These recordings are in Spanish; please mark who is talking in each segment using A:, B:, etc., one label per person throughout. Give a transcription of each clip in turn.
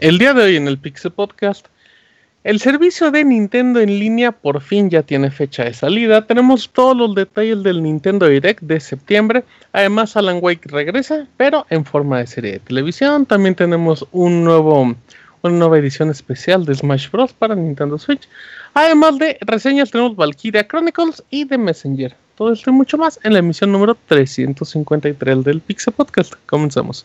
A: El día de hoy en el Pixel Podcast, el servicio de Nintendo en línea por fin ya tiene fecha de salida. Tenemos todos los detalles del Nintendo Direct de septiembre. Además, Alan Wake regresa, pero en forma de serie de televisión. También tenemos una nueva edición especial de Smash Bros. para Nintendo Switch. Además de reseñas, tenemos Valkyria Chronicles y The Messenger. Todo esto y mucho más en la emisión número 353 del Pixel Podcast. Comenzamos.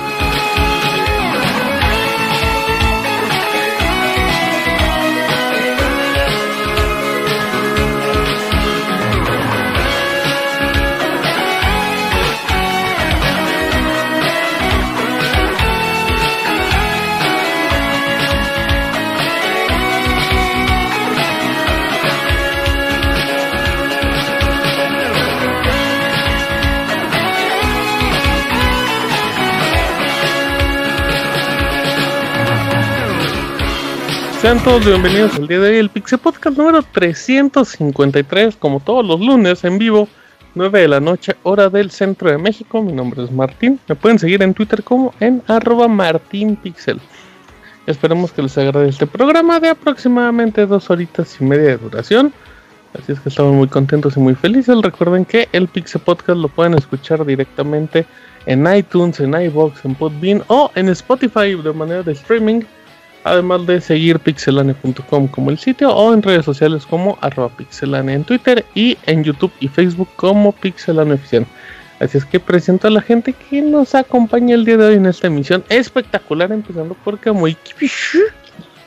A: Sean todos bienvenidos al día de hoy, el Pixel Podcast número 353, como todos los lunes en vivo, 9 de la noche, hora del centro de México. Mi nombre es Martín. Me pueden seguir en Twitter como en arroba martinpixel. Esperemos que les agrade este programa de aproximadamente dos horitas y media de duración. Así es que estamos muy contentos y muy felices. Recuerden que el Pixel Podcast lo pueden escuchar directamente en iTunes, en iBox, en Podbean o en Spotify de manera de streaming Además de seguir pixelane.com como el sitio o en redes sociales como arroba pixelane en Twitter y en YouTube y Facebook como pixelane oficial. Así es que presento a la gente que nos acompaña el día de hoy en esta emisión espectacular, empezando por Camuy.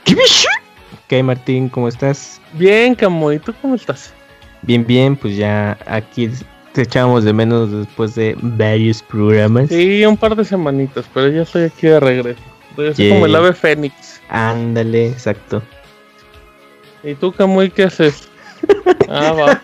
B: Ok, Martín, ¿cómo estás?
A: Bien, Camuy, ¿tú cómo estás?
B: Bien, bien, pues ya aquí te echamos de menos después de varios programas.
A: Sí, un par de semanitas, pero ya estoy aquí de regreso. Estoy como el ave fénix.
B: Ándale, exacto.
A: ¿Y tú, Camuy, qué haces?
B: ah, va.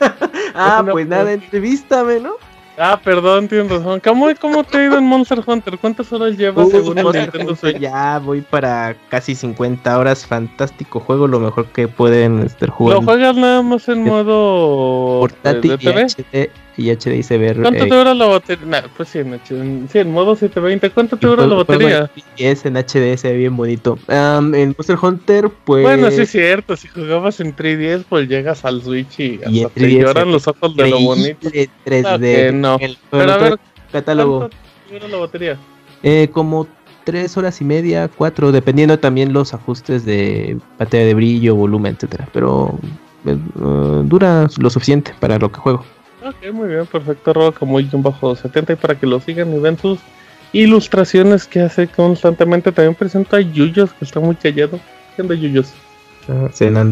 B: ah, pues nada, entrevístame, ¿no?
A: Ah, perdón, tienes razón. ¿Cómo, ¿Cómo te ha ido en Monster Hunter? ¿Cuántas horas llevas según el Nintendo Switch?
B: Ya voy para casi 50 horas. Fantástico juego, lo mejor que pueden estar jugando.
A: ¿Lo juegas nada más en modo
B: portátil y HD, y ver.
A: ¿Cuánto te dura la batería? pues sí en, HD, sí, en modo 720. ¿Cuánto te dura la batería?
B: Es en HD, se ve bien bonito. en Monster Hunter, pues.
A: Bueno, sí es cierto. Si jugabas en 3DS, pues llegas al Switch y hasta te lloran los ojos de lo bonito.
B: 3D.
A: no. Pero a ver, catálogo. ¿Cuánto la batería?
B: Eh, como tres horas y media, cuatro, dependiendo también los ajustes de batería de brillo, volumen, etcétera. Pero eh, dura lo suficiente para lo que juego.
A: Ok, muy bien, perfecto, Robo como un bajo 70 y para que lo sigan y vean sus ilustraciones que hace constantemente. También presento a Yuyos, que está muy callado. ¿Qué onda, Yuyos?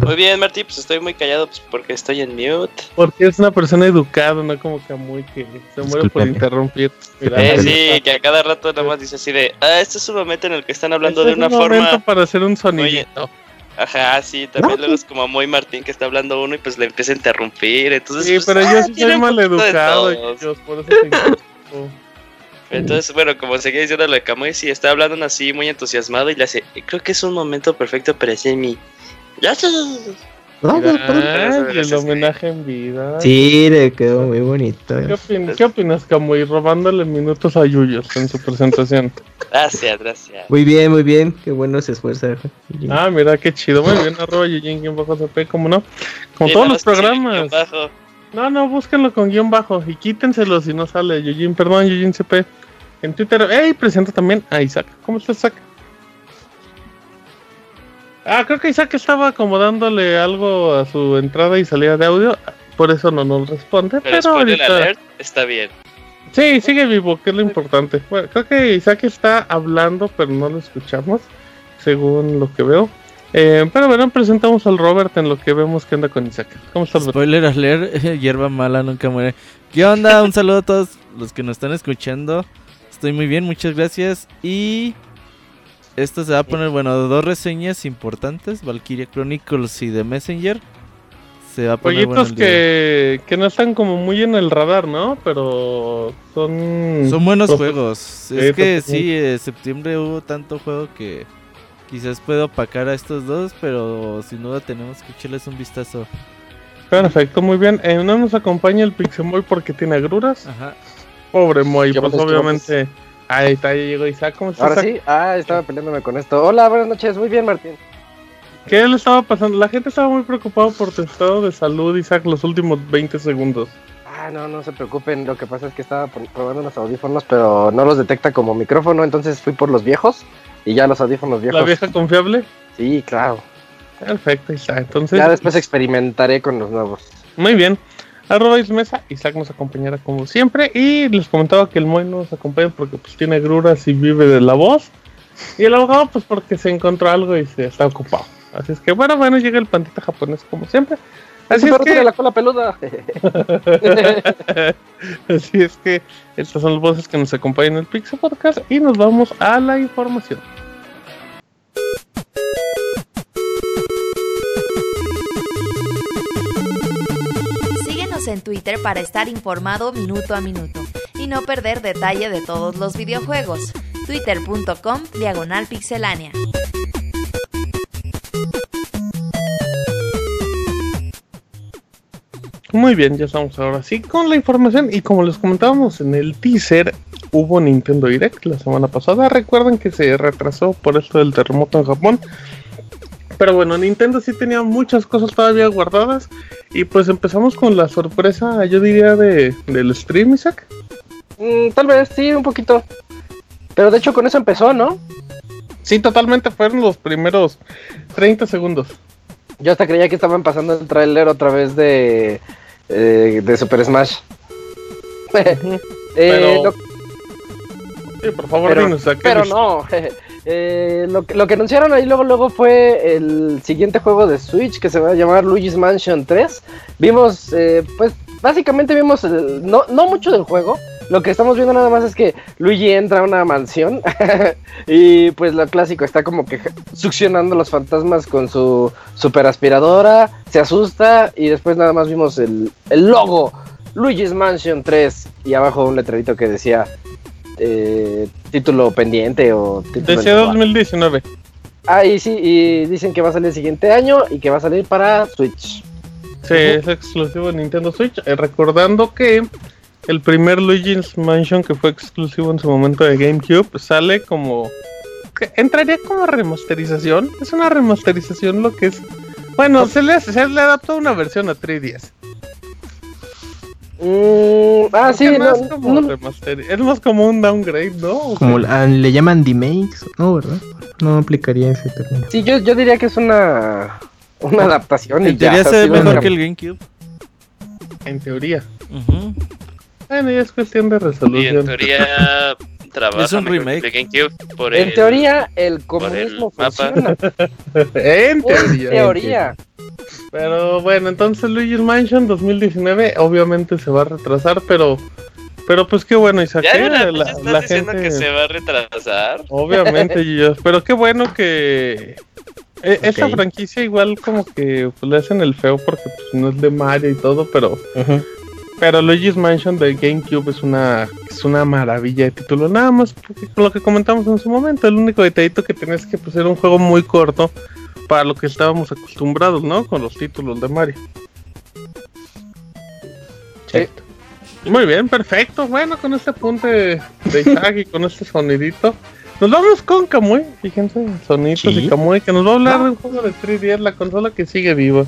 C: Muy bien, Martí, pues estoy muy callado pues, porque estoy en mute.
A: Porque es una persona educada, no como que muy que se muere por interrumpir.
C: Eh, sí, que a cada rato nada más dice así de, ah, este es un momento en el que están hablando este de una forma...
A: para hacer un sonido.
C: Ajá, sí, también luego es como muy Martín que está hablando uno y pues le empieza a interrumpir, entonces...
A: Sí,
C: pues,
A: pero yo ah, sí soy mal educado, por eso
C: Entonces, bueno, como seguía diciendo lo de Camuy, sí, está hablando así muy entusiasmado y le hace, creo que es un momento perfecto para hacer mi
A: el homenaje en vida.
B: Sí, le quedó muy bonito.
A: ¿Qué, opinas, Camuy? Robándole minutos a Yuyos en su presentación.
C: Gracias, gracias.
B: Muy bien, muy bien. Qué bueno se esfuerza.
A: Ah, mira, qué chido. Muy bien, arroba Yujin, bajo CP, como no. Como todos los programas. No, no, búsquenlo con guion bajo y quítenselo si no sale Yujin. Perdón, Yujin CP. En Twitter. ¡Ey! Presento también a Isaac. ¿Cómo estás, Isaac? Ah, creo que Isaac estaba acomodándole algo a su entrada y salida de audio, por eso no nos responde. Pero, pero ahorita... alert,
C: está bien.
A: Sí, sigue vivo, que es lo importante. Bueno, creo que Isaac está hablando, pero no lo escuchamos, según lo que veo. Eh, pero bueno, presentamos al Robert en lo que vemos que anda con Isaac. ¿Cómo estás, Robert?
D: Spoiler alert, hierba mala nunca muere. ¿Qué onda? Un saludo a todos los que nos están escuchando. Estoy muy bien, muchas gracias. Y esto se va a poner, bueno, dos reseñas importantes, Valkyria Chronicles y The Messenger. Se va a poner bueno
A: Jueguitos
D: hoy.
A: que, que no están como muy en el radar, ¿no? Pero son...
D: Son buenos
A: Profe-
D: juegos.
A: Sí,
D: Es que sí, en septiembre hubo tanto juego que quizás puedo opacar a estos dos, pero sin duda tenemos que echarles un vistazo.
A: Perfecto, muy bien. Eh, no nos acompaña el Pixemoy porque tiene agruras.
D: Ajá.
A: Pobre Moy,
E: ¿Qué
A: pues obviamente... Ahí está, ya llegó Isaac. ¿Cómo estás,
E: Ahora sí, ah, estaba peleándome con esto. Hola, buenas noches, muy bien, Martín.
A: ¿Qué le estaba pasando? La gente estaba muy preocupada por tu estado de salud, Isaac, los últimos 20 segundos.
E: Ah, no, no se preocupen, lo que pasa es que estaba probando unos audífonos, pero no los detecta como micrófono, entonces fui por los viejos y ya los audífonos viejos.
A: La vieja confiable.
E: Sí, claro.
A: Perfecto, Isaac. Entonces,
E: Ya después experimentaré con los nuevos.
A: muy bien. Arroba Ismesa, Isaac nos acompañará como siempre. Y les comentaba que el Moy no nos acompaña porque pues tiene gruras y vive de la voz. Y el abogado pues porque se encontró algo y se está ocupado. Así es que bueno, bueno, llega el pandita japonés como siempre. Así es que,
E: la cola peluda.
A: así es que estas son las voces que nos acompañan en el Pixel Podcast y nos vamos a la información.
F: En Twitter para estar informado minuto a minuto y no perder detalle de todos los videojuegos. Twitter.com Diagonal Pixelánea.
A: Muy bien, ya estamos ahora sí con la información y como les comentábamos en el teaser, hubo Nintendo Direct la semana pasada. Recuerden que se retrasó por esto del terremoto en Japón. Pero bueno, Nintendo sí tenía muchas cosas todavía guardadas y pues empezamos con la sorpresa, yo diría, de, del stream, Isaac.
E: Mm, tal vez, sí, un poquito. Pero de hecho con eso empezó, ¿no?
A: Sí, totalmente fueron los primeros 30 segundos.
E: Yo hasta creía que estaban pasando el tráiler otra vez de, eh, de Super Smash. Eh,
A: Pero-
E: lo-
A: Sí, por favor,
E: Pero-
A: dinos.
E: Pero no. Eh, lo, que- anunciaron ahí luego luego fue el siguiente juego de Switch que se va a llamar Luigi's Mansion 3. Vimos, eh, pues básicamente vimos no, no mucho del juego. Lo que estamos viendo nada más es que Luigi entra a una mansión y pues lo clásico está como que succionando los fantasmas con su super aspiradora, se asusta y después nada más vimos el, el logo Luigi's Mansion 3 y abajo un letrerito que decía eh, título pendiente o título
A: Decía
E: en-
A: 2019.
E: Ah, y sí, y dicen que va a salir el siguiente año y que va a salir para Switch.
A: Sí, es exclusivo de Nintendo Switch. Eh, recordando que el primer Luigi's Mansion que fue exclusivo en su momento de GameCube sale como. que entraría como remasterización. Es una remasterización lo que es. Bueno, se le, se le adaptó una versión a 3DS.
E: Mm, ah, sí,
A: no es, como
E: no-
A: remaster- es más como un downgrade, ¿no?
B: Como la- le llaman demakes, ¿no? ¿Verdad? No aplicaría ese término.
E: sí, yo, yo diría que es una, una adaptación. y
D: En teoría se ve mejor
E: bueno.
D: que el GameCube.
A: en teoría.
D: Ujú.
A: Bueno, ya es cuestión de
C: Y en
A: resolución.
C: teoría trabaja
D: Es un remake.
C: el GameCube por
E: En
C: el-
E: teoría, el
C: el
E: comunismo
C: mapa.
E: funciona.
A: en
E: En
A: teoría. Pero bueno, entonces Luigi's Mansion 2019 obviamente se va a retrasar, pero pero pues qué bueno Isaac,
C: Ya
A: la,
C: estás
A: la
C: diciendo
A: gente
C: que se va a retrasar.
A: obviamente yo, pero qué bueno que e- esa franquicia igual como que pues, le hacen el feo porque pues, no es de Mario y todo, pero pero Luigi's Mansion de GameCube es una es una maravilla de título, nada más porque con lo que comentamos en su momento, el único detallito que tenés que pues era un juego muy corto para lo que estábamos acostumbrados, ¿no? Con los títulos de Mario.
E: Sí.
A: Muy bien, perfecto. Bueno, con este apunte de Isaac y con este sonidito, nos vamos con Kamui. Fíjense, soniditos
B: Sí.
A: de Kamui, que nos va a hablar de un juego de 3DS, la consola que sigue viva.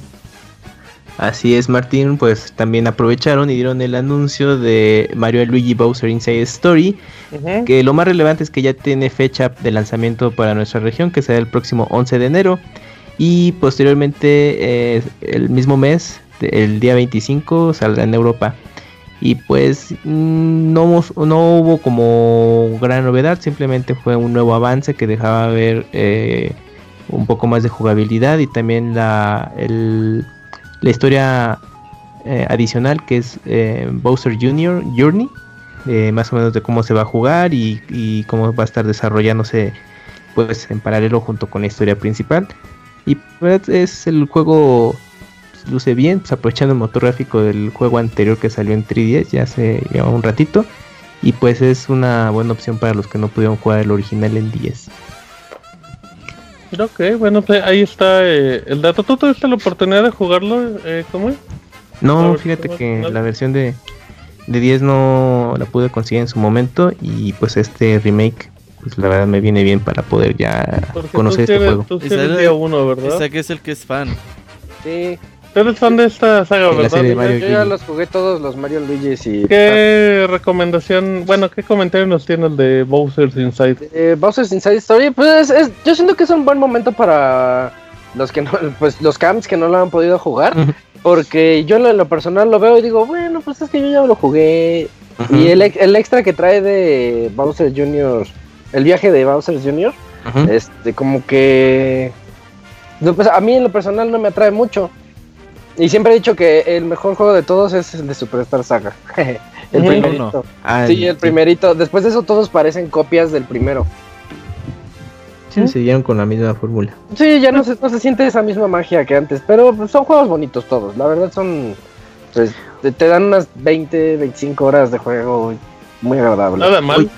B: Así es, Martín, pues también aprovecharon y dieron el anuncio de Mario y Luigi Bowser Inside Story, que lo más relevante es que ya tiene fecha de lanzamiento para nuestra región, que será el próximo 11 de enero, y posteriormente eh, el mismo mes, el día 25, saldrá en Europa. Y pues mm, no, no hubo como gran novedad, simplemente fue un nuevo avance que dejaba ver eh, un poco más de jugabilidad y también la, el- la historia eh, adicional que es eh, Bowser Jr. Journey, eh, más o menos de cómo se va a jugar y, cómo va a estar desarrollándose pues en paralelo junto con la historia principal. Y pues, es el juego pues, luce bien, pues, aprovechando el motor gráfico del juego anterior que salió en 3DS ya hace ya un ratito. Y pues es una buena opción para los que no pudieron jugar el original en 10.
A: Ok, bueno, pues ahí está eh, el dato. ¿Tú tuviste la oportunidad de jugarlo? Eh, ¿Cómo es?
B: No, fíjate
A: ¿cómo-
B: que
A: no?
B: la versión de, de 10 no la pude conseguir en su momento y pues este remake pues la verdad me viene bien para poder ya
A: Porque
B: conocer este
A: eres-
B: juego.
A: Tú eres uno, ¿verdad?
D: Esa que es el que es fan.
E: Sí,
A: Eres fan de esta saga, ¿verdad?
B: serie de
E: yo,
B: Mario
E: yo
B: y
E: ya
B: Luigi.
E: los jugué todos los Mario Luigi's y
A: ¿Qué recomendación, bueno, qué comentario nos tiene el de Bowser's Inside?
E: Eh, Bowser's Inside Story, pues es- yo siento que es un buen momento para los que no, pues los camps que no lo han podido jugar, porque yo en lo personal lo veo y digo, bueno, pues es que yo ya lo jugué. Y el, ex- el extra que trae de Bowser Jr., el viaje de Bowser Jr., este, como que pues, a mí en lo personal no me atrae mucho. Y siempre he dicho que el mejor juego de todos es el de Superstar Saga. el primerito.
B: Ah,
E: Sí, el primerito. Después de eso todos parecen copias del primero.
B: Sí, siguieron con la misma fórmula.
E: Sí, ya no se, no se siente esa misma magia que antes, pero pues, son juegos bonitos todos. La verdad son, pues, te, te dan unas 20, 25 horas de juego muy agradable.
A: Nada mal.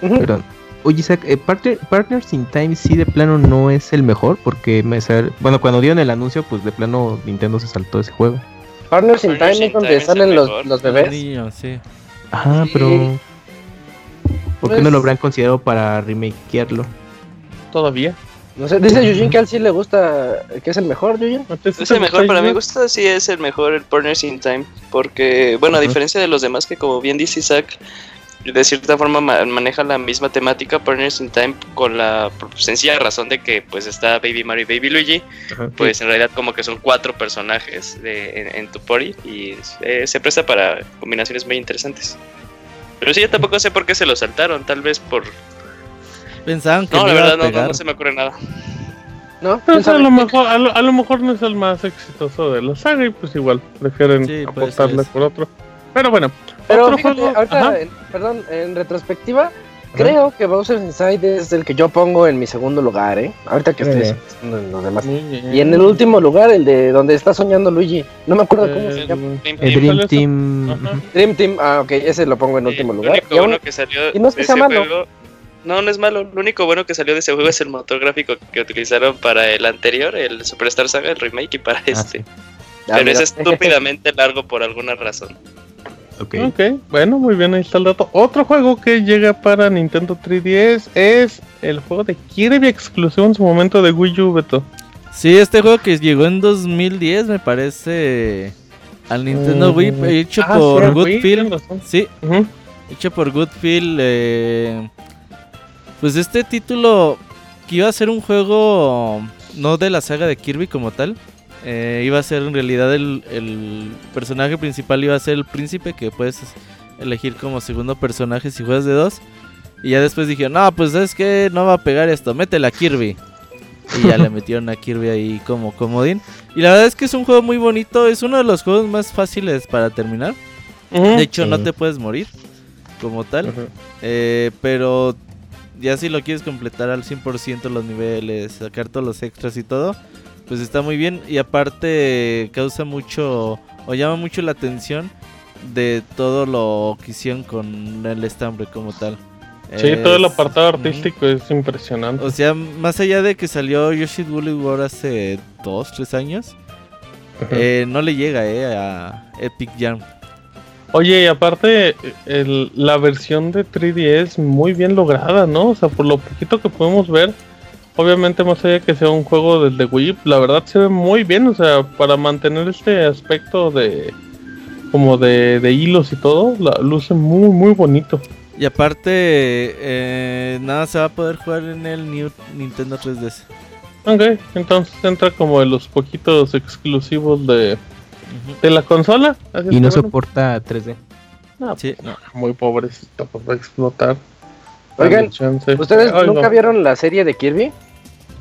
B: Uy. Perdón. Oye, Isaac, eh, Partner- Partners in Time sí de plano no es el mejor porque me sal- bueno, cuando dieron el anuncio, pues de plano Nintendo se saltó ese juego.
E: Partners in Time es donde
C: Time es el
E: salen los, bebés.
D: niño, sí.
B: Ajá,
E: Sí.
B: pero ¿por qué
E: Pues-
B: no lo habrán considerado para remakearlo?
A: Todavía.
E: No sé, dice Yujin que a él sí le gusta, que es el mejor, Yujin.
C: Es el mejor, para mi
A: mí
C: gusto sí es el mejor el Partners in Time, porque, bueno, a diferencia de los demás que como bien dice Isaac, de cierta forma ma- maneja la misma temática Partners in Time con la sencilla razón de que pues está Baby Mario y Baby Luigi, pues en realidad como que son cuatro personajes de- en, en tu party y eh, se presta para combinaciones muy interesantes. Pero sí, yo tampoco sé por qué se lo saltaron, tal vez por...
D: Pensaban que
C: No,
D: no,
C: la verdad
D: a
C: no, no, se me ocurre nada.
E: ¿No?
A: Pero,
E: ¿Quién
A: o sea, a, lo mejor, a, lo, a lo mejor no es el más exitoso de la saga y pues igual prefieren
D: Sí,
A: apostarle por otro. Pero bueno,
E: Pero
A: otro
E: fíjate,
A: juego.
E: ahorita, en- perdón, en retrospectiva, creo que Bowser's Inside es el que yo pongo en mi segundo lugar, ¿eh? Ahorita que estoy pensando en los demás. Y en el último lugar, el de donde está soñando Luigi. No me acuerdo cómo se
A: Eh,
E: llama.
C: Dream
B: El
C: Team.
B: Dream? Team.
A: Ajá.
B: ujú.
E: Dream Team, ah, ok, ese lo pongo en
C: Eh,
E: último lugar.
C: único
E: Y aún-
C: bueno que salió
E: y no es que sea malo.
C: no, no es malo. Lo único bueno que salió de ese juego es el motor gráfico que utilizaron para el anterior, el Superstar Saga, el remake, y para este.
B: sí.
E: Ah,
C: Pero es estúpidamente largo por alguna razón.
B: Ok.
A: Ok, bueno, muy bien, ahí está el dato. Otro juego que llega para Nintendo 3DS es el juego de Kirby exclusivo en su momento de Wii U, Beto.
D: Sí, este juego que llegó en 2010 me parece al Nintendo
A: Mm.
D: Wii hecho
A: Ah,
D: por
A: sí,
D: Good
A: Wii,
D: Feel.
A: tienes razón.
D: Sí,
A: Ujú.
D: hecho por Goodfield. Eh, pues este título que iba a ser un juego no de la saga de Kirby como tal. Eh, iba a ser en realidad el, el personaje principal iba a ser el príncipe que puedes elegir como segundo personaje si juegas de dos. Y ya después dije, no, pues es que no va a pegar esto, métela a Kirby. Y ya le metieron a Kirby ahí como comodín. Y la verdad es que es un juego muy bonito, es uno de los juegos más fáciles para terminar. De hecho, no te puedes morir como tal. Eh, pero ya si lo quieres completar al 100% los niveles, sacar todos los extras y todo, pues está muy bien. Y aparte causa mucho o llama mucho la atención de todo lo que hicieron con el estambre como tal.
A: Sí, todo el apartado artístico es impresionante.
D: O sea, más allá de que salió Yoshi Woolly World hace 2, 3 años, eh, no le llega eh, a Epic Jam.
A: Oye, y aparte, el- la versión de 3D es muy bien lograda, ¿no? O sea, por lo poquito que podemos ver, obviamente más allá de que sea un juego desde Wii, la verdad se ve muy bien, o sea, para mantener este aspecto de como de, de hilos y todo, la luce muy, muy bonito.
D: Y aparte, eh, nada se va a poder jugar en el New Nintendo 3DS.
A: Ok, entonces entra como de los poquitos exclusivos de, de la consola. Así
B: Y no
A: bueno,
B: soporta 3D.
A: ah,
D: Sí.
A: muy pobrecito, pues va a explotar.
E: Oigan. ¿Ustedes nunca vieron la serie de Kirby?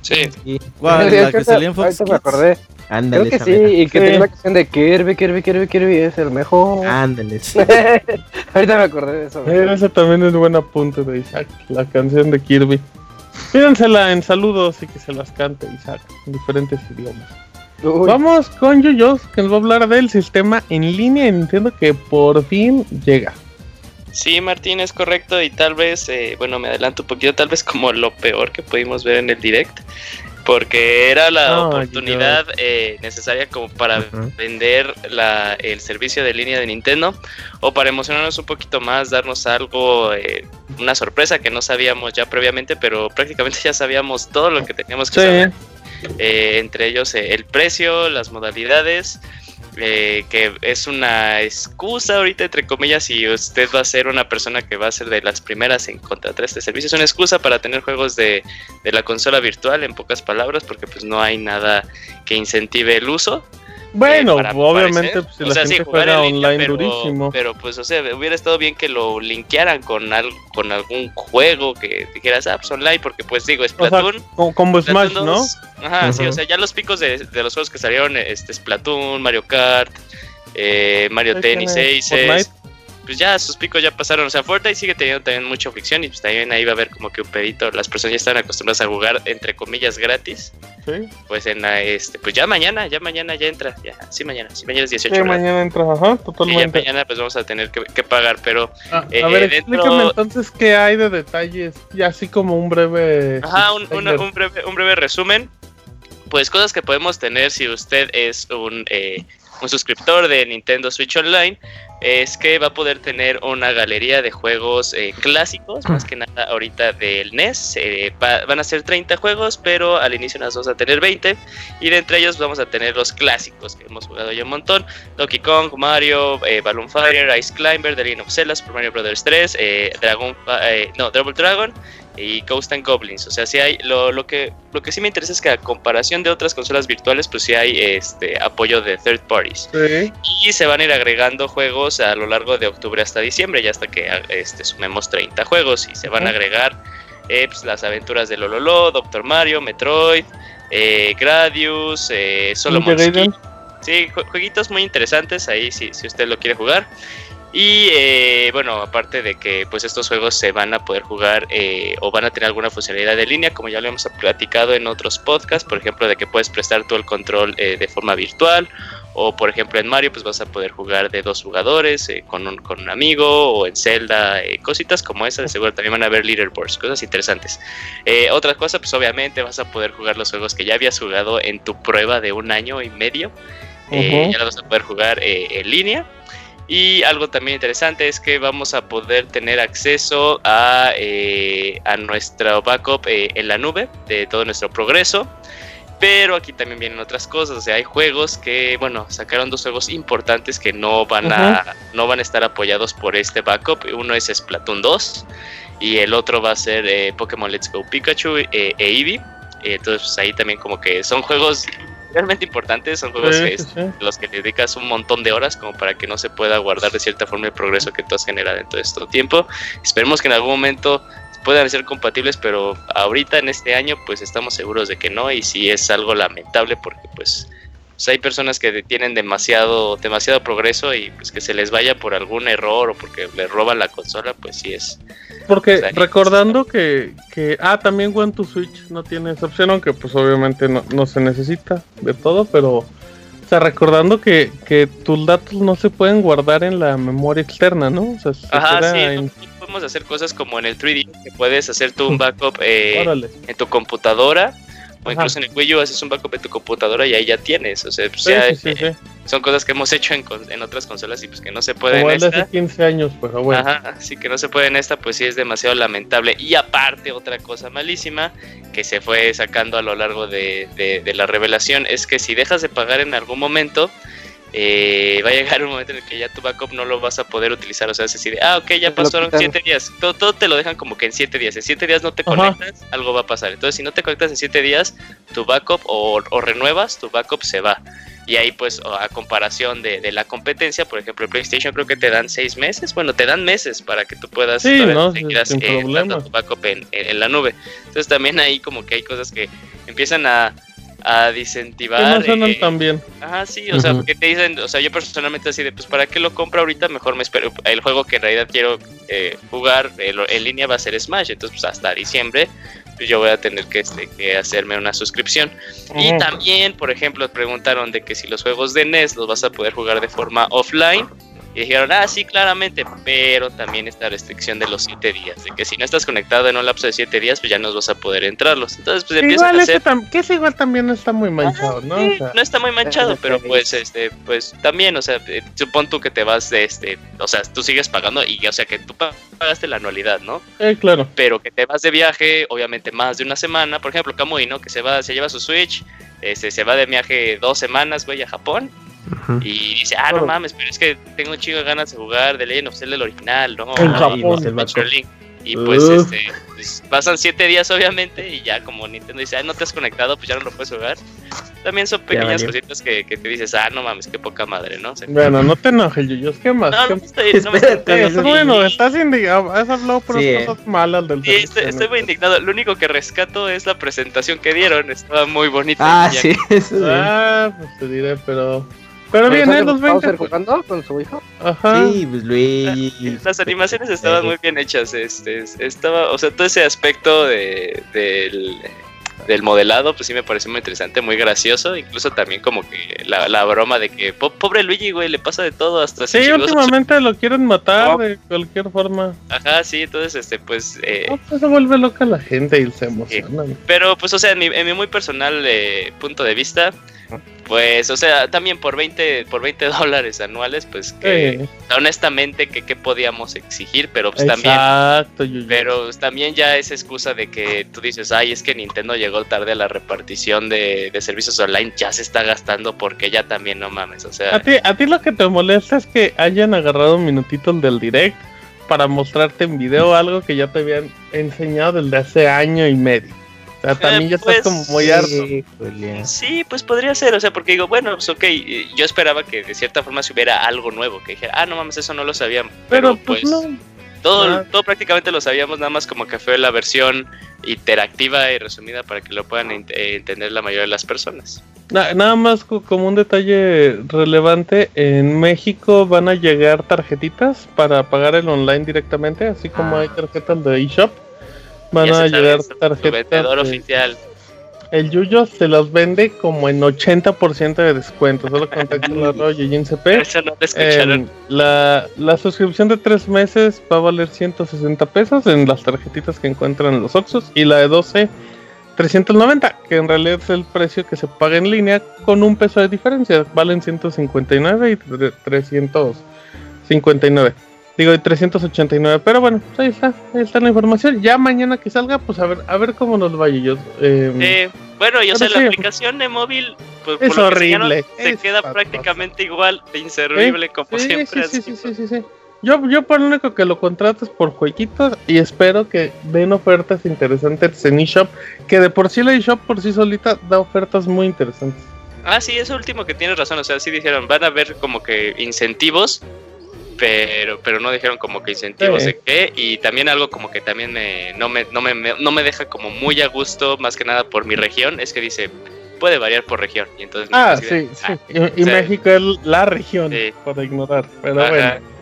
C: Sí.
D: sí. ¿Cuál? ¿La que salía en Fox
E: me acordé. Ándale, Creo que sí, y que sí. tenía la canción de Kirby, Kirby, Kirby, Kirby es el mejor.
B: Ándale, sí.
E: Ahorita me acordé de eso.
A: Eh, ese también es buen apunte de Isaac, la canción de Kirby. Pídansela en saludos y que se las cante Isaac en diferentes idiomas. Uy. Vamos con Yoyos, que nos va a hablar del sistema en línea de Nintendo que por fin llega.
C: Sí, Martín, es correcto y tal vez, eh, bueno, me adelanto un poquito, tal vez como lo peor que pudimos ver en el direct, porque era la oh, oportunidad eh, necesaria como para uh -huh. vender la, el servicio de línea de Nintendo o para emocionarnos un poquito más, darnos algo, eh, una sorpresa que no sabíamos ya previamente, pero prácticamente ya sabíamos todo lo que teníamos que sí. saber. Eh, entre ellos el precio, las modalidades, eh, que es una excusa ahorita entre comillas si usted va a ser una persona que va a ser de las primeras en contratar este servicio. Es una excusa para tener juegos de, de la consola virtual en pocas palabras porque pues no hay nada que incentive el uso
A: bueno, eh, obviamente, pues, si
C: o
A: la
C: sea,
A: gente
C: sí,
A: juega
C: línea,
A: online
C: pero,
A: durísimo.
C: Pero pues, o sea, hubiera estado bien que lo linkearan con algo, con algún juego que dijeras, ah, pues online, porque pues digo, Splatoon.
A: O sea, como, como Smash,
C: Splatoon
A: ¿no?
C: 2, Ajá, uh -huh. sí, o sea, ya los picos de, de, los juegos que salieron, este, Splatoon, Mario Kart, eh, Mario Tennis, Aces. Pues ya sus picos ya pasaron. O sea, Fortnite sigue teniendo también mucha fricción y pues también ahí va a haber como que un pedito. Las personas ya están acostumbradas a jugar entre comillas gratis.
A: Sí.
C: Pues en la, este, pues ya mañana, ya mañana ya entra. Ya, sí mañana, sí mañana es 18.
A: Sí, mañana entra, ajá, totalmente.
C: Y ya mañana pues vamos a tener que, que pagar, pero
A: ah, eh, a ver, dentro... explícame entonces qué hay de detalles, y así como un breve
C: Ajá, un, una, un breve un breve resumen. Pues cosas que podemos tener si usted es un eh, un suscriptor de Nintendo Switch Online es que va a poder tener una galería de juegos eh, clásicos, más que nada ahorita del NES. Eh, va, van a ser 30 juegos, pero al inicio nos vamos a tener 20. Y de entre ellos vamos a tener los clásicos que hemos jugado ya un montón: Donkey Kong, Mario, eh, Balloon Fighter, Ice Climber, The Legend of Zelda, Super Mario Bros. 3, Dragon, no, Double Dragon y Ghost and Goblins. O sea, sí hay. Lo, lo, que, lo que sí me interesa es que a comparación de otras consolas virtuales, pues sí hay este apoyo de third parties.
A: Sí.
C: Y se van a ir agregando juegos a lo largo de octubre hasta diciembre, ya hasta que este, sumemos 30 juegos. Y se van a agregar eh, pues, las aventuras de Lololo, Doctor Mario, Metroid, eh, Gradius, eh, Solomon Sí, jueguitos muy interesantes ahí si, si usted lo quiere jugar. Y eh, bueno, aparte de que pues estos juegos se van a poder jugar eh, o van a tener alguna funcionalidad de línea, como ya lo hemos platicado en otros podcasts, por ejemplo, de que puedes prestar todo el control eh, de forma virtual, o por ejemplo en Mario pues vas a poder jugar de dos jugadores eh, con, un, con un amigo, o en Zelda, eh, cositas como esas, de seguro también van a haber leaderboards, cosas interesantes. Eh, otra cosa, pues obviamente vas a poder jugar los juegos que ya habías jugado en tu prueba de un año y medio, uh -huh. ya los vas a poder jugar en línea. Y algo también interesante es que vamos a poder tener acceso a, eh, a nuestro backup eh, en la nube de todo nuestro progreso. Pero aquí también vienen otras cosas, o sea, hay juegos que, bueno, sacaron dos juegos importantes que no van a, uh -huh. no van a estar apoyados por este backup. Uno es Splatoon 2 y el otro va a ser eh, Pokémon Let's Go Pikachu eh, e Eevee. Entonces pues, ahí también como que son juegos realmente importantes, son juegos sí, que sí. los que dedicas un montón de horas como para que no se pueda guardar de cierta forma el progreso que tú has generado en todo este tiempo. Esperemos que en algún momento puedan ser compatibles, pero ahorita en este año pues estamos seguros de que no y sí es algo lamentable porque pues, pues hay personas que tienen demasiado demasiado progreso y pues que se les vaya por algún error o porque les roban la consola, pues sí es
A: porque o sea, recordando que, que, ah, también One to Switch no tiene esa opción, aunque pues obviamente no, no se necesita de todo, pero o sea, recordando que, que, tus datos no se pueden guardar en la memoria externa, ¿no? O sea, se
C: Ajá, sí, en... podemos hacer cosas como en el 3D, que puedes hacer tú un backup eh, en tu computadora o Ajá. incluso en el Wii U haces un backup en tu computadora y ahí ya tienes. O sea, pues
A: sí,
C: ya,
A: sí, sí,
C: eh, son cosas que hemos hecho en, en, otras consolas y pues que no se puede
A: Como
C: en esta.
A: hace 15 años, pero bueno.
C: Ajá, así que no se puede en esta, pues sí es demasiado lamentable. Y aparte, otra cosa malísima que se fue sacando a lo largo de, de, de la revelación es que si dejas de pagar en algún momento, eh, va a llegar un momento en el que ya tu backup no lo vas a poder utilizar. O sea, es decir, ah, ok, ya pasaron 7 días. Todo, todo, te lo dejan como que en 7 días. En 7 días no te Ajá. conectas, algo va a pasar. Entonces, si no te conectas en 7 días, tu backup o, o, renuevas, tu backup se va. Y ahí pues a comparación de, de, la competencia, por ejemplo, el PlayStation creo que te dan seis meses, bueno, te dan meses para que tú puedas
A: sí, no,
C: seguir eh, tu backup en, en, la nube. Entonces también ahí como que hay cosas que empiezan a, a disincentivar.
A: no suenan eh, tan bien.
C: Ajá, sí, o sea, porque te dicen, o sea, yo personalmente así de, pues, ¿para qué lo compro ahorita? Mejor me espero. El juego que en realidad quiero eh, jugar en línea va a ser Smash, entonces, pues, hasta diciembre pues yo voy a tener que, este, que hacerme una suscripción. Y también, por ejemplo, preguntaron de que si los juegos de NES los vas a poder jugar de forma offline y dijeron, ah, sí, claramente, pero también esta restricción de los 7 días, de que si no estás conectado en un lapso de 7 días, pues ya no vas a poder entrarlos. Entonces, pues empiezan a hacer...
A: que es igual también no está muy manchado, ¿no?
C: no está muy manchado, pero pues, este, pues también, o sea, eh, supón tú que te vas de este, o sea, tú sigues pagando y, o sea, que tú pagaste la anualidad, ¿no?
A: Eh, claro.
C: Pero que te vas de viaje, obviamente más de una semana, por ejemplo, Kamui, ¿no? Que se va, se lleva su Switch, este, se va de viaje dos semanas, güey, a Japón y dice, ah, no mames, pero es que tengo un chingo de ganas de jugar de Legend of Zelda el original, ¿no? y pues, este, pues, pasan siete días obviamente y ya como Nintendo dice, ah, no te has conectado, pues ya no lo puedes jugar. También son pequeñas cositas que, que, te dices, ah, no mames, qué poca madre, ¿no?
A: bueno, no te enojes, Yuyos, ¿qué más? No, no, estoy, no me estoy, bueno, estás indignado, has hablado por sí, cosas malas del
C: Sí, estoy, estoy, muy indignado. Lo único que rescato es la presentación que dieron, estaba muy bonita.
B: Ah, sí, eso
A: Ah, pues te diré, pero... Pero bien, ¿eh? Los 20.
E: jugando con su hijo?
B: Ajá. Sí, pues Luigi.
C: Las animaciones estaban muy bien hechas. Este, estaba, o sea, todo ese aspecto de, del, del modelado, pues sí me pareció muy interesante, muy gracioso. Incluso también como que la, la broma de que pobre Luigi, güey, le pasa de todo hasta
A: Sí, últimamente lo quieren matar de cualquier forma.
C: Ajá, sí, entonces, este, pues. Eh,
A: pues se vuelve loca la gente y se emociona.
C: pero, pues, o sea, en mi, en mi muy personal eh, punto de vista pues, o sea, también por 20, por 20 dólares anuales, pues que honestamente que qué podíamos exigir, pero pues
A: Exacto,
C: también, pero también ya es excusa de que tú dices, ay, es que Nintendo llegó tarde a la repartición de, servicios online, ya se está gastando porque ya también no mames, o sea.
A: A ti, a ti lo que te molesta es que hayan agarrado un minutito del direct para mostrarte en video algo que ya te habían enseñado desde hace año y medio también ya estás como muy harto.
C: Sí, pues podría ser, o sea, porque digo, bueno, pues ok, yo esperaba que de cierta forma se hubiera algo nuevo, que dijera, ah, no mames, eso no lo sabíamos.
A: Pero, pues, pues, no.
C: Todo, ah. todo prácticamente lo sabíamos, nada más como que fue la versión interactiva y resumida para que lo puedan eh, entender la mayoría de las personas.
A: nada más como un detalle relevante, en México van a llegar tarjetitas para pagar el online directamente, así como ah. hay tarjetas de eShop Van a llegar tarjetas.
C: oficial.
A: El Yuyo se los vende como en 80% de descuento. Solo contacten la y CP. Em, la, la suscripción de 3 meses va a valer 160 pesos en las tarjetitas que encuentran en los Oxos. Y la de 12, 390, que en realidad es el precio que se paga en línea con un peso de diferencia. Valen 159 y 359. Digo, de 389. Pero bueno, pues ahí está. Ahí está la información. Ya mañana que salga, pues a ver, a ver cómo nos va ellos.
C: Eh, bueno, y o sea, la aplicación de móvil pues,
A: es horrible.
C: se queda prácticamente igual de inservible como siempre.
A: Sí, sí, sí, sí, sí, Yo, yo por lo único que lo contrato es por jueguitos y espero que den ofertas interesantes en eShop, que de por sí la eShop por sí solita da ofertas muy interesantes.
C: Ah, sí, eso último que tienes razón, o sea, sí dijeron, van a haber como que incentivos pero pero no dijeron como que incentivos de qué y también algo como que también me, no, me, no, me, no me deja como muy a gusto más que nada por mi región es que dice puede variar por región y entonces
A: ah sí, sí. Ah, y, México es la región para ignorar pero bueno.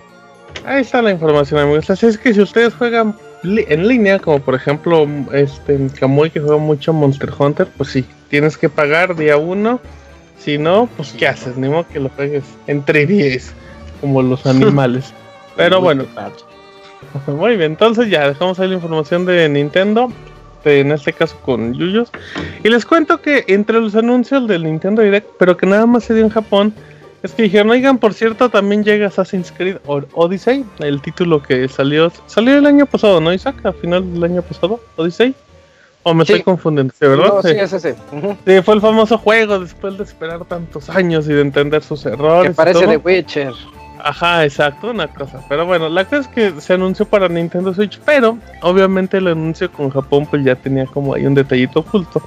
A: Ahí está la información amigos. Así es que si ustedes juegan en línea como por ejemplo este Kamui que juega mucho Monster Hunter pues sí tienes que pagar día uno. Si no pues qué haces ni modo que lo juegues entre 10 como los animales. Pero bueno. Muy bien, entonces ya dejamos ahí la información de Nintendo. En este caso con Yuyos. Y les cuento que entre los anuncios del Nintendo Direct, pero que nada más se dio en Japón, es que dijeron, oigan, por cierto, también llega Assassin's Creed Odyssey, el título que salió, salió el año pasado, ¿no, Isaac? A final del año pasado, Odyssey. O me estoy confundiendo, ¿verdad?
E: sí, es ese.
A: Sí, fue el famoso juego después de esperar tantos años y de entender sus errores.
E: Que parece de Witcher.
A: Ajá, exacto, una cosa. Pero bueno, la cosa es que se anunció para Nintendo Switch, pero obviamente el anuncio con Japón pues ya tenía como ahí un detallito oculto.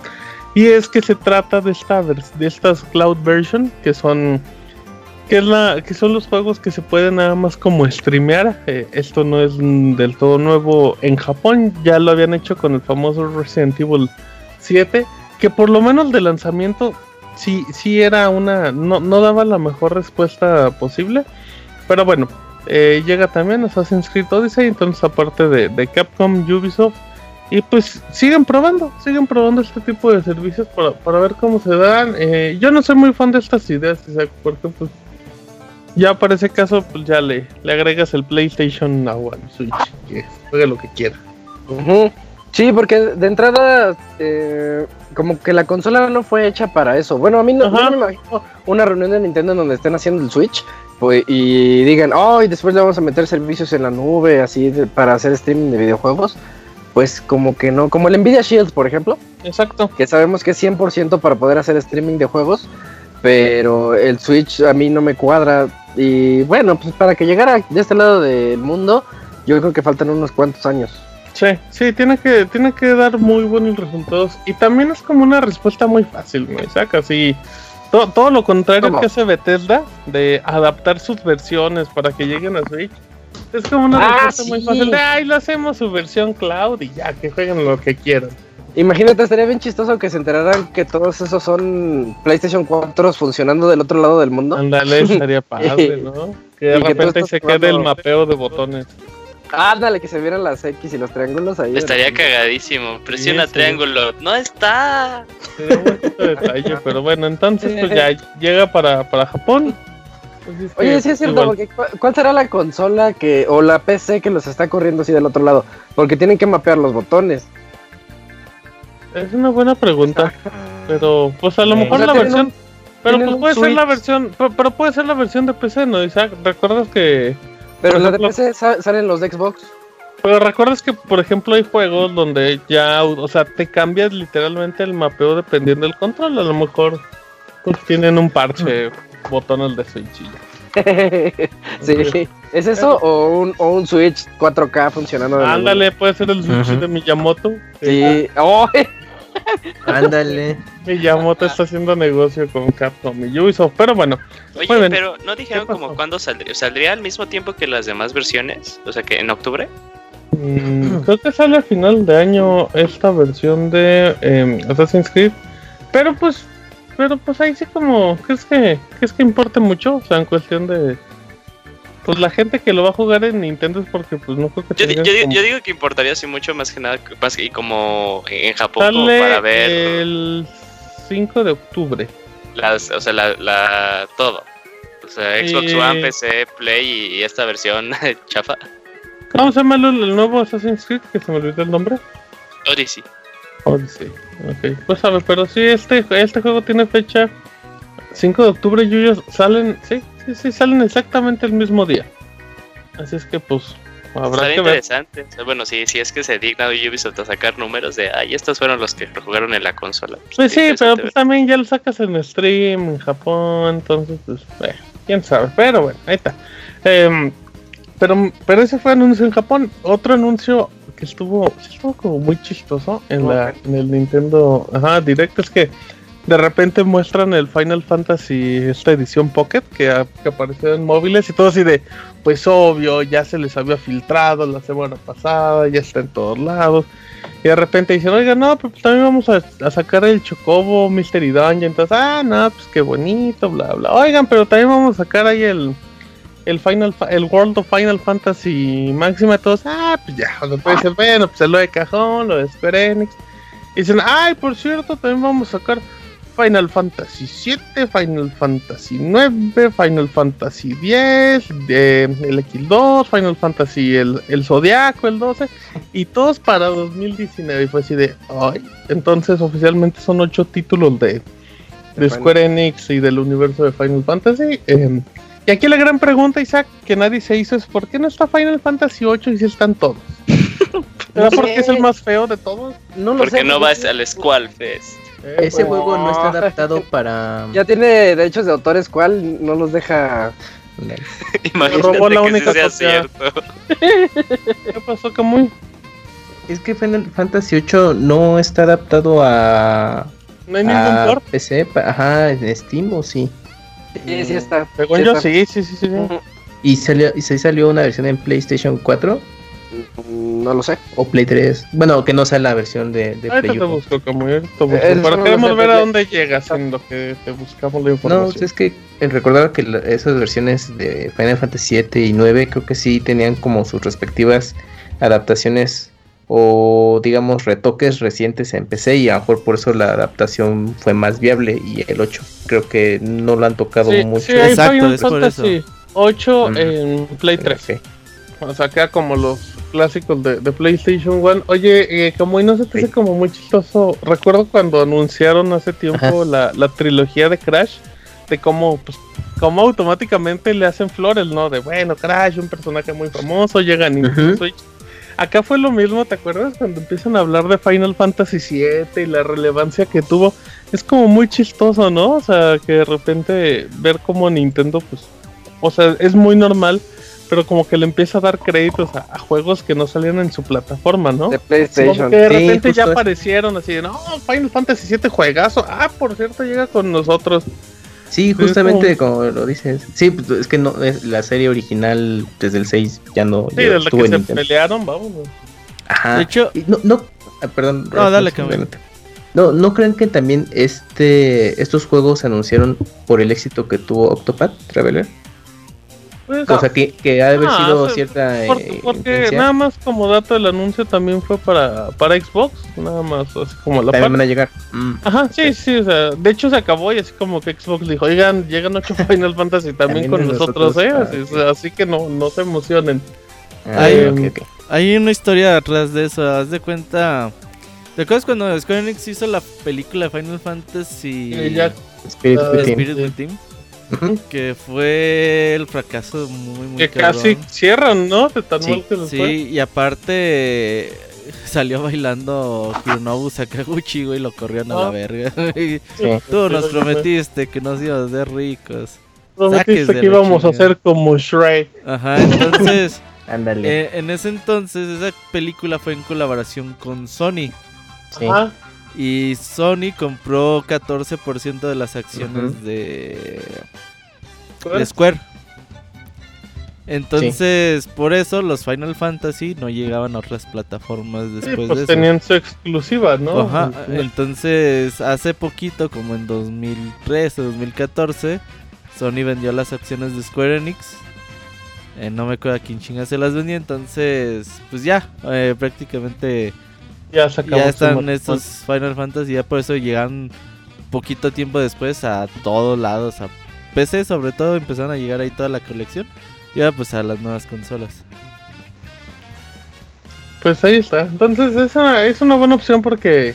A: Y es que se trata de, esta, de estas cloud version, que son que es la que son los juegos que se pueden nada más como streamear. Eh, esto no es del todo nuevo en Japón, ya lo habían hecho con el famoso Resident Evil 7, que por lo menos de lanzamiento sí sí era una no, no daba la mejor respuesta posible, pero bueno, eh, llega también Assassin's Creed Odyssey, entonces aparte de, de Capcom, Ubisoft y pues siguen probando, siguen probando este tipo de servicios para, para ver cómo se dan. Eh, yo no soy muy fan de estas ideas, porque pues ya para ese caso pues ya le, le agregas el PlayStation Now al Switch, que juegue lo que quiera.
E: Sí, porque de entrada eh, como que la consola no fue hecha para eso. Bueno, a mí no, me imagino una reunión de Nintendo donde estén haciendo el Switch pues, y digan, oh, y después le vamos a meter servicios en la nube, así para hacer streaming de videojuegos pues como que no, como el Nvidia Shield, por ejemplo.
A: Exacto.
E: Que sabemos que es 100% para poder hacer streaming de juegos, pero el Switch a mí no me cuadra. Y bueno, pues para que llegara de este lado del mundo, yo creo que faltan unos cuantos años.
A: Sí, sí, tiene que, tiene que dar muy buenos resultados. Y también es como una respuesta muy fácil, ¿no? Saca así. Todo, todo lo contrario que hace Bethesda de adaptar sus versiones para que lleguen a Switch es como una ah, respuesta muy fácil de, ay, lo hacemos su versión cloud y ya, que jueguen lo que quieran.
E: Imagínate, estaría bien chistoso que se enteraran que todos esos son PlayStation 4 funcionando del otro lado del mundo.
A: Ándale, estaría padre, ¿no? Que de repente se quede el mapeo de botones.
E: Ándale, que se vieran las X y los triángulos ahí.
C: Estaría cagadísimo. Presiona triángulo. No está.
A: Sería un detalle, pero bueno, entonces pues ya llega para, para Japón.
E: Pues Oye, sí es cierto, porque ¿cuál será la consola que o la PC que los está corriendo así del otro lado? Porque tienen que mapear los botones.
A: Es una buena pregunta, pero pues a lo mejor la versión, pero pues puede ser la versión, pero, puede ser la versión de PC, ¿no? Isaac, ¿recuerdas que
E: Pero la de PC salen los de Xbox.
A: Pero recuerdas que, por ejemplo, hay juegos donde ya, o sea, te cambias literalmente el mapeo dependiendo del control. A lo mejor, pues tienen un parche botones de Switch
E: sí, ¿es eso o un, o un Switch 4K funcionando?
A: Ándale, puede ser el Switch de Miyamoto.
E: Sí, oh.
B: Ándale.
A: Miyamoto está haciendo negocio con Capcom y Ubisoft, pero bueno.
C: Oye, pero ¿no dijeron como cuándo saldría? ¿Saldría al mismo tiempo que las demás versiones? O sea, que en octubre.
A: Mm, creo que sale a final de año esta versión de eh, Assassin's Creed. Pero pues pero pues ahí sí como, ¿crees que, ¿crees que importe mucho? O sea, en cuestión de... Pues la gente que lo va a jugar en Nintendo es porque pues no creo que...
C: Yo, yo, digo que importaría así mucho más que nada, más y como en Japón como para ver...
A: El 5 de octubre.
C: Las, o sea, la, la, todo. O sea, Xbox One, PC, Play y, esta versión chafa.
A: ¿Cómo se llama el, nuevo Assassin's Creed? Que se me olvidó el nombre.
C: Odyssey.
A: Odyssey. Ok, pues a ver, pero sí, este, este juego tiene fecha 5 de octubre y ellos salen, sí, sí, sí, salen exactamente el mismo día. Así es que pues habrá que
C: interesante. Bueno, sí, sí es que se digna Ubisoft a sacar números de, ay, estos fueron los que jugaron en la consola.
A: Pues, sí, pero pues, también ya lo sacas en stream en Japón, entonces pues, eh, quién sabe, pero bueno, ahí está. Em, pero, pero ese fue anuncio en Japón. Otro anuncio que estuvo, estuvo como muy chistoso en, la, en el Nintendo ajá, Direct es que de repente muestran el Final Fantasy, esta edición Pocket que, apareció en móviles y todo así de, pues obvio, ya se les había filtrado la semana pasada, ya está en todos lados. Y de repente dicen, oiga, no, pues también vamos a, sacar el Chocobo Mystery Dungeon. Entonces, ah, no, pues qué bonito, bla, bla. Oigan, pero también vamos a sacar ahí el, el Final el World of Final Fantasy Máxima, todos, ah, pues ya, o sea, puede ser, bueno, pues lo de cajón, lo de Square Enix. Y dicen, ay, por cierto, también vamos a sacar Final Fantasy 7, Final Fantasy 9, Final Fantasy 10, de, el X2, Final Fantasy el, el Zodiaco, el 12, y todos para 2019. Y fue así de, ay, entonces oficialmente son 8 títulos de, de Square Enix y del universo de Final Fantasy. Eh, y aquí la gran pregunta, Isaac, que nadie se hizo es ¿por qué no está Final Fantasy VIII y si están todos? ¿Será porque es el más feo de todos?
C: No lo porque no vas al Squall Fest.
B: Eh, Ese pues. juego no está adaptado para...
E: Ya tiene derechos de autor Squall, no los deja...
C: Imagínate robó la que única sea cierto.
A: ¿Qué pasó, Camuy?
B: Es que Final Fantasy VIII no está adaptado a
A: No hay ningún
B: a
A: port.
B: PC, pa- ajá, en Steam o sí.
E: Sí, sí está.
A: Según
E: sí
A: yo,
E: está.
A: sí, sí, sí, sí. sí.
E: Ujú.
B: ¿Y salió, y sí salió una versión en PlayStation 4
E: Mm, No lo sé.
B: o Play 3? Bueno, que no sea la versión de, de Play
A: te
B: 1.
A: busco, como ahorita te busco.
E: Eh, no lo
A: queremos ver a dónde llegas en lo que te buscamos la
B: No,
A: información.
B: pues es que recordaba que la- esas versiones de Final Fantasy 7 y 9 creo que sí tenían como sus respectivas adaptaciones o digamos retoques recientes en PC y a lo mejor por eso la adaptación fue más viable y el 8 creo que no lo han tocado
A: sí,
B: mucho.
A: sí,
D: Exacto,
A: Final
D: es por
A: Fantasy 8
B: Mm.
A: en Play 3.
B: Sí.
A: O sea, queda como los clásicos de, de PlayStation 1. Oye, eh, como y no se te hace como muy chistoso. Recuerdo cuando anunciaron hace tiempo la, la trilogía de Crash. De cómo, pues, cómo automáticamente le hacen flores, ¿no? De bueno, Crash, un personaje muy famoso, llega a Nintendo. Switch. Acá fue lo mismo, ¿te acuerdas? Cuando empiezan a hablar de Final Fantasy VII y la relevancia que tuvo. Es como muy chistoso, ¿no? O sea, que de repente ver cómo Nintendo, pues, o sea, es muy normal, pero como que le empieza a dar créditos a, a juegos que no salían en su plataforma, ¿no?
E: De
A: Como
E: PlayStation.
A: que de
B: Sí,
A: repente ya aparecieron así de, no, Final Fantasy VII juegazo. Ah, por cierto, llega con nosotros.
B: Sí, justamente como lo dices. Sí, pues, es que no es la serie original desde el 6 ya no
A: Sí, desde
B: estuvo
A: que se
B: Nintendo.
A: pelearon, vamos.
B: Ajá.
D: De hecho-
B: no, no, ah, perdón.
D: No, dale,
B: adelante. No, ¿no creen que también este estos juegos se anunciaron por el éxito que tuvo Octopath Traveler?
A: Pues,
B: O sea, que, que ha de haber
A: Ah,
B: sido cierta
A: Por-
B: eh,
A: porque
B: influencia.
A: nada más como dato el anuncio también fue para, para Xbox, nada más así como la
B: también van a llegar. Mm.
A: Ajá, sí, sí, o sea, de hecho se acabó y así como que Xbox dijo, oigan, llegan ocho Final Fantasy también,
B: También
A: con nosotros,
B: nosotros,
A: eh,
B: ah,
A: así,
B: ok.
A: o sea, así que no, no se emocionen.
B: Ah, ok.
D: Hay una historia atrás de eso, haz de cuenta. ¿Te acuerdas cuando Square Enix hizo la película de Final Fantasy
A: Y ya,
B: Spirit
A: Ah.
D: Spirit Que fue el fracaso muy, muy
A: que
D: cabrón.
A: casi cierran, ¿no? De tan
B: Sí,
A: mal que
D: Sí,
A: fue.
D: y aparte salió bailando Hironobu Sakaguchi, güey, y lo corrieron a la
A: Ah.
D: verga.
B: Sí.
D: Tú nos prometiste que nos ibas de ricos.
A: Prometiste que íbamos a hacer como Shrek.
D: Ajá, entonces,
B: Ándale.
D: eh, en ese entonces esa película fue en colaboración con Sony.
B: sí.
A: Ajá.
D: Y Sony compró 14% de las acciones de, Square. Entonces, por eso los Final Fantasy no llegaban a otras plataformas
A: Sí,
D: después
A: pues
D: de eso.
A: tenían su exclusiva, ¿no?
D: Ajá,
A: Sí.
D: entonces hace poquito, como en 2013 o 2014, Sony vendió las acciones de Square Enix. Eh, no me acuerdo a quién chinga se las vendía, entonces, pues ya, eh, prácticamente
A: ya
D: ya están estos Final Fantasy, ya por eso llegan poquito tiempo después a todos lados, a PC sobre todo, empezaron a llegar ahí toda la colección. Y ahora pues a las nuevas consolas.
A: Pues ahí está. Entonces es una, es una buena opción porque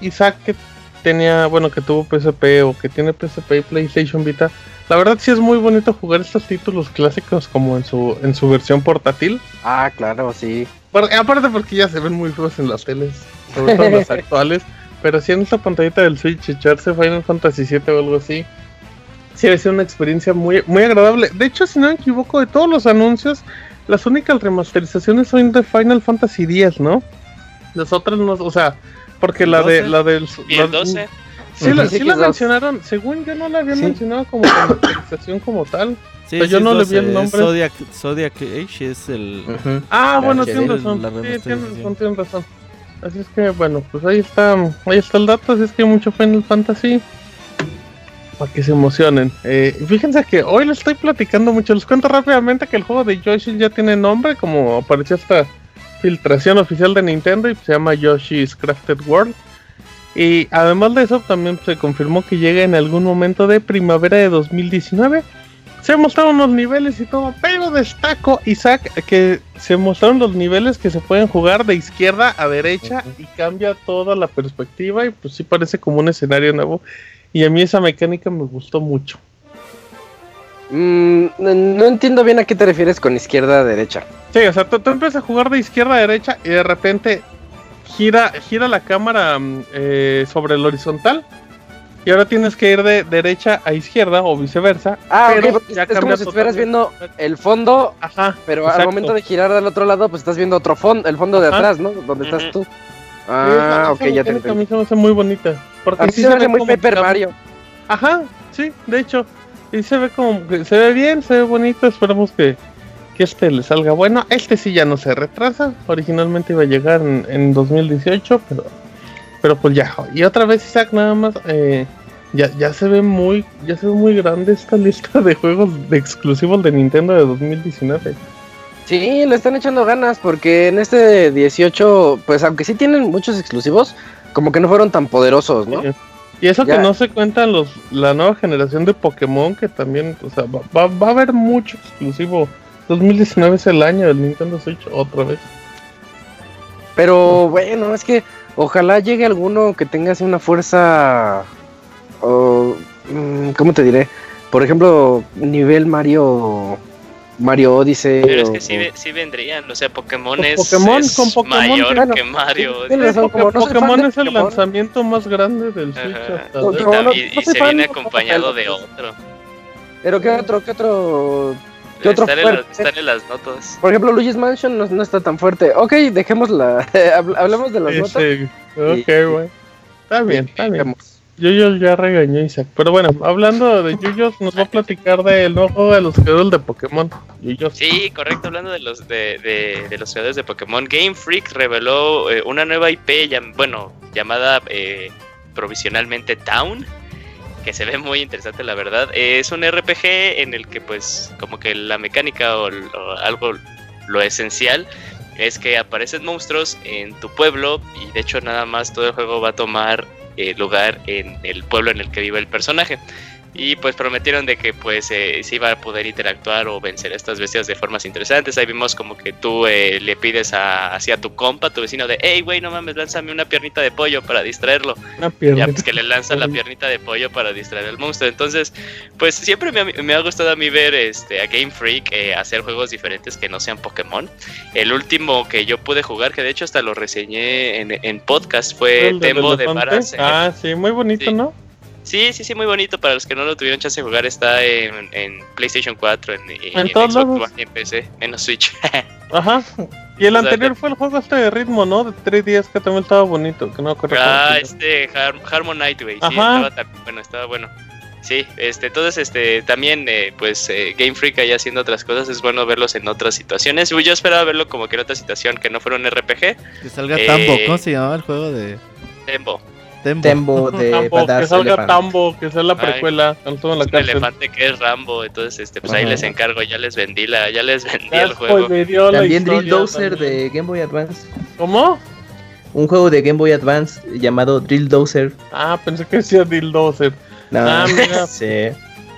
A: Isaac que tenía, bueno, que tuvo PSP o que tiene PSP y PlayStation Vita, la verdad sí es muy bonito jugar estos títulos clásicos como en su en su versión portátil.
E: Ah, claro, sí.
A: Por- aparte porque ya se ven muy feos en las teles, sobre todo las actuales, pero si en esta pantallita del Switch echarse Final Fantasy VII o algo así, sí debe ser una experiencia muy, muy agradable. De hecho, si no me equivoco, de todos los anuncios, las únicas remasterizaciones son de Final Fantasy X, ¿no? Las otras no, o sea, porque
D: ¿El
A: la de
D: 12?
A: la del
C: Y
A: la-
C: el 12.
A: Sí, la, sí la
E: X2.
A: mencionaron, según yo no la había
B: Sí.
A: mencionado como remasterización como tal.
D: Sí,
A: Pero yo no le vi el
D: 12,
A: nombre.
D: Zodiac, Zodiac Age es el...
A: Ah,
B: La
A: bueno,
D: la
A: razón. Sí, tienes razón, tienes razón. Así es que, bueno, pues ahí está, ahí está el dato. Así es que hay mucho Final Fantasy. Para que se emocionen. Eh, fíjense que hoy les estoy platicando mucho. Les cuento rápidamente que el juego de Yoshi ya tiene nombre, como apareció esta filtración oficial de Nintendo y se llama Yoshi's Crafted World. Y además de eso, también se confirmó que llega en algún momento de primavera de 2019. Se mostraron los niveles y todo, pero destaco, Isaac, que se mostraron los niveles que se pueden jugar de izquierda a derecha y cambia toda la perspectiva y pues sí parece como un escenario nuevo. Y a mí esa mecánica me gustó mucho.
E: Mm, no, no entiendo bien a qué te refieres con izquierda derecha.
A: Sí, o sea, tú, tú empiezas a jugar de izquierda a derecha y de repente gira, gira la cámara mm, eh, sobre el horizontal. Y ahora tienes que ir de derecha a izquierda o viceversa.
E: Ah,
A: pero
E: ok, porque
A: ya
E: es como
A: cambia
E: si estuvieras viendo el fondo,
A: Ajá,
E: pero
A: exacto.
E: al momento de girar al otro lado, pues estás viendo otro fondo, el fondo de
A: Ajá.
E: atrás, ¿no? Donde estás tú. Ah, ok,
A: Esa
E: ya te
A: mecánica A
E: entendí.
A: mí se me hace muy bonita. Porque
E: A mí
A: sí
E: se me hace
A: ve
E: muy
A: como
E: Paper Mario.
A: Ajá, sí, de hecho. Y se ve como que se ve bien, se ve bonito. Esperemos que, que este le salga bueno. Este sí ya no se retrasa. Originalmente iba a llegar en, en 2018, pero, pero pues ya. Y otra vez, Isaac, nada más. eh, ya, ya se ve muy ya se ve muy grande esta lista de juegos de exclusivos de Nintendo de 2019.
E: Sí, le están echando ganas porque en este 18, pues aunque sí tienen muchos exclusivos, como que no fueron tan poderosos, ¿no?
A: Sí. Y eso
E: Ya.
A: que no se cuentan los la nueva generación de Pokémon, que también, o sea, va, va- va a haber mucho exclusivo. 2019 es el año del Nintendo Switch otra vez.
E: Pero bueno, es que ojalá llegue alguno que tenga así una fuerza. o, mm, ¿Cómo te diré? Por ejemplo, nivel Mario. Mario Odyssey.
C: Pero es que sí, ve- sí vendrían, o sea, Pokémon es,
A: Pokémon,
C: es
A: con Pokémon,
C: mayor
E: claro.
C: que Mario.
E: Razón, no
A: Pokémon es el
E: Pokémon.
A: lanzamiento más grande del Switch hasta
E: No.
C: Y,
E: no,
C: se viene acompañado de otro.
E: Pero qué otro, qué otro. ¿Qué otro
C: Están en, las,
E: fuerte?
C: están en las notas.
E: Por ejemplo, Luigi's Mansion no, no está tan fuerte. Ok, dejémosla. Habl- Hablemos de las
A: Sí,
E: notas.
A: sí. Ok, güey. Está bien, está bien.
E: Dejemos.
A: Yuyos ya regañó Isaac. Pero bueno, hablando de Yuyos, nos va a platicar del nuevo juego de los creadores de Pokémon. Yuyos.
C: Sí, correcto, hablando de los de, de, de los creadores de Pokémon, Game Freak reveló eh, una nueva IP, llam- bueno, llamada eh, provisionalmente Town, que se ve muy interesante la verdad. Es un RPG en el que pues como que la mecánica o algo lo esencial es que aparecen monstruos en tu pueblo y de hecho nada más todo el juego va a tomar eh, lugar en el pueblo en el que vive el personaje. Y pues prometieron de que pues eh, se iba a poder interactuar o vencer a estas bestias de formas interesantes. Ahí vimos como que tú eh, le pides a, hacia tu compa, tu vecino, de hey güey, no mames, lánzame una piernita de pollo para distraerlo.
A: Una pierna.
C: Ya pues que le lanza la piernita de pollo para distraer al monstruo. Entonces, pues siempre me, ha- me ha gustado a mí ver este, a Game Freak eh, hacer juegos diferentes que no sean Pokémon. El último que yo pude jugar, que de hecho hasta lo reseñé en, en podcast, fue
A: ¿El del
C: Tembo de
A: elefante?
C: Varas.
A: Ah, sí, muy bonito,
C: Sí.
A: ¿no?
C: Sí, sí, sí, muy bonito. Para los que no lo tuvieron chance de jugar, está en, en PlayStation 4, en, y
A: En todos
C: Xbox
A: lados.
C: One y en PC, menos Switch.
A: Ajá. Y el
C: O sea,
A: anterior fue el juego este de ritmo, ¿no? De 3 días que también estaba bonito, que no me acuerdo
C: ah, este Har Harmonite, güey. Sí,
A: Ajá.
C: estaba también, bueno, estaba bueno. Sí, este, entonces, este, también, eh, pues, eh, Game Freak ahí haciendo otras cosas, es bueno verlos en otras situaciones. Yo esperaba verlo como que en otra situación que no fuera un RPG,
D: Que salga
C: Eh,
D: Tambo. ¿Cómo se llamaba el juego de
C: Tembo.
D: Tembo?
B: Tembo de
A: Tambo, que salga
B: Elephant.
A: Tambo, que sea la
C: Ay,
A: precuela, cuando estuvo en la
C: Es un
A: cárcel.
C: elefante que es Rambo, entonces, este, pues ahí les encargo, ya les vendí la, ya les vendí
A: Ya
C: el juego.
B: También Drill Dozer
A: también.
B: de Game Boy Advance.
A: ¿Cómo?
B: Un juego de Game Boy Advance llamado Drill Dozer.
A: Ah, pensé que decía Dildozer.
B: No,
A: Ah, mira.
B: sí.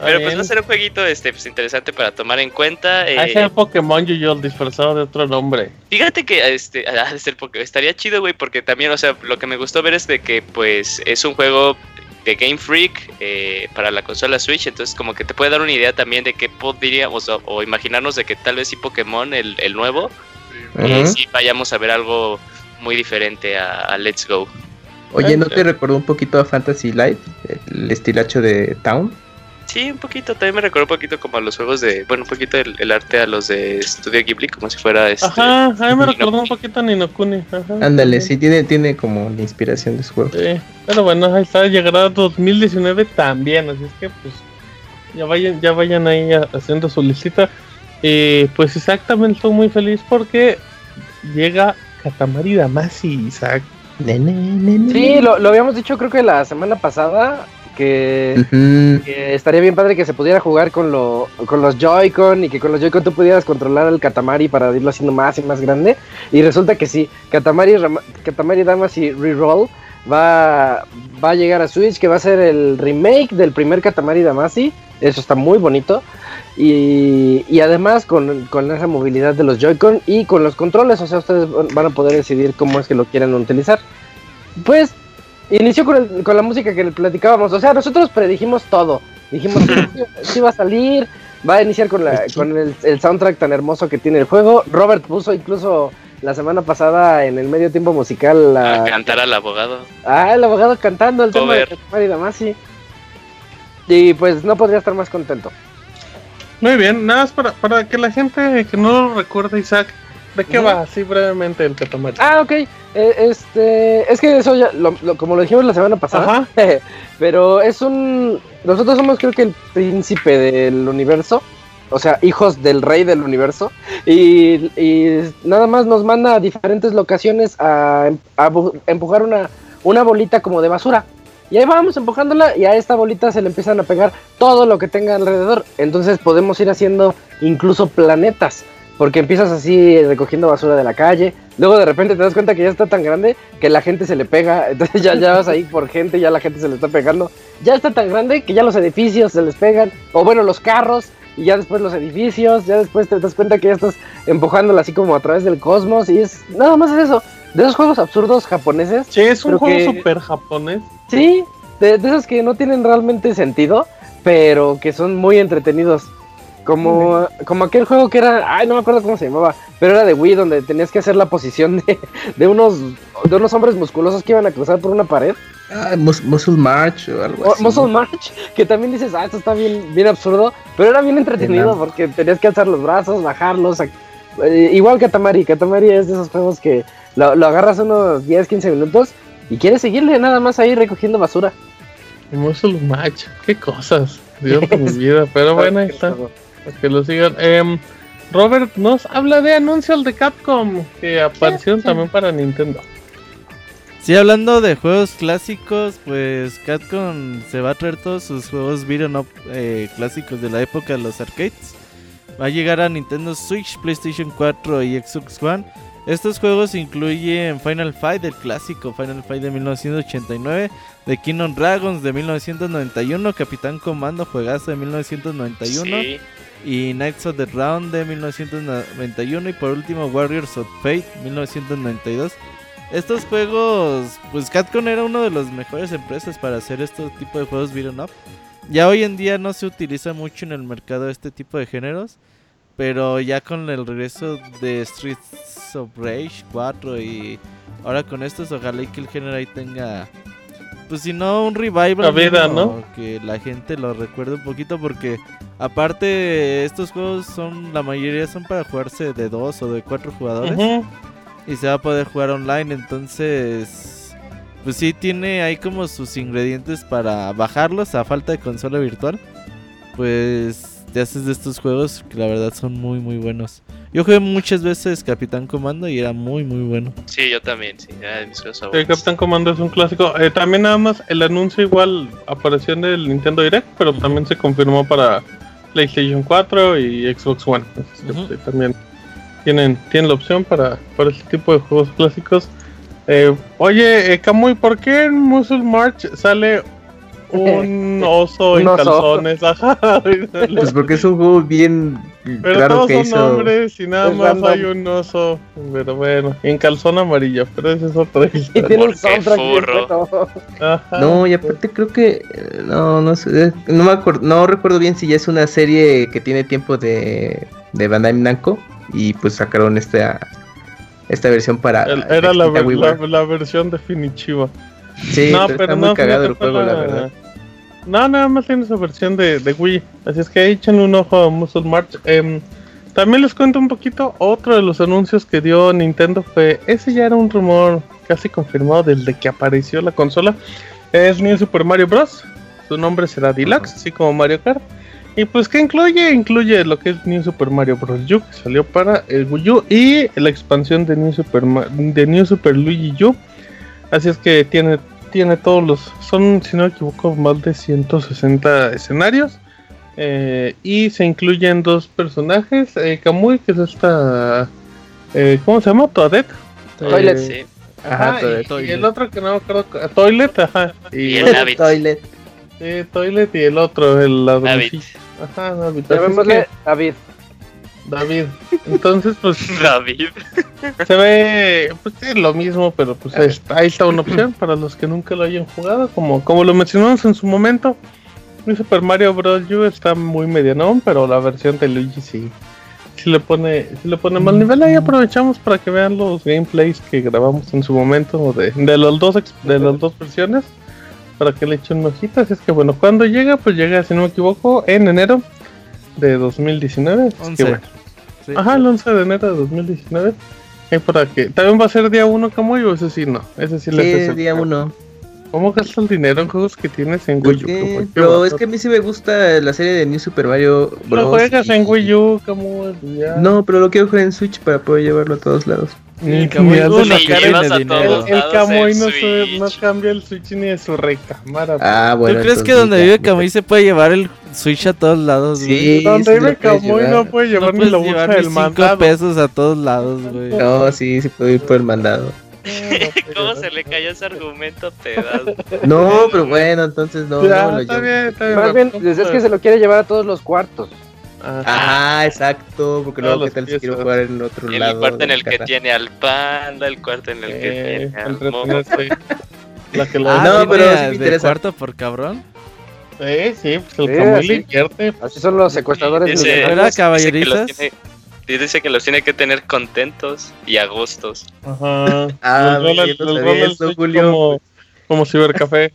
C: Pero pues va a ser un jueguito este, pues, interesante para tomar en cuenta. eh,
A: Ah, ese es Pokémon Yu-Gi-Oh! disfrazado de otro nombre.
C: Fíjate que este, ah, ser porque estaría chido, güey, porque también, o sea, lo que me gustó ver es de que, pues, es un juego de Game Freak eh, para la consola Switch, entonces como que te puede dar una idea también de qué podríamos o, o imaginarnos de que tal vez sí Pokémon, el, el nuevo, eh,
B: Ujú.
C: sí vayamos a ver algo muy diferente a, a Let's Go.
B: Oye, ¿no te recordó un poquito a Fantasy Life? El estilacho de Town.
C: Sí, un poquito, también me recuerda un poquito como a los juegos de, bueno, un poquito el, el arte a los de Studio Ghibli, como si fuera este...
A: Ajá, a mí me recordó un poquito a Ninokuni. Ajá.
B: Ándale, sí, tiene, tiene como la inspiración de su juego.
A: Sí, pero bueno, ahí está, llegará 2019 también, así es que pues ya vayan, ya vayan ahí haciendo su listita. Y pues exactamente estoy muy feliz porque llega Katamari Damacy, Isaac.
E: Sí, lo, lo habíamos dicho creo que la semana pasada. Que, estaría bien padre que se pudiera jugar con, lo, con los Joy-Con y que con los Joy-Con tú pudieras controlar el Katamari para irlo haciendo más y más grande. Y resulta que sí, Katamari, Rama- Katamari Reroll va, va a llegar a Switch, que va a ser el remake del primer Katamari Damacy. Eso está muy bonito. Y, y además con, con esa movilidad de los Joy-Con y con los controles, o sea, ustedes van a poder decidir cómo es que lo quieren utilizar. Pues inició con, el- con la música que le platicábamos. O sea, nosotros predijimos todo. Dijimos que sí va a salir, va a iniciar con, la, con el, el soundtrack tan hermoso que tiene el juego. Robert puso incluso la semana pasada en el medio tiempo musical
C: A
E: la,
C: cantar al abogado.
E: ah, el abogado cantando el tema de
C: Cover.
E: Katamari Damacy. Y pues no podría estar más contento.
A: Muy bien, nada más para, para que la gente que no lo recuerda, Isaac, ¿De qué va? Así brevemente el Katamari.
E: Ah, ok. Eh, este, es que eso ya, lo, lo- como lo dijimos la semana pasada, pero es un, nosotros somos creo que el príncipe del universo, o sea, hijos del rey del universo, y, y nada más nos manda a diferentes locaciones a, a empujar una, una bolita como de basura. Y ahí vamos empujándola y a esta bolita se le empiezan a pegar todo lo que tenga alrededor. Entonces podemos ir haciendo incluso planetas. Porque empiezas así recogiendo basura de la calle. Luego de repente te das cuenta que ya está tan grande que la gente se le pega. Entonces ya, ya vas ahí por gente, ya la gente se le está pegando. Ya está tan grande que ya los edificios se les pegan. O bueno, los carros. Y ya después los edificios. Ya después te das cuenta que ya estás empujándola así como a través del cosmos. Y es nada más es eso. De esos juegos absurdos japoneses.
A: Sí, es un juego
E: que-
A: super japonés.
E: Sí, de, de esos que no tienen realmente sentido, pero que son muy entretenidos. Como, como aquel juego que era, ay, no me acuerdo cómo se llamaba, pero era de Wii, donde tenías que hacer la posición de, de unos de unos hombres musculosos que iban a cruzar por una pared.
B: Ah, Mus- Muscle March o algo
E: O
B: así.
E: Muscle March, que también dices, ah, esto está bien, bien absurdo, pero era bien entretenido porque tenías que alzar los brazos, bajarlos. eh, igual que Katamari, Katamari es de esos juegos que lo, lo agarras unos 10, 15 minutos y quieres seguirle nada más ahí recogiendo basura.
A: Muscle Match, qué cosas. Dios de mi vida. Pero bueno, ahí está. Que lo sigan. Em, Robert nos habla de anuncios de Capcom que aparecieron también para Nintendo.
D: Sí, hablando de juegos clásicos, pues Capcom se va a traer todos sus juegos beat'em up eh, clásicos de la época de los arcades. Va a llegar a Nintendo Switch, PlayStation 4 y Xbox One. Estos juegos incluyen Final Fight, el clásico Final Fight de 1989, The Kingdom Dragons de 1991, Capitán Comando, juegazo de 1991,
C: Sí.
D: Y Knights of the Round de 1991 y por último Warriors of Fate 1992. Estos juegos, pues Capcom era una de las mejores empresas para hacer este tipo de juegos beat'em up. Ya hoy en día no se utiliza mucho en el mercado este tipo de géneros, pero ya con el regreso de Streets of Rage 4 y ahora con estos, ojalá y que el género ahí tenga, pues si no un revival,
A: La vida, ¿no?
D: que la gente lo recuerde un poquito porque aparte estos juegos son, la mayoría son para jugarse de dos o de cuatro jugadores y se va a poder jugar online. Entonces, pues sí, tiene ahí como sus ingredientes para bajarlos a falta de consola virtual. Pues te haces de estos juegos que la verdad son muy, muy buenos. Yo jugué muchas veces Capitán Comando y era muy, muy bueno.
C: Sí, yo también, sí, era de mis.
A: Captain Commando es un clásico. Eh, también nada más el anuncio igual apareció en el Nintendo Direct, pero también se confirmó para PlayStation 4 y Xbox One. Así que, pues, también tienen, tienen la opción para, para este tipo de juegos clásicos. Eh, oye, eh, Kamui, ¿por qué en Muscle March sale un oso en
E: oso.
A: calzones? Ajá.
B: Pues porque es un juego bien
A: Pero
B: raro
A: todos
B: que
A: son
B: hizo.
A: hombres y nada
E: Es
A: más
E: random.
A: hay un oso. Pero bueno, en calzón amarillo, pero esa es otra
E: Y tiene un soundtrack.
B: No, y aparte creo que eh, no no sé, eh, no me acuerdo, no recuerdo bien si ya es una serie que tiene tiempo de de Bandai Namco y pues sacaron esta esta versión para
A: El- era la versión definitiva.
B: Sí, pero, está muy cagado el
A: fíjate, fue
B: juego, la
A: la-
B: verdad.
A: No, nada más tiene esa versión de, de Wii. Así es que échenle un ojo a Muscle March. Em, también les cuento un poquito. Otro de los anuncios que dio Nintendo fue. Ese ya era un rumor casi confirmado desde que apareció la consola. Es New Super Mario Bros. Su nombre será Deluxe, así como Mario Kart. Y pues, ¿qué incluye? Incluye lo que es New Super Mario Bros. U, que salió para el Wii U. Y la expansión de New Super, Ma- de New Super Luigi U. Así es que tiene, tiene todos los. Son, si no me equivoco, más de 160 escenarios. Eh, y se incluyen dos personajes. Eh, Kamui, que es esta. eh, ¿Cómo se llama? Toadette.
E: Toilet.
A: Eh,
C: Sí.
A: Ajá,
B: Ajá,
A: y-
B: Toadette.
A: y,
D: Toilet.
A: el otro que no me acuerdo. Toilet, ajá.
C: Y el David.
B: Toilet.
A: Sí, Toilet y el otro, el
C: David.
A: ladroncillo. Ajá, es
E: Llamémosle
A: que,
E: David.
A: Entonces, pues
C: David.
A: se ve pues es lo mismo, pero pues ahí está, ahí está una opción para los que nunca lo hayan jugado. Como, como lo mencionamos en su momento, mi Super Mario Bros. U está muy medianón, pero la versión de Luigi sí, sí le pone, sí le pone más nivel. Ahí aprovechamos para que vean los gameplays que grabamos en su momento de, de los dos ex- de las dos versiones. Para que le echen una hojita. Así es que bueno, cuando llega, pues llega, si no me equivoco, en enero de 2019. Así que
D: 11.
A: bueno. Ajá, el 11 de enero de 2019. Ahí para que. También va a ser día 1, Camuy, o ese sí no. Ese sí,
B: Sí,
A: le
B: es día uno.
A: ¿Cómo gastas el dinero en juegos que tienes en Wii U?
B: Qué Pero es que a mí sí me gusta la serie de New Super Mario Bros.
A: Lo juegas
B: y-
A: en Wii U, ya.
B: No, pero lo quiero jugar en Switch para poder llevarlo a todos lados.
A: Ni
D: El Camuy
A: ni El, el Camuy
C: el
A: no, se- no cambia el Switch ni de su recámara.
B: Ah,
D: ¿Tú
B: bueno.
D: crees que donde
B: ya,
D: vive Camuy se puede llevar el Switch a todos lados, güey?
B: Sí,
A: Donde
B: sí
A: vive Camuy
B: llevar.
A: no puede
D: No
A: llevar ni la bolsa del
D: 5
A: mandado.
D: pesos a todos lados, güey.
B: No, sí, se puede ir por el mandado.
C: ¿Cómo se le cayó ese argumento a pedazos?
B: No, pero bueno, entonces no,
A: Ya,
B: no lo
A: está bien, está bien.
E: Más bien, es que se lo quiere llevar a todos los cuartos.
A: Ah,
B: Ajá, exacto, porque luego qué tal si quiero jugar en otro
C: El
B: lado.
C: cuarto en
B: de
C: el
B: la
C: que tiene al panda, el cuarto en el que
A: eh,
C: tiene al mono.
A: La que lo
D: Ah,
B: no, pero sí me
D: de
B: interesa.
D: cuarto por cabrón.
A: Eh, sí, pues el
E: Sí,
A: invierte.
E: Así son los secuestradores
C: Dice-
E: millonarios.
D: ¿Era
C: dice que
D: caballerizas?
C: los dice que los tiene que tener contentos y a gustos.
A: Ajá.
B: Ah,
A: el
B: eso,
A: Switch
B: Julio.
A: Como, como cibercafé.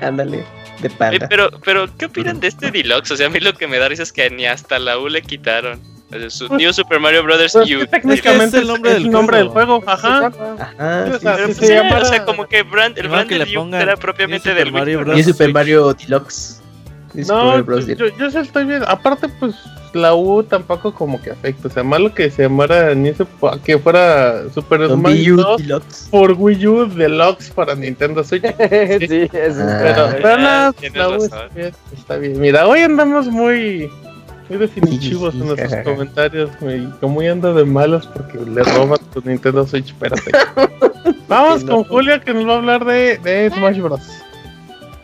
B: Ándale, de
C: Eh,
B: panda.
C: pero, pero, ¿qué opinan de este deluxe? O sea, a mí lo que me da risa es que ni hasta la U le quitaron. O sea, su-
A: Pues-
C: New Super Mario Brothers
A: Pues
C: U.
A: técnicamente
D: Es el nombre
A: es
D: del
A: el nombre del
D: juego.
A: Ajá.
B: Ajá,
A: o
B: sí,
C: Pero,
B: sí.
C: pues,
A: se
C: sí,
A: llamara-
C: o sea, como que brand, el
D: No,
C: brand
D: que le
C: U era
D: New
C: propiamente
D: Super
C: del
D: Mario
C: Wii.
B: Super. Mario Deluxe.
A: No,
B: Bros.
A: yo, yo, yo sí estoy bien. Aparte, pues la U tampoco como que afecta. O sea, malo que se llamara ni que fuera Super Smash
B: Wii U
A: Bros.
B: Deluxe.
A: por Wii U Deluxe para Nintendo Switch.
E: sí, es
B: Ah.
A: Pero, pero nada,
C: tienes
A: la U está bien, está bien. Mira, hoy andamos muy, muy definitivos en nuestros comentarios. Y como hoy anda de malos porque le roban tu Nintendo Switch. Espérate. Vamos con Julia que nos va a hablar de, de Smash Bros.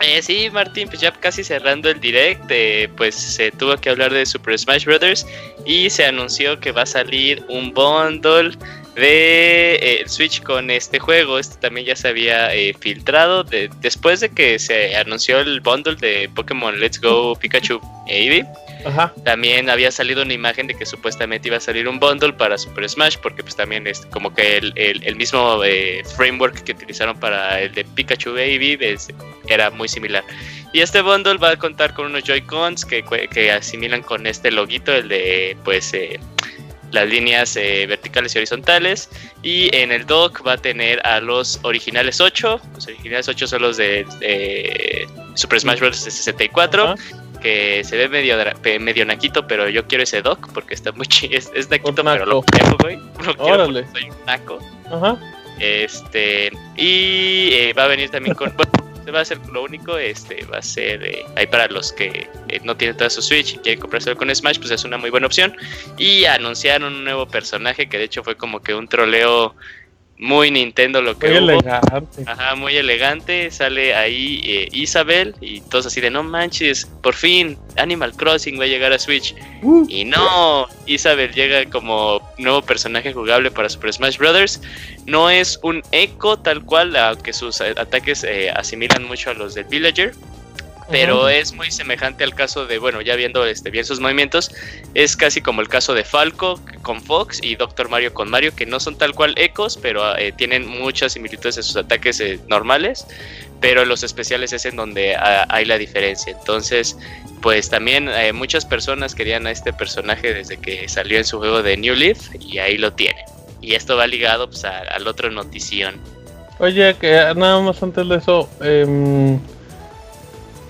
C: Eh, sí, Martín, pues ya casi cerrando el direct, eh, pues se tuvo que hablar de Super Smash Bros. y se anunció que va a salir un bundle de eh, Switch con este juego. Este también ya se había eh, filtrado de- después de que se anunció el bundle de Pokémon Let's Go Pikachu Eevee.
A: Ajá.
C: También había salido una imagen de que supuestamente iba a salir un bundle para Super Smash, porque pues también es como que el, el- el mismo eh, framework que utilizaron para el de Pikachu Baby es- era muy similar. Y este bundle va a contar con unos Joy-Cons que, que asimilan con este loguito, el de pues eh, las líneas eh, verticales y horizontales. Y en el dock va a tener a los originales 8. Los originales 8 son los de, de Super Smash Bros. de 64
A: Ajá.
C: Que se ve medio, medio naquito, pero yo quiero ese doc porque está muy chido. Es, es naquito, pero lo quiero, güey. Lo quiero
A: Órale.
C: porque soy un naco.
A: Ajá.
C: Este, y eh, va a venir también con. Bueno, se va a hacer lo único, este, va a ser. eh, ahí para los que eh, no tienen toda su Switch y quieren comprárselo con Smash, pues es una muy buena opción. Y anunciaron un nuevo personaje que de hecho fue como que un troleo muy Nintendo lo que
A: Muy
C: hubo.
A: elegante.
C: Ajá, muy elegante. Sale ahí eh, Isabel y todos así de no manches, por fin Animal Crossing va a llegar a Switch.
A: Uh.
C: Y no, Isabel llega como nuevo personaje jugable para Super Smash Bros. No es un eco tal cual, aunque sus ataques eh, asimilan mucho a los del Villager. Pero es muy semejante al caso de, bueno, ya viendo este, bien sus movimientos, es casi como el caso de Falco con Fox y Doctor Mario con Mario, que no son tal cual ecos, pero eh, tienen muchas similitudes en sus ataques eh, normales, pero los especiales es en donde ah, hay la diferencia. Entonces, pues también eh, muchas personas querían a este personaje desde que salió en su juego de New Leaf y ahí lo tienen. Y esto va ligado pues, a- al otro notición.
A: Oye, que nada más antes de eso, em,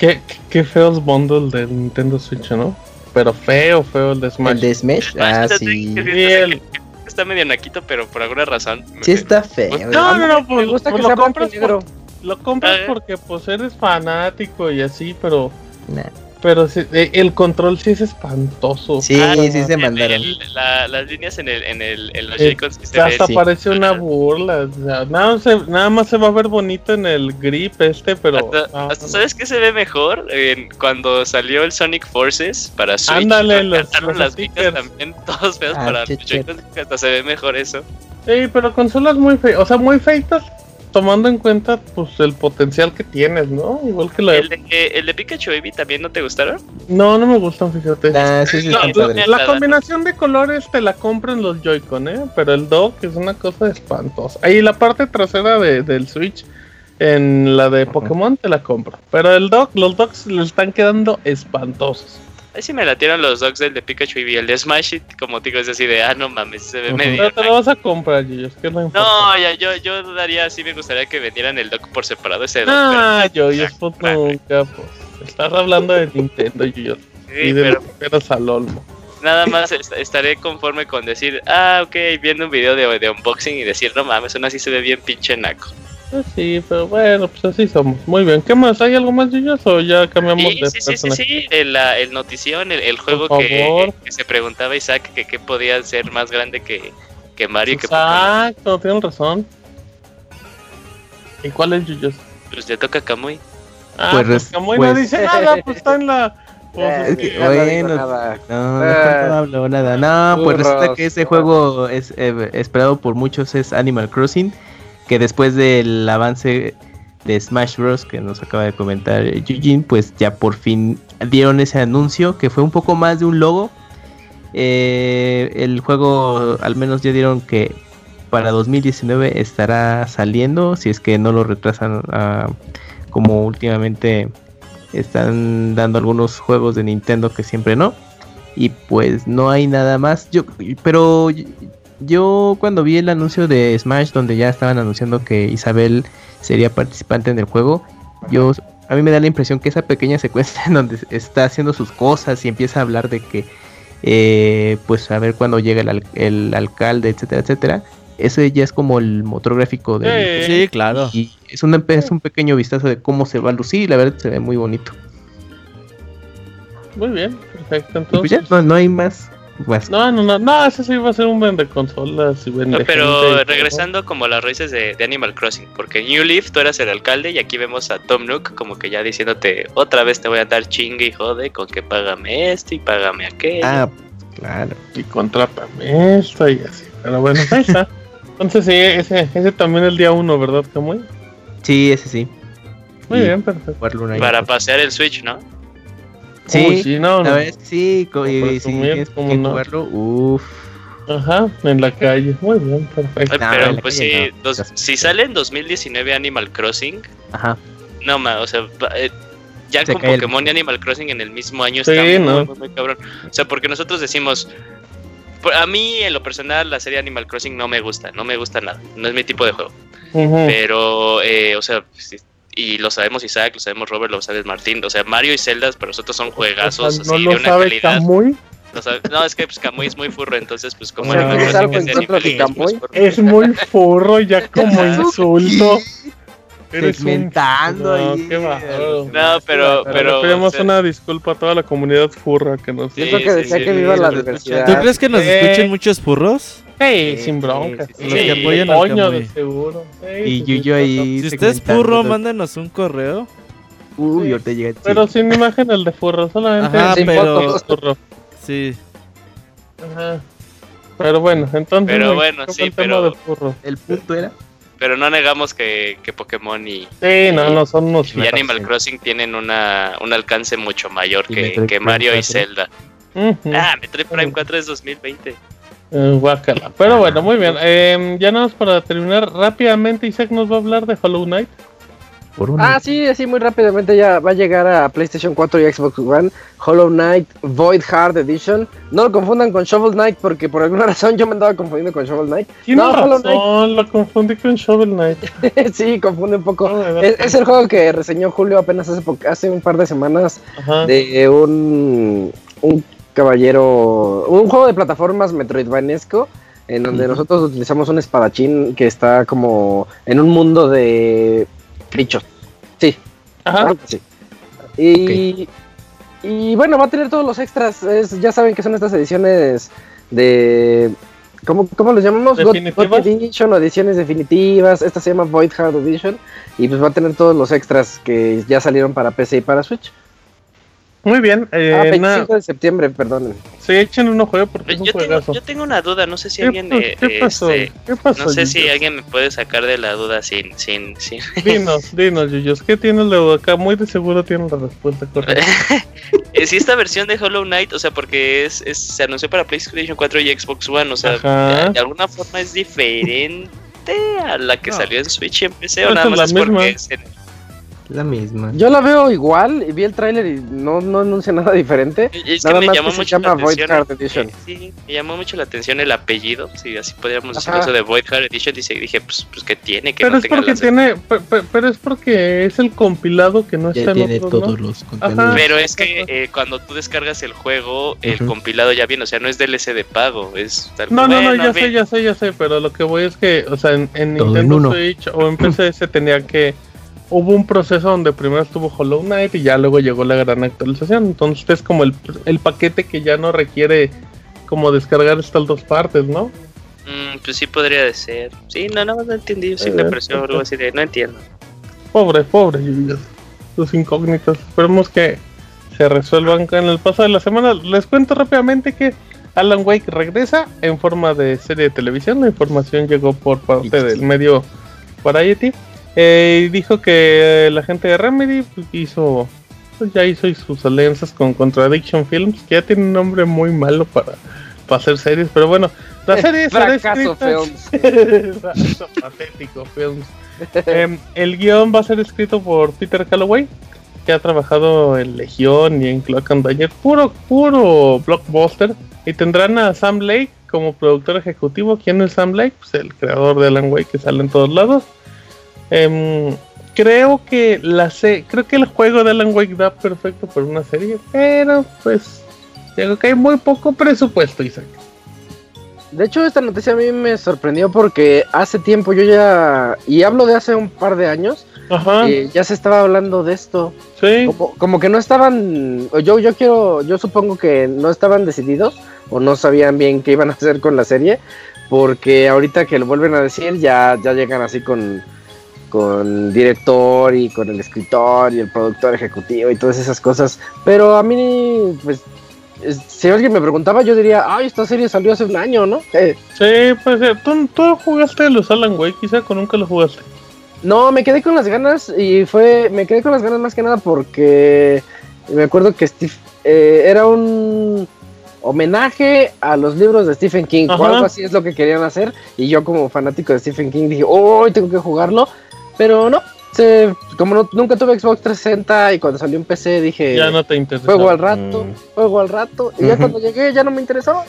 A: qué, qué feos bundle de Nintendo Switch, ¿no? Pero feo, feo el de Smash.
B: El de Smash, ah, sí.
A: Bien.
C: Está medio naquito, pero por alguna razón.
B: Sí está feo.
A: No, no, no, pues,
E: Me gusta
A: pues
E: que sea
A: lo compras, por- lo compras
C: Ah.
A: porque pues eres fanático y así, pero
B: Nah.
A: Pero sí, eh, el control sí es espantoso.
B: Sí,
C: Ah,
B: sí se mandaron.
C: el- la- las líneas en, el, en, el, en los
A: Eh, hasta
B: sí.
A: parece una burla. o sea, nada, se- nada más se va a ver bonito en el grip este, pero.
C: Hasta,
A: ah,
C: hasta ¿sabes qué se ve mejor? En- cuando salió el Sonic Forces para Switch.
A: Ándale, los- los
C: las
A: stickers.
C: también todos feos
B: Ah,
C: para. Joy-Cons, hasta se ve mejor eso.
A: Sí, pero consolas muy feitas, o sea, muy feitas, tomando en cuenta pues el potencial que tienes, ¿no? Igual que la
C: ¿El de, el de Pikachu Baby también no te gustaron?
A: No, no me gustan, fíjate.
B: Nah, sí, sí
C: no,
A: la combinación de colores te la compran los Joy-Con, ¿eh? Pero el dock es una cosa espantosa. Ahí la parte trasera de- del Switch, en la de Pokémon, te la compro. Pero el dock, los docks le están quedando espantosos.
C: Ahí sí me latieron los dogs del de Pikachu y el de Smash, y como digo, es así de, ah, no mames, se ve medio.
A: Pero te lo vas a comprar, yo es que no importa.
C: No, ya, yo, yo daría, sí me gustaría que vendieran el dock por separado ese dock.
A: Ah, yo, yo,
C: Ah, claro.
A: nunca, pues. Estás hablando de Nintendo, yo.
C: pero-
A: Y
C: sí,
A: de
C: pero
A: pero al Olmo.
C: nada más est- estaré conforme con decir, ah, ok, viendo un video de, de unboxing y decir, no mames, aún así se ve bien pinche naco.
A: Pues sí, pero bueno, pues así somos. Muy bien. ¿Qué más? ¿Hay algo más, Yuyos? ¿O ya cambiamos
C: Sí,
A: de
C: sí, sí, sí,
A: personaje?
C: sí, el, la- el notición, el, el juego que, se preguntaba Isaac que qué podía ser más grande que, que Mario y que.
A: Exacto, tienen razón. ¿Y cuál es Yuyos?
C: Pues le toca a Kamui.
A: Ah,
B: Pues
A: pues, Kamui
B: pues-
A: no dice nada, pues está en la. pues,
E: Eh,
A: sí,
E: no
B: bueno,
E: nada.
B: No, no, no hablo nada. No, pues resulta que ese juego es eh, esperado por muchos es Animal Crossing, que después del avance de Smash Bros que nos acaba de comentar Eugene, pues ya por fin dieron ese anuncio que fue un poco más de un logo. Eh, el juego al menos ya dieron que para 2019 estará saliendo, si es que no lo retrasan ah, como últimamente están dando algunos juegos de Nintendo que siempre no. Y pues no hay nada más. Yo, pero yo cuando vi el anuncio de Smash donde ya estaban anunciando que Isabel sería participante en el juego, yo a mí me da la impresión que esa pequeña secuencia en donde está haciendo sus cosas y empieza a hablar de que eh, pues a ver cuándo llega el, al- el alcalde, etcétera, etcétera. Ese ya es como el motor gráfico
A: Eh,
D: Sí, claro.
B: y es un, es un pequeño vistazo de cómo se va a lucir y la verdad se ve muy bonito.
A: Muy bien, perfecto.
B: Y pues
A: Entonces,
B: ya, no, no hay más.
A: No, no, no, no, ese sí va a ser un vende consolas y vende.
C: No, pero
A: gente y todo.
C: regresando como a las raíces de, de Animal Crossing, porque en New Leaf tú eras el alcalde y aquí vemos a Tom Nook como que ya diciéndote otra vez te voy a dar chingue y jode con que págame esto y págame aquello.
B: Ah, claro.
A: Y contrátame esto y así. Pero bueno, ahí está. Entonces, sí, ese, ese también el día uno, ¿verdad, Kamui?
B: Sí, ese sí.
A: Muy
B: Y
A: bien, perfecto.
C: para pasear el Switch, ¿no?
B: Sí,
A: Uy, sí, no,
B: La
A: no.
B: que sí, y, si tienes
A: ¿cómo
B: que
A: no?
B: jugarlo, uff.
A: Ajá, en la calle. Muy bien, perfecto.
C: Ay, pero pues
B: no.
C: dos- si sale en 2019 Animal Crossing,
B: Ajá.
C: no ma, o sea, eh, ya
B: Se
C: con
B: el-
C: Pokémon y Animal Crossing en el mismo año
A: Sí,
C: está muy,
A: ¿no?
C: muy, muy cabrón. O sea, porque nosotros decimos, por- a mí en lo personal la serie Animal Crossing no me gusta, no me gusta nada, no es mi tipo de juego. Pero, eh, o sea, sí, y lo sabemos Isaac, lo sabemos Robert, lo sabes Martín, o sea, Mario y Zelda para nosotros son juegazos
A: O sea, no
C: así,
A: lo
C: de una
A: sabe
C: calidad. Sabe- no, es que pues Kamui es muy furro, entonces pues como
A: O sea,
C: Animal
A: ¿tienes
C: Crossing
E: algo
C: es nivel, pues.
A: Es muy furro ya como insulto. Un- No,
B: ahí.
A: qué bárbaro.
C: No, pero,
A: Pero,
C: pero,
A: le pedimos
C: o sea,
A: una disculpa a toda la comunidad furra que nos
C: Sí,
E: Siento que decía
C: sí,
E: que
C: sí,
E: viva
B: sí,
E: la
B: sí,
E: diversidad.
D: ¿Tú crees que nos
A: Eh.
D: escuchen muchos furros?
A: Sí,
B: Sí,
A: sin bronca.
B: sí,
A: Sí,
B: sí,
D: Los que apoyan al
A: Coño,
D: Kamui.
A: de seguro. Sí,
B: Y Yuyo ahí.
D: Si usted es
B: todo.
D: mándenos un correo.
B: Uy, ahorita llega.
A: Pero sin imagen el de furro, solamente
D: Ajá,
A: sin
D: pero-
A: furro.
D: Sí.
A: Ajá. Pero bueno, entonces.
C: Pero
A: no,
C: bueno,
A: ¿qué
C: sí, pero-?
B: El punto era.
C: pero no negamos que, que Pokémon y,
A: Sí, no, no son unos.
C: y Animal
B: sí.
C: Crossing tienen una, un alcance mucho mayor
B: Y
C: que, que Mario y
B: 4.
C: Zelda.
A: Ujú.
C: Ah, Metroid Prime 4 es 2020.
A: Eh, guácala. Pero bueno, muy bien. Eh, ya nada más para terminar rápidamente, Isaac nos va a hablar de Hollow Knight.
B: Por una.
E: Ah, sí, así muy rápidamente ya va a llegar a PlayStation 4 y Xbox One Hollow Knight Void Hard Edition. No lo confundan con Shovel Knight porque por alguna razón yo me andaba confundiendo con Shovel Knight.
A: Tiene
E: No, Hollow
A: lo confundí con Shovel Knight.
E: sí, confunde un poco.
A: No.
E: Es, es el juego que reseñó Julio apenas hace, hace un par de semanas
A: Ajá.
E: de un, un caballero, un juego de plataformas metroidvanesco en donde nosotros utilizamos un espadachín que está como en un mundo de bichos. Sí,
A: Ajá.
E: así. Y, y bueno, va a tener todos los extras. es- ya saben que son estas ediciones de. ¿Cómo, cómo los llamamos? God-
A: ¿Definitivas?
E: God Edition o ediciones definitivas. Esta se llama Void Hard Edition. Y pues va a tener todos los extras que ya salieron para PC y para Switch.
A: Muy bien. Eh,
E: ah,
A: na-
E: 25 de septiembre, perdonen.
A: sí, echen uno juego porque es un
C: Yo tengo, yo tengo una duda, no sé si
A: ¿Qué,
C: alguien eh,
A: qué pasó?
C: este,
A: ¿Qué pasó?
C: no sé si
A: Yuyos?
C: alguien me puede sacar de la duda sin sin sin
A: Dinos, dinos, Yuyos. ¿Qué tiene el de acá? Muy de seguro tiene la respuesta correcta.
C: Eh, si esta versión de Hollow Knight, o sea, porque es, es- se anunció para PlayStation 4 y Xbox One, o sea,
A: Ajá.
C: de, de alguna forma es diferente a la que
D: No.
C: salió en Switch y en PC o
A: Esta
C: nada más es porque es en-
B: La misma.
E: Yo la veo igual, y vi el tráiler y no, no anuncia nada diferente.
C: Y Es que
E: Nada
C: me
E: más
C: llamó
E: que se
C: mucho la
E: llama Void
C: atención.
E: Card Edition.
C: eh, Sí, me llamó mucho la atención el apellido. Si así podríamos decir
E: Ajá.
C: eso de Void Heart Edition. Dice, dije, pues, pues que tiene que
A: Pero
C: no
A: es
C: tenga
A: porque
C: las-
A: tiene, pe- pe- pero es porque es el compilado que no
B: Ya
A: está en
B: tiene
A: otros, ¿no?
B: todos los
A: Ajá.
B: contenidos.
C: Pero es que eh, cuando tú descargas el juego, el
B: Ujú.
C: compilado ya viene, o sea, no es DLC de pago, es tal
A: No, no, no, ya
C: ve-
A: sé, ya sé, ya sé, pero lo que voy es que, o sea, en, en
B: en
A: Nintendo
B: uno.
A: Switch o en PC se tenía que... Hubo un proceso donde primero estuvo Hollow Knight y ya luego llegó la gran actualización. Entonces es como el, el paquete que ya no requiere como descargar estas dos partes, ¿no?
C: Mm, pues sí podría ser. Sí, no, no, no entendí, sí me
A: Eh,
C: pareció algo así de, no entiendo.
A: Pobre, pobre, sus incógnitas. Esperemos que se resuelvan en el paso de la semana. Les cuento rápidamente que Alan Wake regresa en forma de serie de televisión. La información llegó por parte del medio Variety. Eh, dijo que la gente de Remedy pues, hizo, pues, ya hizo sus alianzas con Contradiction Films, que ya tiene un nombre muy malo para, para hacer series, pero bueno, la serie será
E: Fracaso
A: patético Films. Em, el guion va a ser escrito por Peter Calloway, que ha trabajado en Legión y en Clock and Dagger, puro, puro blockbuster. Y tendrán a Sam Lake como productor ejecutivo. ¿Quién es Sam Lake? Pues el creador de Alan Wake que sale en todos lados. Em, creo que la se creo que el juego de Alan Wake da perfecto para una serie, pero pues creo que hay muy poco presupuesto, Isaac.
E: De hecho, esta noticia a mí me sorprendió porque hace tiempo yo ya, y hablo de hace un par de años,
A: Ajá,
E: eh, ya se estaba hablando de esto.
A: sí.
E: Como, como que no estaban, yo, yo quiero, yo supongo que no estaban decididos o no sabían bien qué iban a hacer con la serie, porque ahorita que lo vuelven a decir ya, ya llegan así con, con director y con el escritor y el productor ejecutivo y todas esas cosas. Pero a mí, pues, es- si alguien me preguntaba, yo diría, ay, esta serie salió hace un año, ¿no? Eh,
A: Sí, pues eh, ¿tú, tú jugaste los Alan Wake, Isaac, o nunca lo jugaste.
E: No, me quedé con las ganas y fue, me quedé con las ganas más que nada porque me acuerdo que Steve eh, era un homenaje a los libros de Stephen King o algo así es lo que querían hacer y yo como fanático de Stephen King dije, oh, tengo que jugarlo, pero no, se, como no- nunca tuve Xbox 360 y cuando salió en PC dije,
A: ya no te interesa.
E: juego al rato,
B: Mm.
E: juego al rato y ya cuando llegué ya no me interesaba.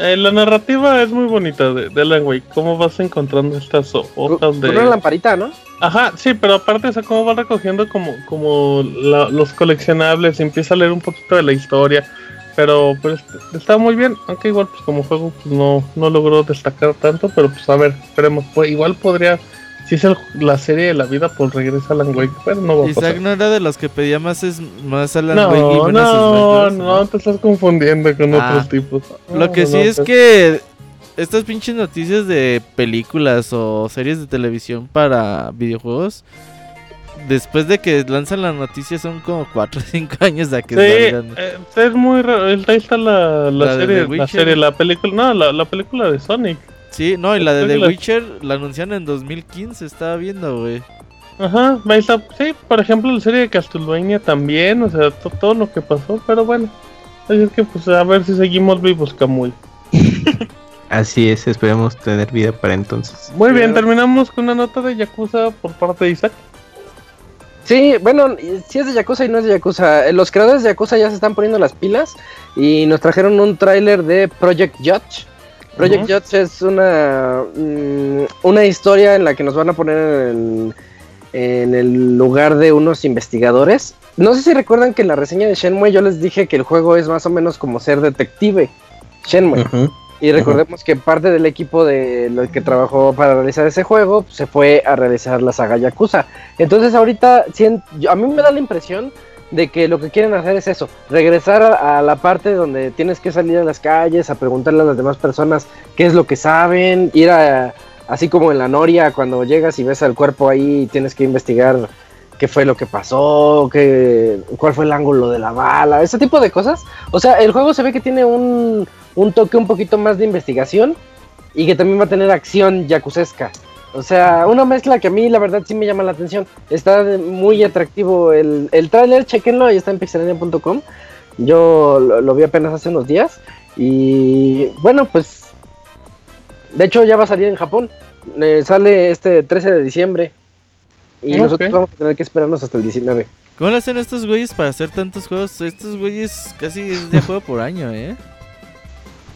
A: Eh, la narrativa es muy bonita de, de Alan Wake. ¿Cómo vas encontrando estas ho- hojas
E: Con
A: de.?
E: una lamparita, ¿no?
A: Ajá, sí, pero aparte, o sea, cómo va recogiendo como, como la- los coleccionables, y empieza a leer un poquito de la historia, pero pues está muy bien, aunque igual pues como juego pues, no, no logró destacar tanto, pero pues a ver, esperemos, pues igual podría, si es el- la serie de la vida, pues regresa Alan Wake, pero no va a
D: Isaac
A: pasar.
D: no era de los que pedía más, es, más Alan
A: No,
D: Wake y
A: no,
D: menos
A: no,
D: Smash Bros,
A: te estás confundiendo con
D: Ah.
A: otros tipos.
D: Lo que
A: No,
D: sí
A: no,
D: es que estas pinches noticias de películas o series de televisión para videojuegos, después de que lanzan la noticia son como 4 o 5 años de que
A: Sí,
D: salgan.
A: eh, es muy raro. Ahí está la, la,
D: La de
A: serie, la serie, la película, no, la, la película de Sonic.
D: Sí, no, y la de The Witcher la anunciaron en 2015, estaba viendo, güey.
A: Ajá, ahí está. Sí, por ejemplo, la serie de Castlevania también, o sea, to- todo lo que pasó, pero bueno. Así es que, pues, a ver si seguimos vivos, Camuy.
B: Así es, esperemos tener vida para entonces.
A: Muy bien, terminamos con una nota de Yakuza por parte de Isaac.
E: Sí, bueno, si es de Yakuza y no es de Yakuza. Eh, Los creadores de Yakuza ya se están poniendo las pilas y nos trajeron un tráiler de Project Judge. Project. Judge es una, mm, una historia en la que nos van a poner en, en el lugar de unos investigadores. No sé si recuerdan que en la reseña de Shenmue yo les dije que el juego es más o menos como ser detective. Shenmue. Y recordemos que parte del equipo de lo que trabajó para realizar ese juego pues, se fue a realizar la saga Yakuza. Entonces ahorita a mí me da la impresión de que lo que quieren hacer es eso, regresar a, la parte donde tienes que salir a las calles a preguntarle a las demás personas qué es lo que saben, ir a, así como en la noria cuando llegas y ves al cuerpo ahí tienes que investigar qué fue lo que pasó, qué, cuál fue el ángulo de la bala, ese tipo de cosas. O sea, el juego se ve que tiene un, un toque un poquito más de investigación y que también va a tener acción yacuzesca. O sea, una mezcla que a mí la verdad sí me llama la atención. Está muy atractivo el, el tráiler, chequenlo, ahí está en pixelania.com. Yo lo, lo vi apenas hace unos días y bueno, pues de hecho ya va a salir en Japón. Eh, sale este 13 de diciembre. Y
A: Ok.
E: nosotros vamos a tener que esperarnos hasta el 19.
D: ¿Cómo le hacen estos güeyes para hacer tantos juegos? Estos güeyes casi es de juego por año, ¿eh?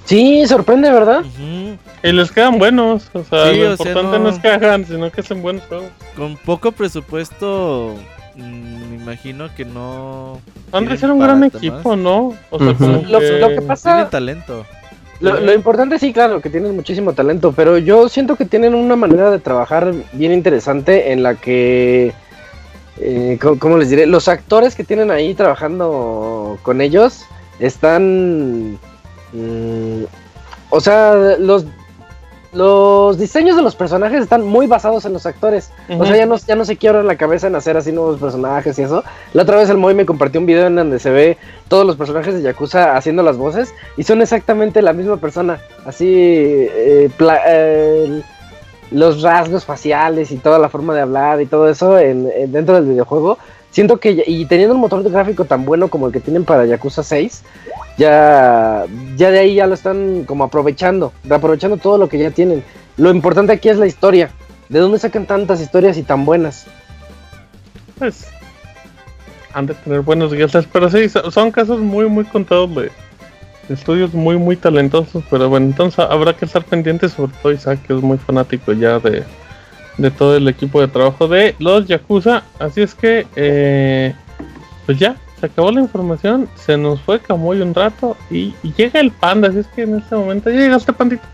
E: Sí, sorprende, ¿verdad?
A: Y les quedan buenos. O sea,
D: Sí,
A: lo
D: o sea,
A: importante no...
D: no-
A: es que hagan, sino que hacen buenos juegos.
D: Con poco presupuesto, mm, me imagino que no.
A: Andrés
D: tienen
A: era un gran equipo,
D: más.
A: ¿no? O sea,
B: Ujú.
A: como
E: Lo,
A: que...
E: lo que pasa,
D: Tienen talento.
E: lo, lo importante sí, claro, que tienen muchísimo talento, pero yo siento que tienen una manera de trabajar bien interesante en la que, eh, ¿cómo, cómo les diré? Los actores que tienen ahí trabajando con ellos están, mm, o sea, los los diseños de los personajes están muy basados en los actores. O sea, ya no, ya no se quiebran la cabeza en hacer así nuevos personajes y eso. La otra vez el Moy me compartió un video en donde se ve todos los personajes de Yakuza haciendo las voces y son exactamente la misma persona. Así, eh, eh, los rasgos faciales y toda la forma de hablar y todo eso en, en- dentro del videojuego. Siento que, y teniendo un motor de gráfico tan bueno como el que tienen para Yakuza 6, ya, ya de ahí ya lo están como aprovechando, aprovechando todo lo que ya tienen. Lo importante aquí es la historia. ¿De dónde sacan tantas historias y tan buenas?
A: pues han de tener buenos guiones, pero sí, so- son casos muy, muy contados de, de estudios muy, muy talentosos, pero bueno, entonces habrá que estar pendientes, sobre todo Isaac, que es muy fanático ya de, de todo el equipo de trabajo de los Yakuza, así es que, eh, pues ya, se acabó la información, se nos fue Camoy un rato y, y llega el panda, así es que en este momento ya llegaste, pandita.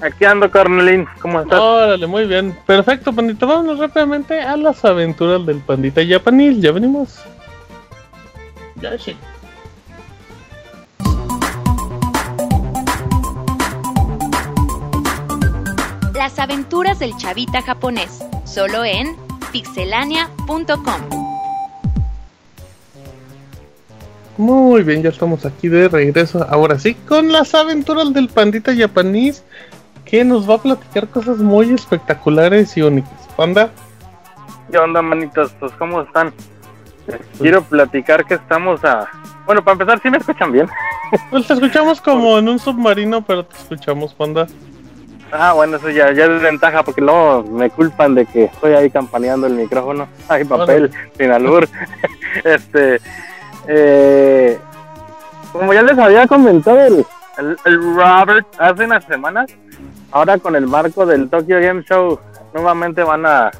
G: Aquí ando, Cornelín. ¿Cómo estás?
A: Órale, muy bien. Perfecto, pandita. Vámonos rápidamente a las aventuras del pandita japanil. Ya venimos. Ya sí.
H: Las aventuras del chavita japonés, solo en pixelania.com.
A: Muy bien, ya estamos aquí de regreso. Ahora sí, con las aventuras del pandita japonés. Que nos va a platicar cosas muy espectaculares y únicas. Panda,
G: ¿Qué onda, manitos? Pues, ¿cómo están? Les Quiero platicar que estamos a... Bueno, para empezar, ¿sí me escuchan bien?
A: pues te escuchamos como en un submarino, pero te escuchamos, Panda.
G: Ah, bueno, eso ya, ya es ventaja, porque luego me culpan de que estoy ahí campaneando el micrófono. Hay papel, sin albur. este... Eh, como ya les había comentado el, el, el Robert hace unas semanas, ahora con el marco del Tokyo Game Show, nuevamente van a,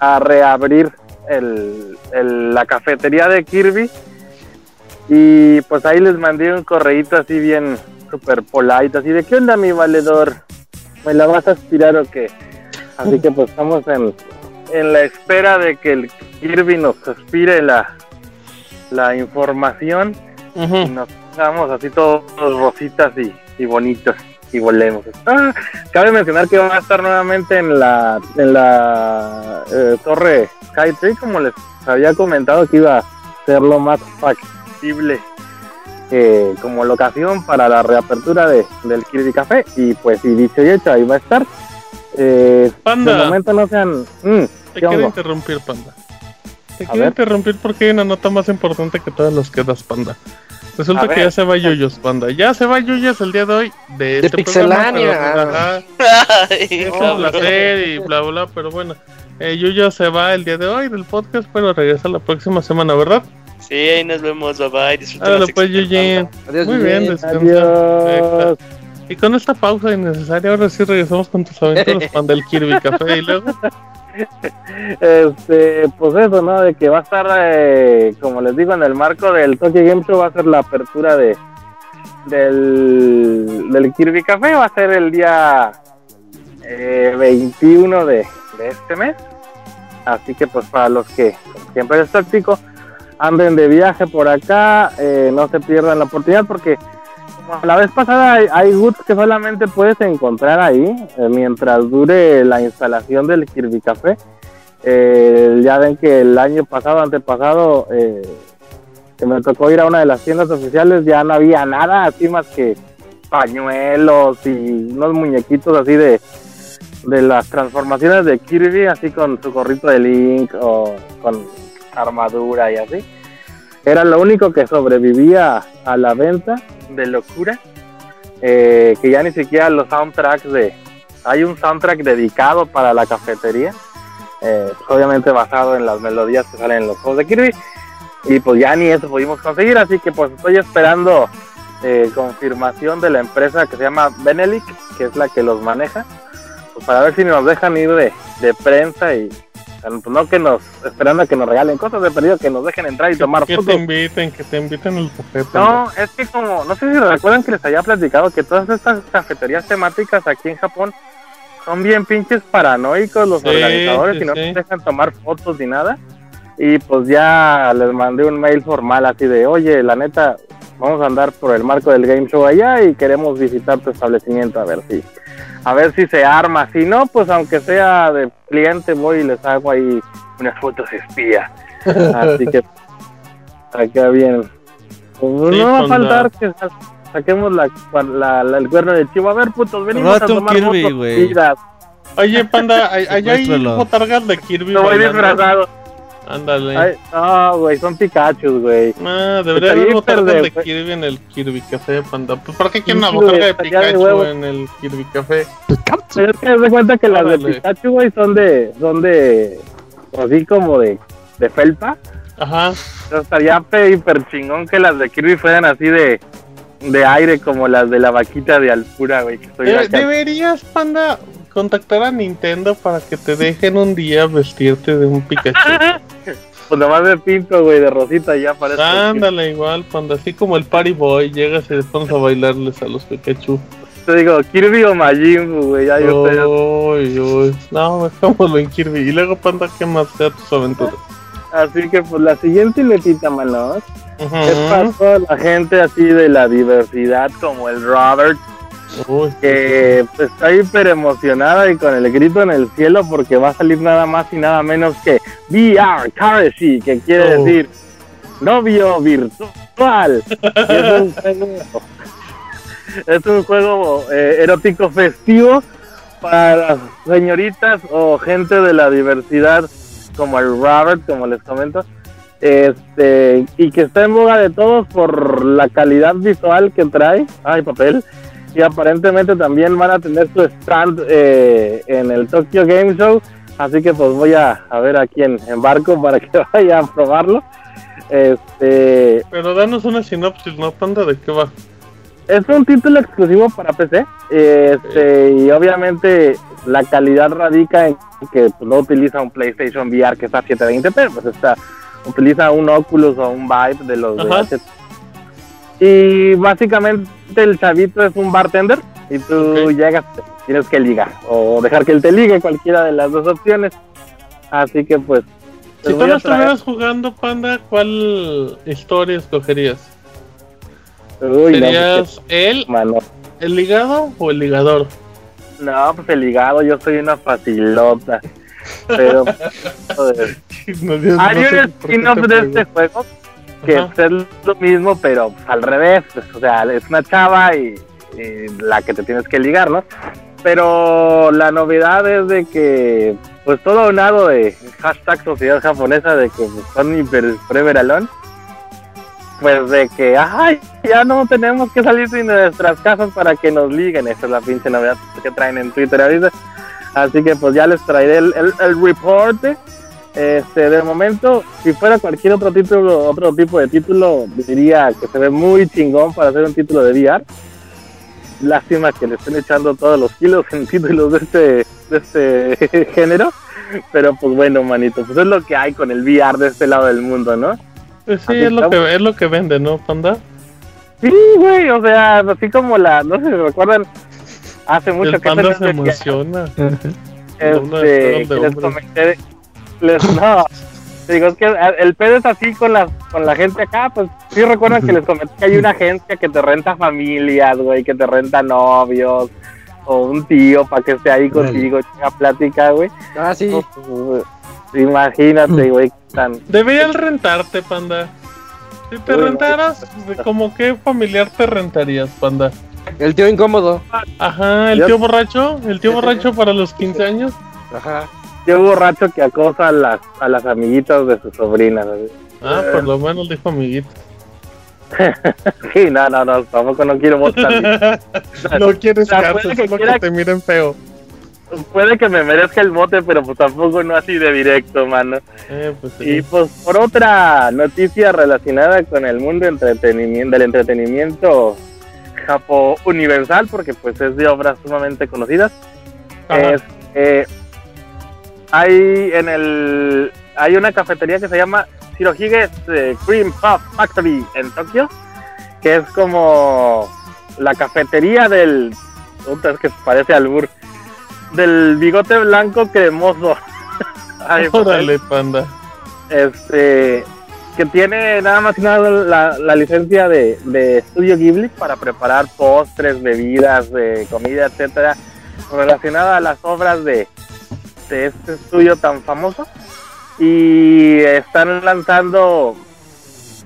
G: a reabrir el, el- la cafetería de Kirby. Y pues ahí les mandé un correíto así bien super polite, así de ¿qué onda mi valedor? ¿Me la vas a aspirar o qué? Así que pues estamos en, en la espera de que el Kirby nos aspire la, la información y nos pongamos así todos rositas y, y bonitos y volemos. Ah, cabe mencionar que va a estar nuevamente en la en la eh, torre Skytree, como les había comentado que iba a ser lo más factible eh, como locación para la reapertura de, del Kirby Café y pues y dicho y hecho ahí va a estar. Eh, de
A: Panda,
G: momento no sean... Mm,
A: te
G: ¿qué
A: quiero
G: onda?
A: interrumpir, Panda. Te
G: A
A: quiero
G: ver.
A: interrumpir porque hay una nota más importante que todas las que das, Panda. Resulta
G: A
A: que
G: ver.
A: ya se va Yuyos, Panda. Ya se va Yuyos el día de hoy de,
E: De
A: este programa,
E: Pixelania.
A: pero, ajá,
C: Ay,
A: es un placer y bla, bla, pero bueno. Eh, Yuyo se va el día de hoy del podcast, pero regresa la próxima semana, ¿verdad?
C: Sí, ahí nos vemos. Bye bye. Disfruten la
A: Ahora pues.
E: Adiós,
A: Muy bien, descansa.
G: Adiós.
A: Y con esta pausa innecesaria, ahora sí regresamos con tus aventuras, Panda, el Kirby Café y luego.
G: Este, pues eso, ¿no? De que va a estar, eh, como les digo, en el marco del Tokyo Game Show va a ser la apertura de del, del Kirby Café, va a ser el día eh, 21 de, de este mes. Así que pues para los que siempre es táctico, anden de viaje por acá, eh, no se pierdan la oportunidad porque como la vez pasada hay, hay goods que solamente puedes encontrar ahí eh, mientras dure la instalación del Kirby Café. Eh, ya ven que el año pasado, antepasado, eh, que me tocó ir a una de las tiendas oficiales, ya no había nada así más que pañuelos y unos muñequitos así de, de las transformaciones de Kirby, así con su gorrito de Link o con armadura y así. Era lo único que sobrevivía a la venta de locura. eh, que ya ni siquiera los soundtracks de... Hay un soundtrack dedicado para la cafetería. eh, obviamente basado en las melodías que salen en los juegos de Kirby. Y pues ya ni eso pudimos conseguir, así que pues estoy esperando eh, confirmación de la empresa que se llama Benelic, que es la que los maneja, pues para ver si nos dejan ir de, prensa y no que nos, esperando a que nos regalen cosas de perdido, que nos dejen entrar y tomar
A: Que
G: fotos.
A: te inviten, que te inviten al buffet.
G: No, es que como, no sé si recuerdan que les había platicado que todas estas cafeterías temáticas aquí en Japón son bien pinches paranoicos los
A: Sí,
G: organizadores
A: sí,
G: y no
A: sí.
G: nos dejan tomar fotos ni nada. Y pues ya les mandé un mail formal así de, oye, la neta, vamos a andar por el marco del game show allá y queremos visitar tu establecimiento a ver si, a ver si se arma. Si no, pues aunque sea de cliente voy y les hago ahí unas fotos espía. Así que acá bien. Pues
A: Sí,
G: no va a
A: pues,
G: faltar que sa- saquemos la, la- la- el cuerno de chivo. A ver, putos, venimos a tomar
D: Kirby,
G: fotos.
A: Oye, panda, ¿hay- ¿allá hay botargas de Kirby?
G: No voy disfrazado.
A: Ándale.
G: Ay, no, güey, son Pikachu, güey.
A: Ah, debería haber
G: de-
A: de Kirby en el Kirby Café, panda. Pues, ¿para qué quieren una
G: Sí,
A: de
G: de
A: Pikachu
G: huevo.
A: en el Kirby Café?
G: Pero es que de cuenta que las de. Pikachu, güey, son de, son de, así como de, de felpa.
A: Ajá.
G: Pero estaría hiper chingón que las de Kirby fueran así de, de aire, como las de la vaquita de Alpura, güey. Que acá.
A: deberías, panda, contactar a Nintendo para que te dejen un día vestirte de un Pikachu.
G: Pues nomás de pinto, güey, de rosita ya parece.
A: Ándale, igual, panda. Así como el Party Boy, llegas y te pones a bailarles a los Pikachu.
G: Te digo, Kirby o Majin, güey, ya yo.
A: Uy, uy. No, dejámoslo en Kirby. Y luego, panda, ¿qué más sea tus aventuras?
G: Así que pues la siguiente letita, manos.
A: Ujú.
G: Es para toda la gente así de la diversidad, como el Robert,
A: Uy,
G: que pues, está hiper emocionada y con el grito en el cielo porque va a salir nada más y nada menos que VR Currency, que quiere
A: Oh.
G: decir novio virtual. Es un juego, es un juego eh, erótico festivo para señoritas o gente de la diversidad como el Robert, como les comento. Este, y que está en boga de todos por la calidad visual que trae. Ay, papel y aparentemente también van a tener su stand eh, en el Tokyo Game Show. Así que pues voy a, a ver aquí en, en barco para que vaya a probarlo. Este
A: Pero danos una sinopsis, ¿no, panda? ¿De qué va?
G: es un título exclusivo para PC. Este, y obviamente la calidad radica en que pues, no utiliza un PlayStation VR que está a 720p, pues está, utiliza un Oculus o un Vive de los de
A: Ajá.
G: HTC. Y básicamente el chavito es un bartender y tú llegas, tienes que ligar o dejar que él te ligue, cualquiera de las dos opciones. Así que pues...
A: Si tú no estuvieras jugando, panda, ¿cuál historia escogerías?
G: Uy, no, pues,
A: ¿Serías él,
G: mano.
A: el ligado o el ligador?
G: No, pues el ligado, yo soy una facilota. Pero... joder.
A: No, Dios,
G: Hay
A: no qué
G: spin-off de este juego que
A: Ajá.
G: es lo mismo, pero pues, al revés. pues, o sea, es una chava y, y la que te tienes que ligar, ¿no? Pero la novedad es de que, pues todo unado de hashtag sociedad japonesa, de que pues, son hiper preveralón, pues de que, ay, ya no tenemos que salir de nuestras casas para que nos liguen. Esa es la pinche novedad que traen en Twitter ahorita. Así que pues ya les traeré el, el, el reporte. Este, de momento, si fuera cualquier otro título, otro tipo de título, diría que se ve muy chingón para hacer un título de VR. Lástima que le estén echando todos los kilos en títulos de este, de este género. Pero pues bueno, manito, pues es lo que hay con el VR de este lado del mundo, ¿no?
A: Pues sí, es lo, que, es lo que vende, ¿no, panda?
G: Sí, güey, o sea, así como la, no sé si recuerdan, hace mucho
A: el
G: que
A: panda se
G: decía,
A: emociona.
G: este, que les comenté, les, no, digo, es que el pedo es así con la, con la gente acá, pues sí recuerdan que les comenté que hay una agencia que te renta familias, güey, que te renta novios, o un tío para que esté ahí contigo, chinga plática, güey.
E: Ah, sí.
G: Pues, imagínate, güey, tan...
A: Deberían rentarte, panda. Si te
G: Uy, no.
A: rentaras, ¿de ¿como qué familiar te rentarías, panda?
E: El tío incómodo.
A: Ajá, el tío borracho, el tío borracho para los 15 años.
E: Ajá.
G: Yo borracho que acosa a las, a las amiguitas de sus sobrinas. así.
A: Ah, por lo menos dijo amiguito.
G: Sí, no, no, no, tampoco no quiero votar.
A: no quieres
G: La
A: cárcel,
G: puede que
A: solo
G: quiera-
A: que te miren feo.
G: puede que me merezca el mote, pero pues tampoco no así de directo, mano.
A: Eh, pues,
G: Y
A: sí.
G: pues por otra noticia relacionada con el mundo entretenimiento, del entretenimiento japo universal, porque pues es de obras sumamente conocidas,
A: Ajá.
G: es, eh, hay en el hay una cafetería que se llama Shirohige's eh, Cream Puff Factory en Tokio, que es como la cafetería del puta, es que parece albur del bigote blanco cremoso. Ay, pues,
A: Órale, panda.
G: este que tiene nada más y nada la, la licencia de, de Estudio Ghibli para preparar postres, bebidas, de comida, etcétera, relacionada a las obras de, de este estudio tan famoso. Y están lanzando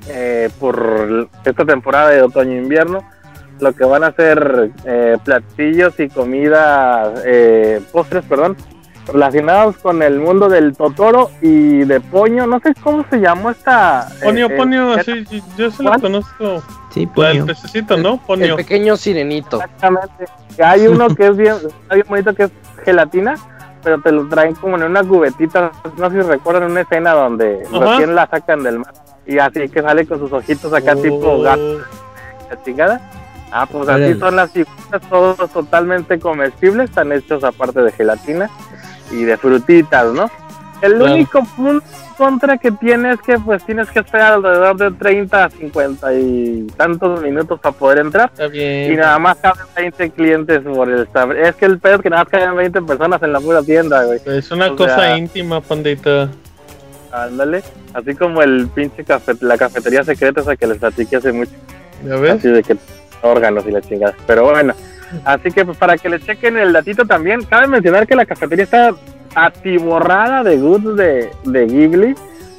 G: eh, por esta temporada de otoño-invierno lo que van a ser eh, platillos y comida, eh, postres, perdón, relacionados con el mundo del Totoro y de Poño. No sé cómo se llamó esta.
A: Ponio,
G: eh,
A: Ponio,
G: eh,
A: sí, yo- se lo conozco.
B: Sí,
A: La del
B: Ponyo.
A: pececito, ¿no?
E: El
A: Ponio.
E: pequeño sirenito.
G: Exactamente. Que Hay uno que es bien, está bien bonito que es gelatina, pero te lo traen como en una cubetita. No sé si recuerdan una escena donde
A: Ajá.
G: recién la sacan del mar y así que sale con sus ojitos acá tipo gato
A: Oh,
G: la chingada. Ah, pues
B: Órale.
G: así son las figuras, todos totalmente comestibles, están hechos aparte de gelatina y de frutitas, ¿no? El
A: Claro.
G: único punto contra que tiene es que pues tienes que esperar alrededor de 30 a 50 y tantos minutos para poder entrar
A: Está bien.
G: y nada más caben 20 clientes por el Es que el pedo es que nada más caben 20 personas en la pura tienda, güey.
A: Es una
G: o
A: cosa
G: sea-
A: íntima, pandita.
G: Ándale. Así como el pinche café, la cafetería secreta esa que les platiqué hace mucho.
A: ¿Ya ves?
G: así de que órganos y la chingada. Pero bueno, así que pues, para que le chequen el datito también, cabe mencionar que la cafetería está atiborrada de goods de, de Ghibli,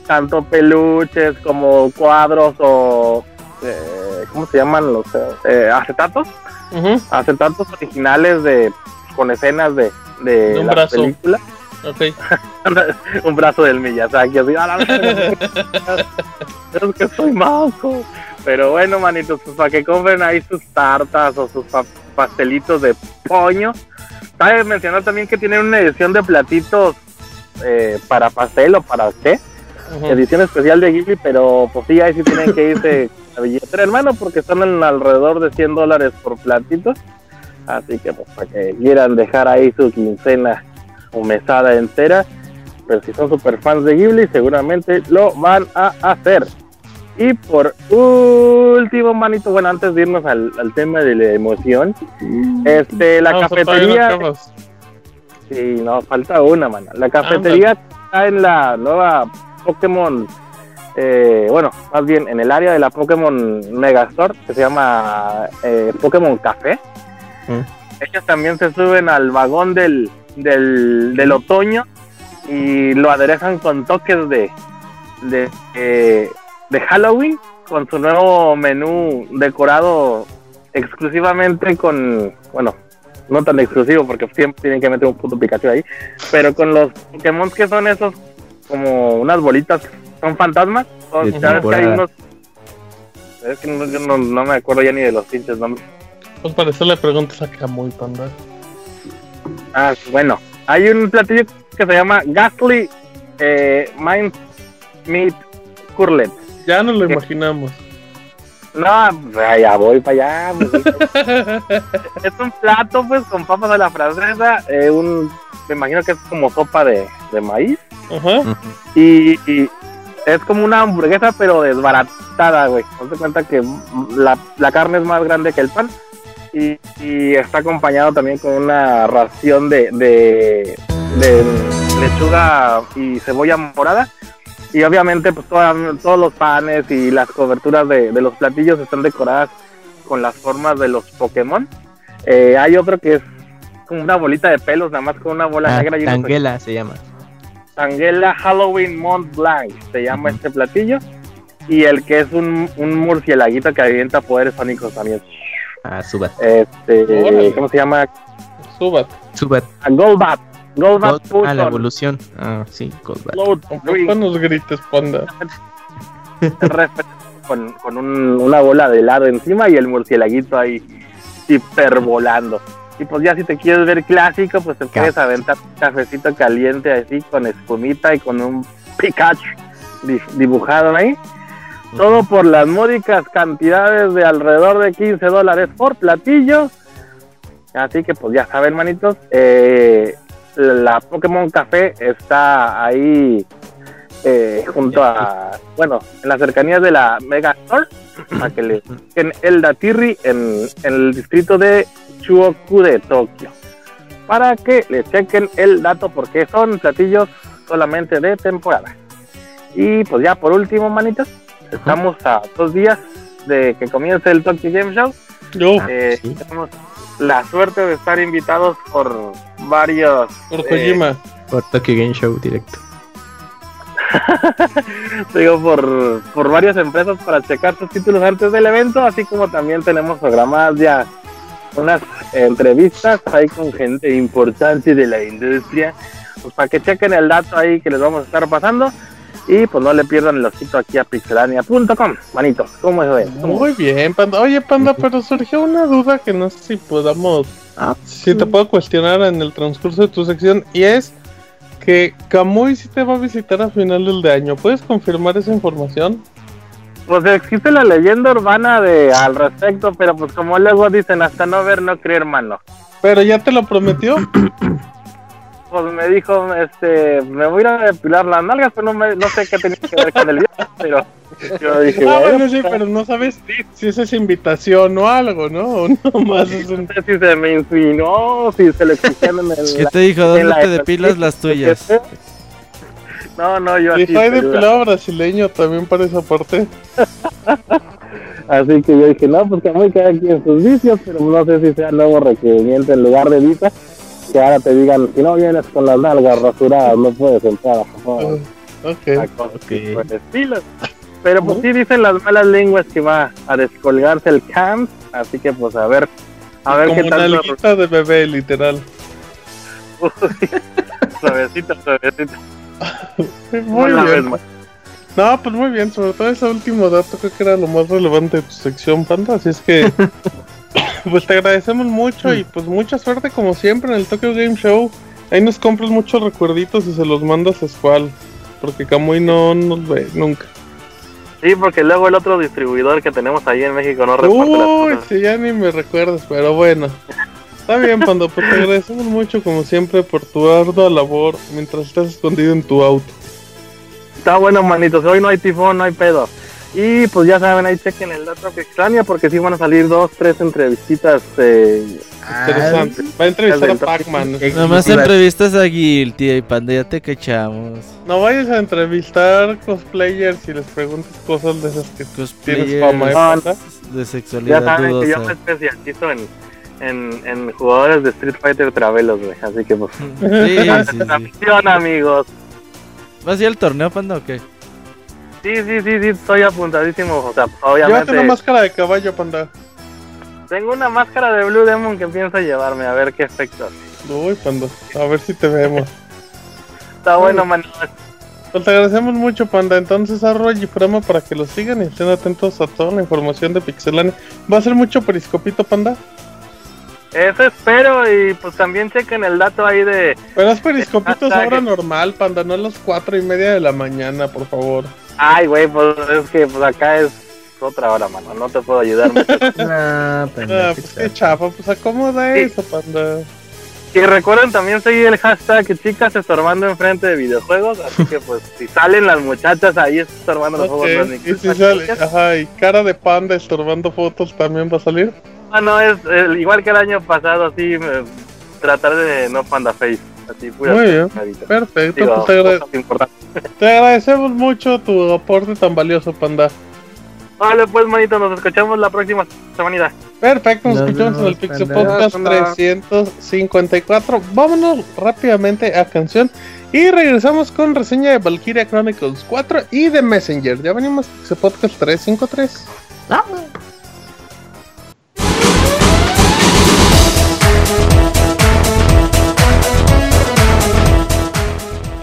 G: tanto peluches como cuadros o eh, ¿cómo se llaman los eh, acetatos? Acetatos originales de con escenas de, de,
A: De un
G: la
A: brazo.
G: película. Un brazo del Miyazaki así, "A la verga". es que soy manco. Pero bueno, manitos, pues para que compren ahí sus tartas o sus pa- pastelitos de poño. Cabe mencionar también que tienen una edición de platitos eh, para pastel o para
A: ujú.
G: Edición especial de Ghibli, pero pues sí, ahí sí tienen que irse a billetera, hermano, porque están en alrededor de 100 dólares por platitos. Así que pues para que quieran dejar ahí su quincena o mesada entera. Pero si son super fans de Ghibli, seguramente lo van a hacer. Y por último, manito, bueno, antes de irnos al, al tema de la emoción, este, la
A: no
G: cafetería. Sí, no, falta una, mano. La cafetería está en la nueva Pokémon. eh, bueno, más bien en el área de la Pokémon Megastore, que se llama eh, Pokémon Café.
B: Mm.
G: Ellos también se suben al vagón del, del, del otoño y lo aderezan con toques de, de, eh, de Halloween, con su nuevo menú decorado exclusivamente con, bueno, no tan exclusivo porque siempre tienen que meter un puto Pikachu ahí, pero con los Pokémon que son esos como unas bolitas, son fantasmas, ya ves que hay unos es que no, yo no, no me acuerdo ya ni de los pinches nombres.
A: Pues para eso le preguntas a Camuy, panda.
G: Ah, bueno, hay un platillo que se llama Ghastly eh, Mind Meat Curlet.
A: Ya nos lo imaginamos.
G: No, ya voy para allá. pues, es un plato, pues, con papas a la francesa. eh, un, me imagino que es como sopa de, de maíz.
A: Ajá.
G: Y, y es como una hamburguesa, pero desbaratada, güey. No te cuenta que la, la carne es más grande que el pan. Y, y está acompañado también con una ración de, de, de lechuga y cebolla morada. Y obviamente, pues toda- todos los panes y las coberturas de, de los platillos están decoradas con las formas de los Pokémon. Eh, hay otro que es como una bolita de pelos, nada más con una bola
B: Ah,
G: negra y unos
B: Tanguela se llama.
G: Tanguela Halloween Mont Blanc se llama este platillo. Y el que es un, un murcielaguito que avienta poderes sónicos también.
B: Ah, Subat.
G: Este. ¿cómo se llama?
A: Subat.
B: Subat.
G: Golbat. Golbat
B: Gold- ah, la evolución. Ah, sí,
A: Tampoco
G: Drink.
A: nos grites, panda.
G: con, con un- una bola de helado encima y el murcielaguito ahí hipervolando. Y pues ya si te quieres ver clásico, pues te puedes aventar un cafecito caliente así con espumita y con un Pikachu di- dibujado ahí. Todo por las módicas cantidades de alrededor de 15 dólares por platillo. Así que pues ya saben, manitos. eh, la Pokémon Café está ahí eh, junto a, bueno, en las cercanías de la Mega Store, para que le en el Datirri en, en el distrito de Chuoku de Tokio, para que le chequen el dato porque son platillos solamente de temporada. Y pues ya por último, manitos, estamos a dos días de que comience el Tokyo Game Show.
A: Yo,
G: Eh,
B: sí.
G: Tenemos la suerte de estar invitados por varios
A: por
G: eh,
A: Kojima.
B: Por Tokyo Game Show directo.
G: digo, por, por varias empresas para checar sus títulos antes del evento, así como también tenemos programadas ya unas entrevistas ahí con gente importante de la industria, pues para que chequen el dato ahí que les vamos a estar pasando y pues no le pierdan el ojito aquí a pixelania.com, manitos, ¿cómo? ¿Cómo?
A: Muy bien, Panda. Oye, Panda, pero surgió una duda que no sé si podamos.
B: Ah,
A: Si te puedo cuestionar en el transcurso de tu sección. Y es que Kamui sí te va a visitar a finales de año. ¿Puedes confirmar esa información?
G: Pues existe la leyenda urbana de al respecto, pero pues como luego dicen, hasta no ver, no creer, mano.
A: Pero ya te lo prometió.
G: Pues me dijo, este, me voy a ir a depilar las nalgas, pero no, me, no sé qué tenía que ver con el viaje, pero yo dije,
A: Ah,
G: bueno,
A: sí, pero no sabes si esa es invitación o algo, ¿no? O nomás es
G: no
A: un...
G: sé si se me insinuó, si se le pusieron en el...
D: ¿Qué te dijo? ¿Dónde te depilas las tuyas?
G: No, no, yo así.
A: Y hay
G: peluda.
A: depilado brasileño también para esa parte.
G: Así que yo dije, no, pues que muy cada quien sus vicios, pero no sé si sea nuevo requerimiento en lugar de visa, que ahora te digan, si no vienes con las nalgas rasuradas, no puedes entrar a Japón.
A: Ok.
G: a cosas por el estilo. Pero pues sí dicen las malas lenguas que va a descolgarse el camp, así que pues a ver, a ver
A: Como
G: qué
A: una
G: tal.
A: alguita de bebé, literal.
G: suavecito, suavecito.
A: Muy
G: Una vez
A: bien.
G: más.
A: No, pues muy bien, sobre todo ese último dato creo que era lo más relevante de tu sección, Panda, así es que pues te agradecemos mucho y pues mucha suerte como siempre en el Tokyo Game Show. Ahí nos compras muchos recuerditos y se los mandas a Squall, porque Kamui no nos ve nunca.
G: Sí, porque luego el otro distribuidor que tenemos ahí en México no reporta las
A: Uy,
G: cosas.
A: si ya ni me recuerdas, pero bueno. Está bien, Panda, pues te agradecemos mucho como siempre por tu ardua labor mientras estás escondido en tu auto.
G: Está bueno, manitos. Hoy no hay tifón, no hay pedo. Y pues ya saben, ahí chequen el dato que extraña porque sí van a salir dos, tres entrevistitas. Eh,
A: Interesante. Va a entrevistar a Pac-Man.
D: Nomás entrevistas a Guilty y Panda, ya te cachamos.
A: No vayas a entrevistar cosplayers y les preguntes cosas de esas que tienes
D: Cosplayers
A: fama, ¿eh, Panda?
D: de
G: ya
D: sexualidad
G: saben que yo me
D: dudosa.
G: especializo en, en, en jugadores de Street Fighter Travelos, güey. Así que pues.
D: Sí, sí,
G: la
D: sí.
G: amigos.
D: ¿Vas a ir al torneo, Panda, o qué?
G: Sí, sí, sí, sí, estoy apuntadísimo. O sea,
A: Llévate
G: obviamente.
A: una máscara de caballo, Panda.
G: Tengo una máscara de Blue Demon que pienso llevarme a ver qué efecto hace.
A: Uy, Panda. A ver si te vemos.
G: Está bueno, man.
A: Pues te agradecemos mucho, Panda. Entonces, arroba Giframa para que lo sigan y estén atentos a toda la información de Pixelania. ¿Va a ser mucho periscopito, Panda?
G: Eso espero y pues también chequen el dato ahí de.
A: Pero es periscopito a
G: Hashtag.
A: hora normal, Panda, no a las cuatro y media de la mañana, por favor.
G: Ay, güey, pues es que pues acá es otra hora, mano. No te puedo ayudar mucho.
B: Ah,
A: Ah,
B: pendejo.
A: pues qué chafa, pues acomoda
G: Sí.
A: eso, Panda.
G: y recuerden también seguir el hashtag chicas estorbando enfrente de videojuegos. Así que pues si salen las muchachas ahí estorbando los juegos,
A: y si sale, ajá, y cara de panda estorbando fotos también va a salir.
G: Ah, no, es eh, igual que el año pasado, así me- tratar de no panda face. Pura
A: Muy bien. Perfecto,
G: Digo,
A: pues te, agradecemos mucho tu aporte tan valioso, Panda.
G: Vale, pues, manito, nos escuchamos la próxima semanita.
A: Perfecto, nos
B: Nos
A: escuchamos en el Pixel. Podcast
G: Panda.
A: 354. Vámonos rápidamente a canción y regresamos con reseña de Valkyria Chronicles 4 y de Messenger. Ya venimos Pixel Podcast 353.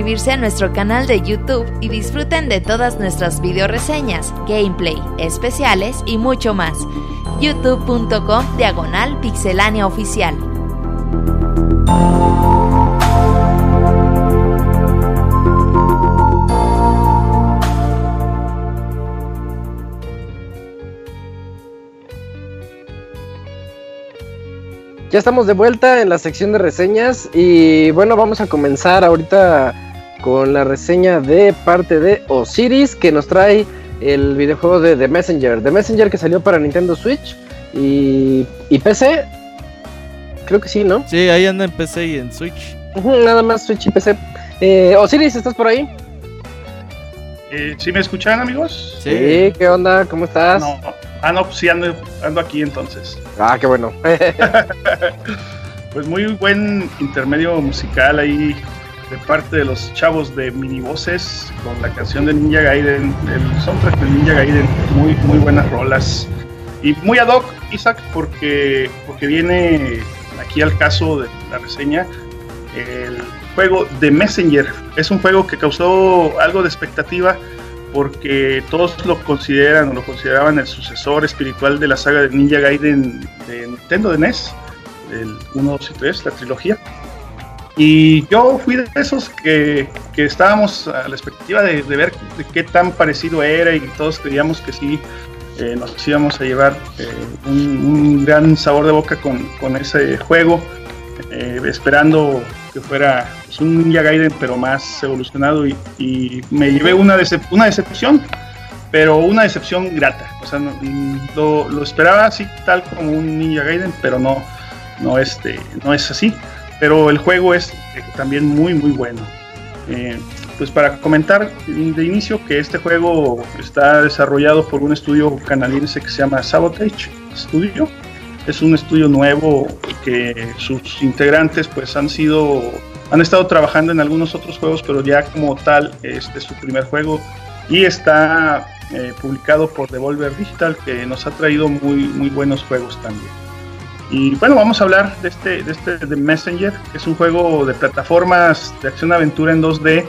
F: suscribirse a nuestro canal de YouTube y disfruten de todas nuestras video reseñas, gameplay, especiales y mucho más. youtube.com diagonal pixelania oficial.
E: Ya estamos de vuelta en la sección de reseñas y bueno, vamos a comenzar ahorita con la reseña de parte de Osiris que nos trae el videojuego de The Messenger. The Messenger que salió para Nintendo Switch y, y PC. Creo que sí, ¿no?
D: Sí, ahí anda en PC y en Switch.
E: Nada más Switch y PC. Eh, Osiris, ¿estás por ahí?
I: Eh, ¿Sí me escuchan, amigos?
E: Sí, ¿qué onda? ¿Cómo estás?
I: No. Ah, no, pues sí, ando, ando aquí entonces.
E: Ah, qué bueno.
I: Pues muy buen intermedio musical ahí de parte de los chavos de Minivoces con la canción de Ninja Gaiden, el soundtrack de Ninja Gaiden, muy, muy buenas rolas. Y muy ad hoc, Isaac, porque, porque viene aquí al caso de la reseña el juego de Messenger. Es un juego que causó algo de expectativa porque todos lo consideran o lo consideraban el sucesor espiritual de la saga de Ninja Gaiden de Nintendo de NES, el 1, 2 y 3, la trilogía. Y yo fui de esos que, que estábamos a la expectativa de, ver de qué tan parecido era y todos creíamos que sí eh, nos íbamos a llevar eh, un, gran sabor de boca con, con ese juego, eh, esperando que fuera pues, un Ninja Gaiden pero más evolucionado y, y me llevé una, decep una decepción, pero una decepción grata. O sea, no, lo, lo, esperaba así tal como un Ninja Gaiden, pero no, no, este, no es así. Pero el juego es eh, también muy muy bueno. Eh, pues para comentar de inicio que este juego está desarrollado por un estudio canadiense que se llama Sabotage Studio. Es un estudio nuevo que sus integrantes pues han sido han estado trabajando en algunos otros juegos pero ya como tal este es su primer juego. Y está eh, publicado por Devolver Digital que nos ha traído muy muy buenos juegos también y bueno vamos a hablar de este de este de Messenger que es un juego de plataformas de acción aventura en 2D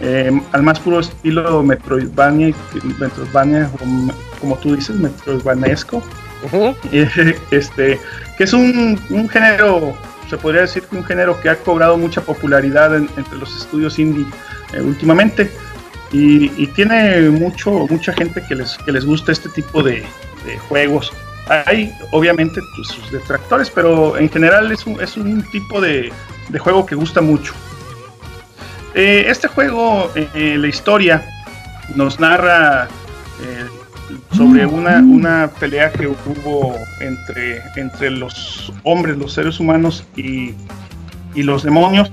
I: eh, al más puro estilo Metroidvania, Metroidvania como, como tú dices Metroidvanesco Uh -huh. este, que es un, un, género, se podría decir que un género que ha cobrado mucha popularidad en, entre los estudios indie eh, últimamente y, y, tiene mucho, mucha gente que les, que les gusta este tipo de, de juegos. Hay obviamente pues, sus detractores, pero en general es un, es un tipo de, de, juego que gusta mucho. Eh, este juego, eh, la historia, nos narra eh, sobre una, una pelea que hubo entre, entre los hombres, los seres humanos y, y los demonios,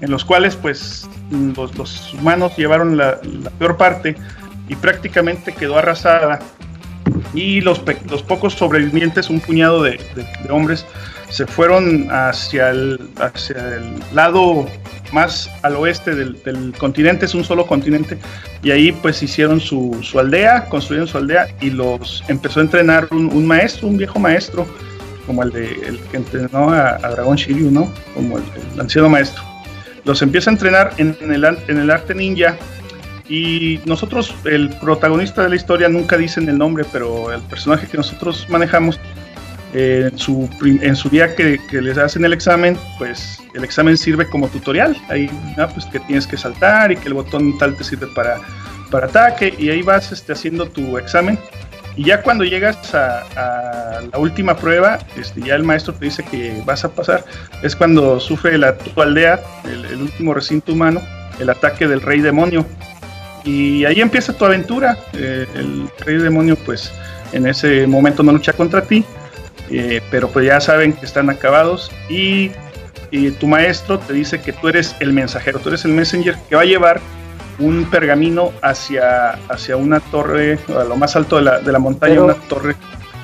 I: en los cuales pues los, los humanos llevaron la, la, peor parte y prácticamente quedó arrasada y los, pocos sobrevivientes, un puñado de, hombres, se fueron hacia el, hacia el lado más al oeste del, continente, es un solo continente, y ahí pues hicieron su, aldea, construyeron su aldea y los empezó a entrenar un, maestro, un viejo maestro, como el, de, el que entrenó a, a Dragón Shiryu, ¿no? Como el, anciano maestro. Los empieza a entrenar en el arte ninja y nosotros, el protagonista de la historia nunca dicen el nombre, pero el personaje que nosotros manejamos eh, en, su, en su día que, les hacen el examen, pues el examen sirve como tutorial. Ahí, ¿no? pues que tienes que saltar y que el botón tal te sirve para, para ataque. Y ahí vas este, haciendo tu examen. Y ya cuando llegas a, la última prueba, este, ya el maestro te dice que vas a pasar. Es cuando sufre la, tu aldea, el último recinto humano, el ataque del rey demonio. Y ahí empieza tu aventura. Eh, el rey demonio, pues en ese momento no lucha contra ti eh, pero pues ya saben que están acabados y, y, tu maestro te dice que tú eres el mensajero, tú eres el messenger que va a llevar un pergamino hacia, hacia una torre, a lo más alto de la, de la montaña, pero, una torre.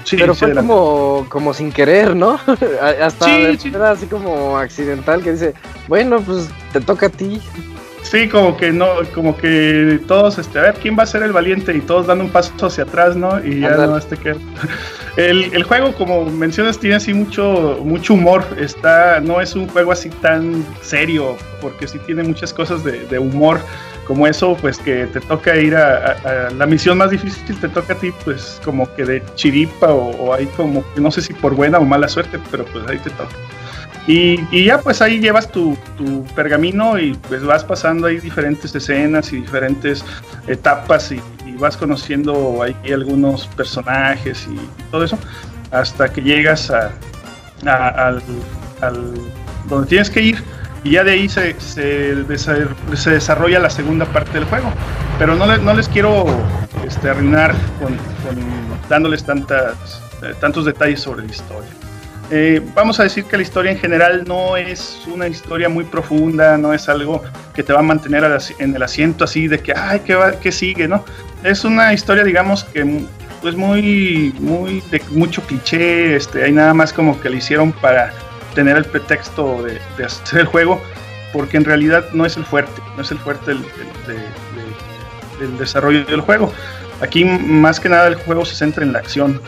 E: Sí, pero fue como, como sin querer, ¿no? Hasta sí, sí. así como accidental que dice, bueno, pues te toca a ti.
I: Sí, como que no, como que todos, este, a ver, ¿quién va a ser el valiente? Y todos dando un paso hacia atrás, ¿no? Y ya no este que el, el, juego, como mencionas, tiene así mucho, mucho humor. Está, no es un juego así tan serio, porque sí tiene muchas cosas de, de humor como eso, pues que te toca ir a, la misión más difícil, te toca a ti, pues como que de chiripa o, o ahí como que no sé si por buena o mala suerte, pero pues ahí te toca. Y, ya pues ahí llevas tu, pergamino y pues vas pasando ahí diferentes escenas y diferentes etapas y, vas conociendo ahí algunos personajes y todo eso hasta que llegas a, al, donde tienes que ir y ya de ahí se, se, desarrolla la segunda parte del juego. Pero no, no les quiero este, arruinar con, dándoles tantas, eh, tantos detalles sobre la historia. Eh, vamos a decir que la historia en general no es una historia muy profunda, no es algo que te va a mantener en el asiento así de que, ay, ¿qué, va, qué sigue? ¿no? Es una historia, digamos, que pues muy, muy de mucho cliché, este, hay nada más como que le hicieron para tener el pretexto de, hacer el juego, porque en realidad no es el fuerte, no es el fuerte del, del desarrollo del juego. Aquí más que nada el juego se centra en la acción,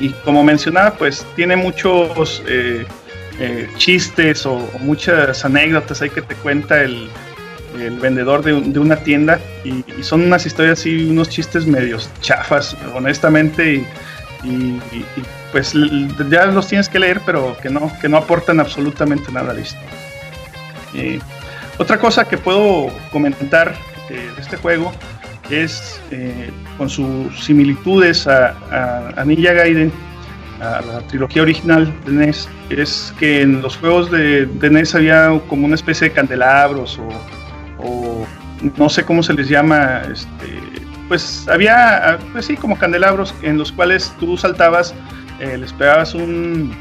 I: y como mencionaba, pues tiene muchos eh, eh, chistes o, muchas anécdotas ahí que te cuenta el, vendedor de, una tienda y, son unas historias y unos chistes medios chafas, honestamente, y, pues ya los tienes que leer, pero que no, que no aportan absolutamente nada a la historia. Eh, otra cosa que puedo comentar de este juego es eh, con sus similitudes a, a, Ninja Gaiden, a la trilogía original de NES, es que en los juegos de, de NES había como una especie de candelabros o, no sé cómo se les llama, este, pues había, pues sí, como candelabros en los cuales tú saltabas, eh, les pegabas un,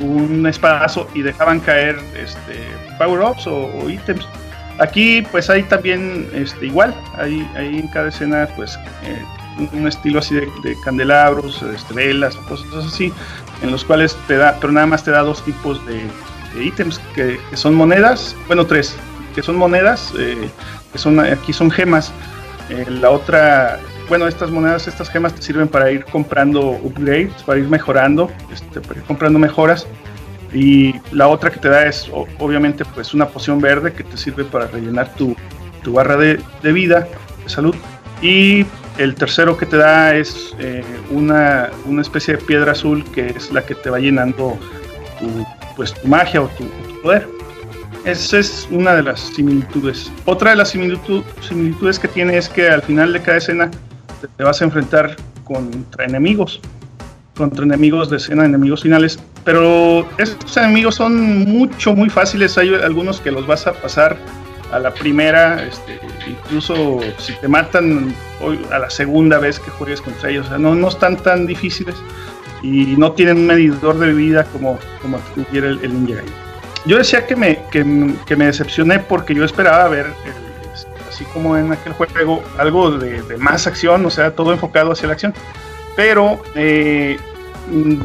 I: un espadazo y dejaban caer este, power-ups o ítems Aquí pues hay también este, igual, hay, hay en cada escena pues eh, un estilo así de, candelabros, velas o cosas así, en los cuales te da, pero nada más te da dos tipos de, ítems que, son monedas, bueno tres, que son monedas, eh, que son aquí son gemas. Eh, la otra, bueno, estas monedas, estas gemas te sirven para ir comprando upgrades, para ir mejorando, este, para ir comprando mejoras. Y la otra que te da es obviamente pues una poción verde que te sirve para rellenar tu, barra de, vida, de salud. Y el tercero que te da es eh, una, especie de piedra azul que es la que te va llenando tu, pues, tu magia o tu, poder. Esa es una de las similitudes. Otra de las similitudes que tiene es que al final de cada escena te vas a enfrentar contra enemigos contra enemigos de escena, enemigos finales. Pero estos enemigos son mucho, muy fáciles. Hay algunos que los vas a pasar a la primera, este, incluso si te matan a la segunda vez que juegues contra ellos. O sea, no, no están tan difíciles y no tienen un medidor de vida como, como tuviera el, el Ninja Yo decía que me, que, me decepcioné porque yo esperaba ver, así como en aquel juego, algo de más acción, o sea, todo enfocado hacia la acción pero eh,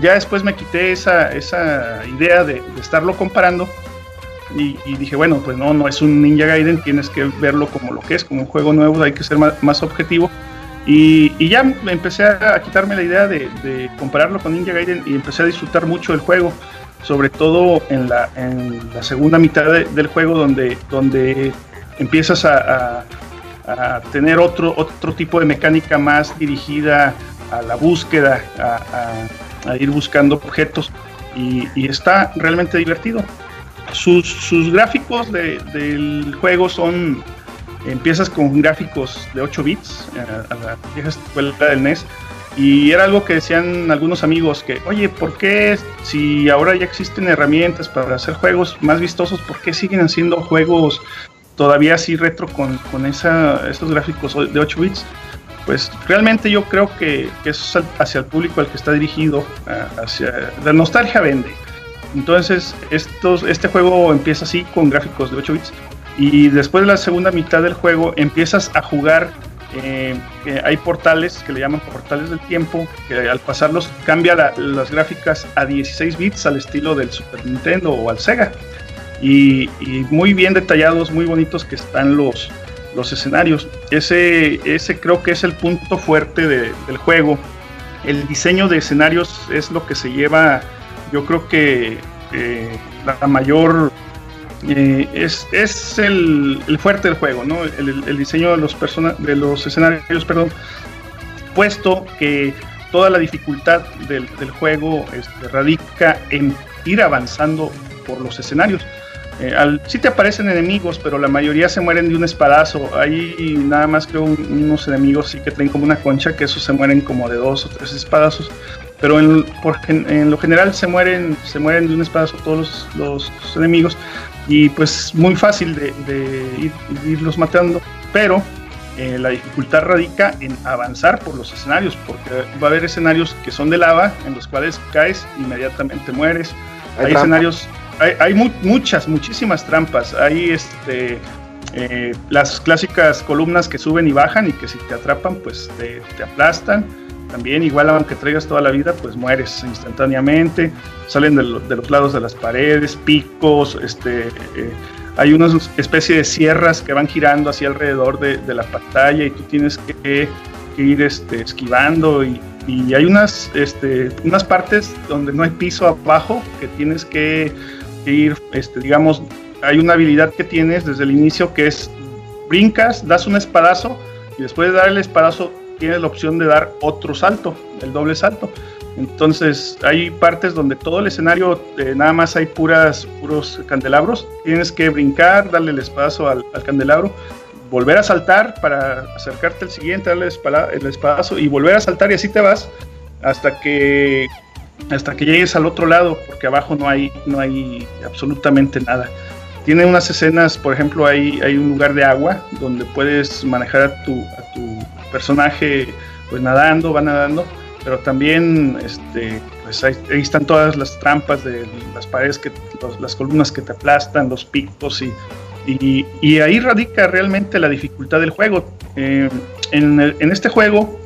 I: ya después me quité esa, esa idea de, estarlo comparando y, dije, bueno, pues no, no es un Ninja Gaiden, tienes que verlo como lo que es, como un juego nuevo, hay que ser más, objetivo. Y, ya empecé a, quitarme la idea de, compararlo con Ninja Gaiden y empecé a disfrutar mucho del juego, sobre todo en la, en la segunda mitad del juego donde, donde empiezas a, a, tener otro, otro tipo de mecánica más dirigida a la búsqueda, a, ir buscando objetos y, está realmente divertido. Sus, gráficos del juego son, empiezas con gráficos de 8 bits, eh, a, la vieja escuela del NES, y era algo que decían algunos amigos que, oye, ¿por qué si ahora ya existen herramientas para hacer juegos más vistosos, ¿por qué siguen haciendo juegos todavía así retro con, con esos gráficos de 8 bits? Pues realmente yo creo que, es hacia el público al que está dirigido, hacia la nostalgia vende. Entonces, este juego empieza así con gráficos de 8 bits y después de la segunda mitad del juego empiezas a jugar. Eh, hay portales que le llaman portales del tiempo, que al pasarlos cambia las gráficas a 16 bits al estilo del Super Nintendo o al Sega. y, muy bien detallados, muy bonitos que están los, los escenarios. Ese, ese creo que es el punto fuerte del juego. El diseño de escenarios es lo que se lleva, yo creo que eh, la mayor eh, es, es el, fuerte del juego, ¿no? El, diseño de los, de los escenarios, perdón, puesto que toda la dificultad del, juego este, radica en ir avanzando por los escenarios. Eh, al, sí te aparecen enemigos, pero la mayoría se mueren de un espadazo. Hay nada más creo unos enemigos sí que traen como una concha, que esos se mueren como de dos o tres espadazos. Pero en, en lo general se mueren, se mueren de un espadazo todos los, enemigos. Y pues muy fácil de, irlos matando. Pero eh, la dificultad radica en avanzar por los escenarios, porque va a haber escenarios que son de lava, en los cuales caes, inmediatamente mueres. Hay, escenarios hay, muchas, muchísimas trampas. Hay este, eh, las clásicas columnas que suben y bajan y que si te atrapan, pues te, aplastan. También, igual aunque traigas toda la vida, pues mueres instantáneamente. Salen de, los lados de las paredes, picos, este, eh, hay una especie de sierras que van girando hacia alrededor de, la pantalla y tú tienes que, ir este, esquivando y, y hay unas, este, unas partes donde no hay piso abajo que tienes que ir, este, digamos, hay una habilidad que tienes desde el inicio que es brincas, das un espadazo y después de dar el espadazo tienes la opción de dar otro salto, el doble salto. Entonces hay partes donde todo el escenario eh, nada más hay puras, puros candelabros. Tienes que brincar, darle el espadazo al, candelabro, volver a saltar para acercarte al siguiente, darle el espadazo y volver a saltar y así te vas hasta que hasta que llegues al otro lado, porque abajo no hay, no hay absolutamente nada. Tiene unas escenas, por ejemplo, hay, hay un lugar de agua donde puedes manejar a tu, a tu personaje pues nadando, va nadando, pero también este, pues ahí, están todas las trampas de las paredes, que, las columnas que te aplastan, los picos y, y, ahí radica realmente la dificultad del juego. Eh, en, en este juego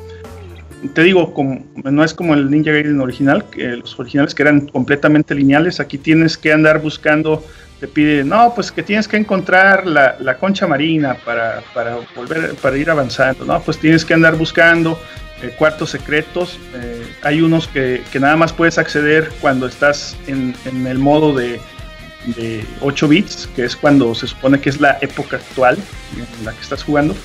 I: te digo, como, no es como el Ninja Gaiden original, que los originales que eran completamente lineales, aquí tienes que andar buscando, te pide, no, pues que tienes que encontrar la, concha marina para, volver, para ir avanzando, ¿no? Pues tienes que andar buscando eh, cuartos secretos, eh, hay unos que, nada más puedes acceder cuando estás en, el modo de, de 8 bits, que es cuando se supone que es la época actual en la que estás jugando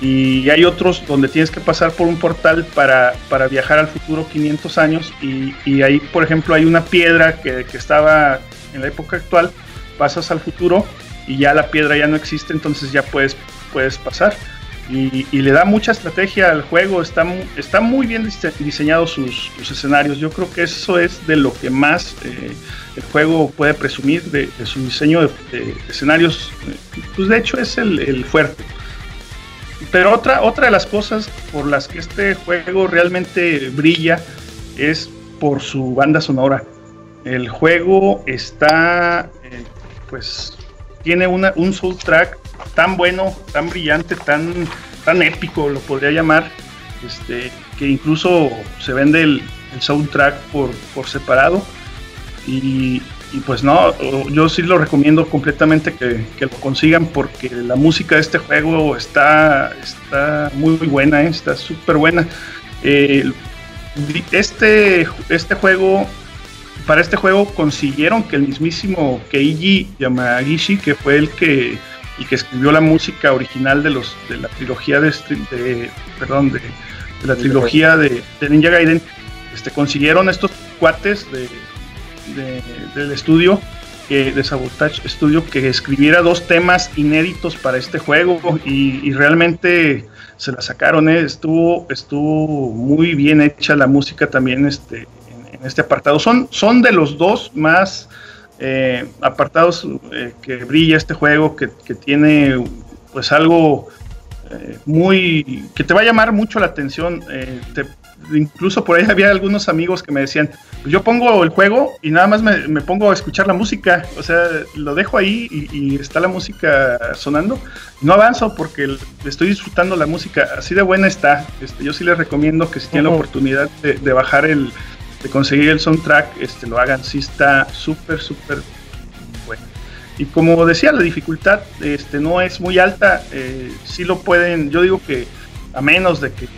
I: y hay otros donde tienes que pasar por un portal para, viajar al futuro 500 años y, ahí por ejemplo hay una piedra que, estaba en la época actual, pasas al futuro y ya la piedra ya no existe, entonces ya puedes, puedes pasar. Y, le da mucha estrategia al juego, está, está muy bien diseñados sus, escenarios. Yo creo que eso es de lo que más eh, el juego puede presumir de, su diseño de, escenarios. Pues de hecho es el, el fuerte. Pero otra, otra de las cosas por las que este juego realmente brilla es por su banda sonora. El juego está, eh, pues, tiene una, un soundtrack tan bueno, tan brillante, tan, tan épico, lo podría llamar, este, que incluso se vende el, el soundtrack por, por separado. Y, y pues no, yo sí lo recomiendo completamente que, lo consigan porque la música de este juego está, está muy, buena, ¿eh? está súper buena. Eh, este, este juego, para este juego consiguieron que el mismísimo Keiji Yamagishi, que fue el que, el que escribió la música original de los de la trilogía de, de perdón, de, la trilogía de, de Ninja Gaiden, este, consiguieron estos cuates de del estudio, de Sabotage Studio, que escribiera dos temas inéditos para este juego y, realmente se la sacaron, ¿eh? estuvo, estuvo muy bien hecha la música también este, en, este apartado. Son, son de los dos más eh, apartados eh, que brilla este juego, que, tiene pues algo muy que te va a llamar mucho la atención. Te, incluso por ahí había algunos amigos que me decían, pues yo pongo el juego y nada más me, pongo a escuchar la música, o sea, lo dejo ahí y, está la música sonando. No avanzo porque estoy disfrutando la música, así de buena está. Este, yo sí les recomiendo que si tienen la oportunidad de, bajar el, de conseguir el soundtrack, este, lo hagan, sí está súper, súper bueno. Y como decía, la dificultad este, no es muy alta, eh, sí lo pueden, yo digo que a menos de que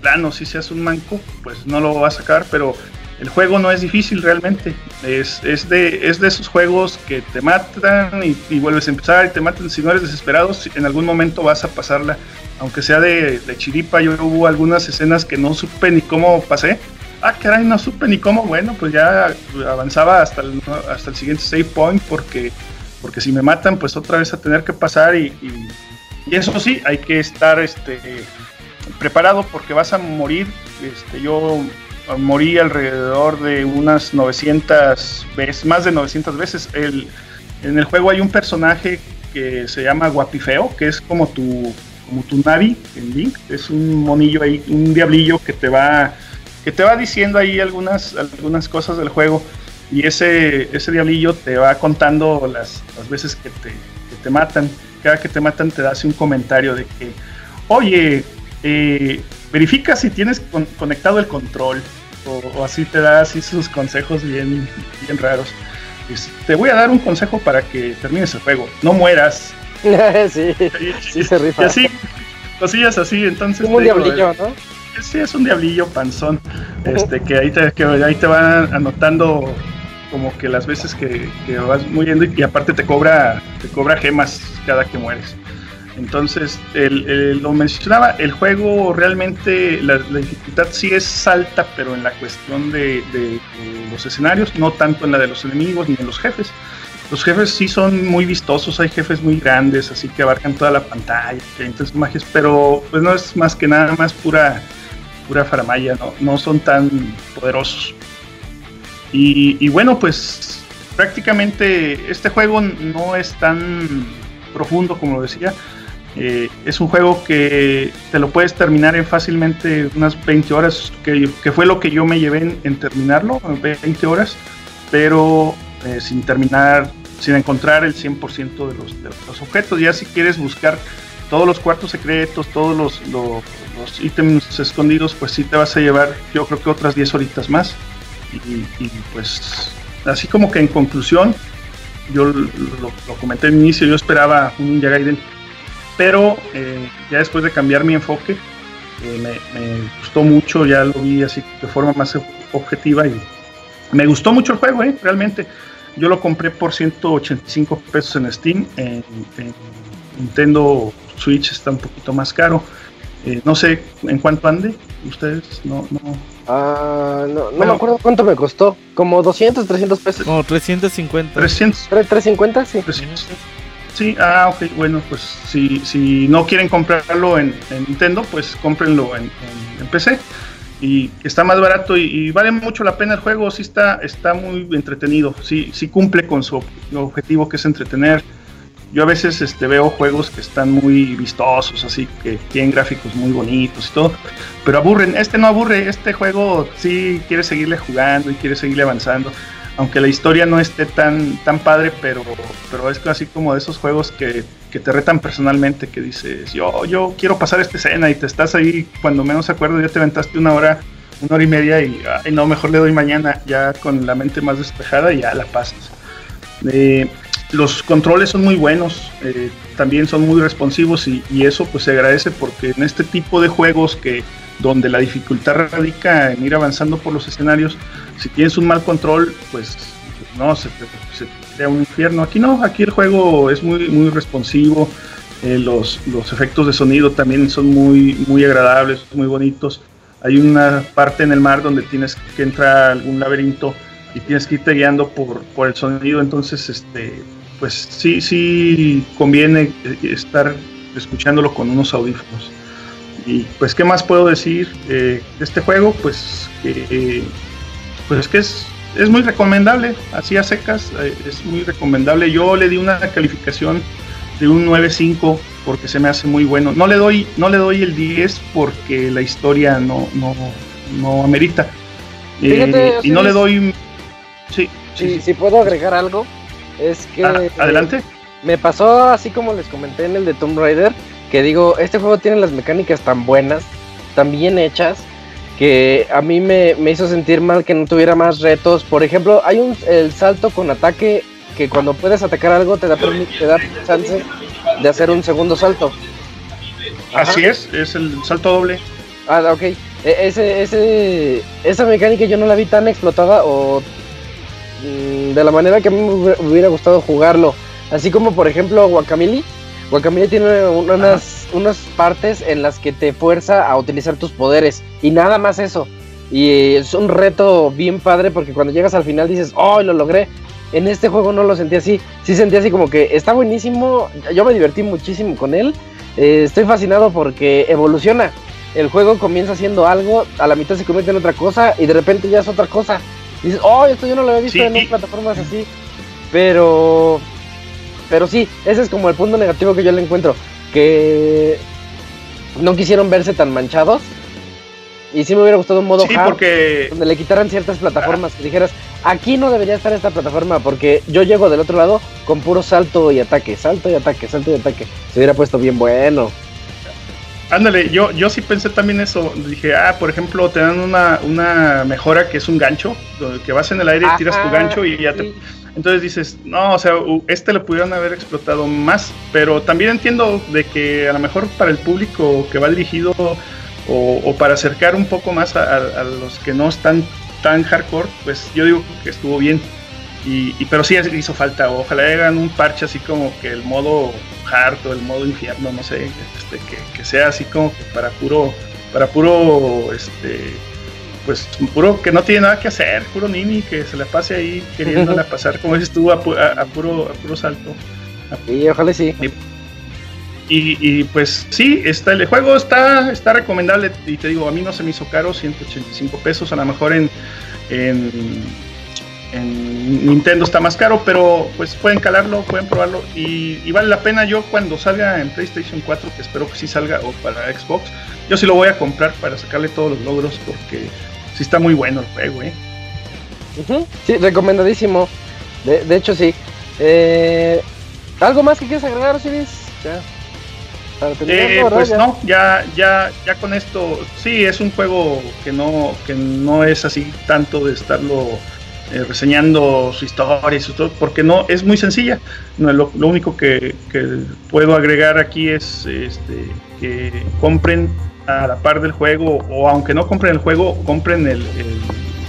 I: plano si seas un manco, pues no lo vas a sacar, pero el juego no es difícil realmente. Es, es, de, es de esos juegos que te matan y, vuelves a empezar y te matan. Si no eres desesperado, en algún momento vas a pasarla. Aunque sea de, de chiripa, yo hubo algunas escenas que no supe ni cómo pasé. Ah, caray, no supe ni cómo. Bueno, pues ya avanzaba hasta el, hasta el siguiente save point porque, porque si me matan, pues otra vez a tener que pasar y, y, y eso sí, hay que estar este, preparado porque vas a morir. Este, yo morí alrededor de unas 900 veces, más de 900 veces. El, en el juego hay un personaje que se llama Guapifeo, que es como tu, como tu Navi en Link. Es un monillo ahí, un diablillo que te va, que te va diciendo ahí algunas, algunas cosas del juego. Y ese, ese diablillo te va contando las, las veces que te, que te matan. Cada que te matan te hace un comentario de que, oye, eh, verifica si tienes con, conectado el control o, así te da así sus consejos bien, bien raros. te voy a dar un consejo para que termines el juego. No mueras.
E: sí, sí se rifa.
I: Y así, cosillas así, entonces.
E: un diablillo, ¿no?
I: Sí, es un diablillo panzón. Este, que ahí te, que ahí te van anotando como que las veces que, que vas muriendo y, y aparte te cobra, te cobra gemas cada que mueres. Entonces, el, lo mencionaba, el juego realmente, la, dificultad sí es alta, pero en la cuestión de, los escenarios, no tanto en la de los enemigos ni en los jefes. Los jefes sí son muy vistosos, hay jefes muy grandes, así que abarcan toda la pantalla, entonces magias, pero pues no es más que nada más pura, pura faramaya, no, no son tan poderosos. Y, y bueno, pues prácticamente este juego no es tan profundo como lo decía, es un juego que te lo puedes terminar en fácilmente unas 20 horas, que, fue lo que yo me llevé en, terminarlo, 20 horas, pero eh, sin terminar, sin encontrar el 100% de los, de los, objetos. Ya si quieres buscar todos los cuartos secretos, todos los, los, ítems escondidos, pues sí te vas a llevar, yo creo que otras 10 horitas más. Y, pues, así como que en conclusión, yo lo, lo comenté al inicio, yo esperaba un Ninja pero eh, ya después de cambiar mi enfoque, eh, me, gustó mucho, ya lo vi así de forma más objetiva y me gustó mucho el juego, eh, realmente. Yo lo compré por 185 pesos en Steam, en, Nintendo Switch está un poquito más caro. no sé en cuánto ande, ustedes no... no.
E: Ah, no, no me acuerdo cuánto me costó, como 200, 300 pesos.
D: Como 350.
I: 300.
E: 350, sí.
I: 300. Sí, ah, ok, bueno, pues si, si no quieren comprarlo en, Nintendo, pues cómprenlo en, PC. Y está más barato y, vale mucho la pena el juego, sí está, está muy entretenido, sí, sí cumple con su objetivo que es entretener. Yo a veces este, veo juegos que están muy vistosos, así que tienen gráficos muy bonitos y todo, pero aburren. Este no aburre, este juego sí quiere seguirle jugando y quiere seguirle avanzando aunque la historia no esté tan, tan padre, pero, pero es así como de esos juegos que, te retan personalmente, que dices, yo, yo quiero pasar esta escena y te estás ahí, cuando menos acuerdo, ya te aventaste una hora, una hora y media y, no, mejor le doy mañana, ya con la mente más despejada y ya la pasas. Eh, los controles son muy buenos, eh, también son muy responsivos y, y, eso pues se agradece porque en este tipo de juegos que donde la dificultad radica en ir avanzando por los escenarios. Si tienes un mal control, pues no, se te, crea un infierno. Aquí no, aquí el juego es muy, muy responsivo. Eh, los, los efectos de sonido también son muy, muy agradables, muy bonitos. Hay una parte en el mar donde tienes que entrar a algún laberinto y tienes que irte guiando por, por el sonido. Entonces, este, pues sí, sí conviene eh, estar escuchándolo con unos audífonos. Y pues, ¿qué más puedo decir de este juego? Pues que, pues que es, es muy recomendable, así a secas, eh, es muy recomendable. Yo le di una calificación de un 9.5 porque se me hace muy bueno. No le doy, no le doy el 10 porque la historia no, no, no amerita. Eh, y no le doy... Sí,
E: sí, Si puedo agregar algo, es que... Ah,
I: adelante.
E: me pasó así como les comenté en el de Tomb Raider que digo, este juego tiene las mecánicas tan buenas, tan bien hechas, que a mí me, hizo sentir mal que no tuviera más retos. Por ejemplo, hay un el salto con ataque que cuando puedes atacar algo te da, te da chance de hacer un segundo salto.
I: Así es, es el salto doble.
E: Ah, ok. E, ese, ese, esa mecánica yo no la vi tan explotada o mm, de la manera que a mí me hubiera gustado jugarlo. Así como por ejemplo Guacamili. Guacamili tiene unas, unas partes en las que te fuerza a utilizar tus poderes. Y nada más eso. Y es un reto bien padre porque cuando llegas al final dices, oh, lo logré. En este juego no lo sentí así. Sí sentí así como que está buenísimo. Yo me divertí muchísimo con él. Eh, estoy fascinado porque evoluciona. El juego comienza siendo algo, a la mitad se convierte en otra cosa y de repente ya es otra cosa. dices, oh, esto yo no lo había visto en plataformas así. Pero, pero sí, ese es como el punto negativo que yo le encuentro. Que no quisieron verse tan manchados y sí me hubiera gustado un modo
I: sí, porque...
E: donde le quitaran ciertas plataformas que dijeras, aquí no debería estar esta plataforma porque yo llego del otro lado con puro salto y ataque, salto y ataque, salto y ataque. Se hubiera puesto bien bueno.
I: Ándale, yo, yo sí pensé también eso. Dije, ah, por ejemplo, te dan una, una mejora que es un gancho, que vas en el aire y tiras tu gancho y ya te... Entonces dices, no, o sea, este lo pudieron haber explotado más, pero también entiendo de que a lo mejor para el público que va dirigido o, para acercar un poco más a, los que no están tan hardcore, pues yo digo que estuvo bien. Y, pero sí hizo falta, ojalá hagan un parche así como que el modo hard o el modo infierno, no sé, este, que, sea así como que para puro, para puro, este, pues puro que no tiene nada que hacer, puro Nini, que se la pase ahí queriéndola pasar, como dices tú, a, puro, a puro salto.
E: Sí, ojalá sí.
I: Y, pues sí, está, el juego está, está recomendable y te digo, a mí no se me hizo caro, 185 pesos, a lo mejor en, en, Nintendo está más caro, pero pues pueden calarlo, pueden probarlo y, vale la pena. Yo cuando salga en PlayStation 4, que espero que sí salga, o para Xbox, yo sí lo voy a comprar para sacarle todos los logros porque sí está muy bueno el juego, ¿eh?
E: Sí, recomendadísimo. De, hecho, sí. Eh, ¿Algo más que quieras agregar, Civis? Ya.
I: Eh, pues no, ya, ya, ya con esto, sí, es un juego que no, que no es así tanto de estarlo eh, reseñando su historia y su todo, porque no, es muy sencilla. No, lo, único que, puedo agregar aquí es este, que compren a la par del juego, o aunque no compren el juego, compren el,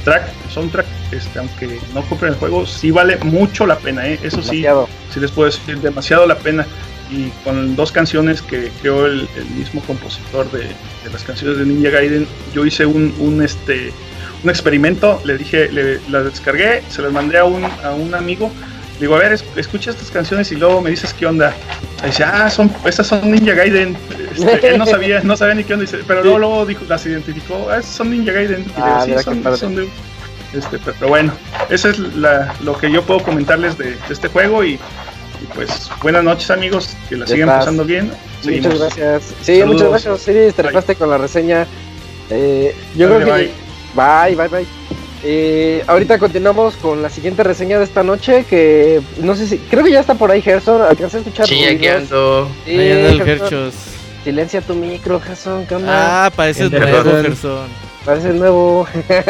I: track, el soundtrack, este, aunque no compren el juego, sí vale mucho la pena, ¿eh? eso sí, sí les puedo decir, demasiado la pena y con dos canciones que creó el, mismo compositor de, las canciones de Ninja Gaiden, yo hice un, un, este, un experimento, le dije, le, descargué, se las mandé a un, a un amigo, digo, a ver, escucha estas canciones y luego me dices qué onda. Y dice, ah, son, estas son Ninja Gaiden. Este, él no sabía, no sabía ni qué onda, pero luego, dijo, las identificó, ah, son Ninja Gaiden. Y ah, sí, son, de, este, pero, bueno, eso es la, lo que yo puedo comentarles de este juego y pues buenas noches amigos, que la sigan pasando bien.
E: Muchas gracias. Sí, muchas gracias, Siri, te con la reseña. Eh, yo creo que... Bye, bye, bye. Eh, ahorita continuamos con la siguiente reseña de esta noche que no sé si creo que ya está por ahí Gerson alcanzé a escuchar
J: sí aquí ando
D: sí, ahí anda el Gerchos
E: silencia tu micro Gerson
D: ah parece nuevo Gerson
E: parece nuevo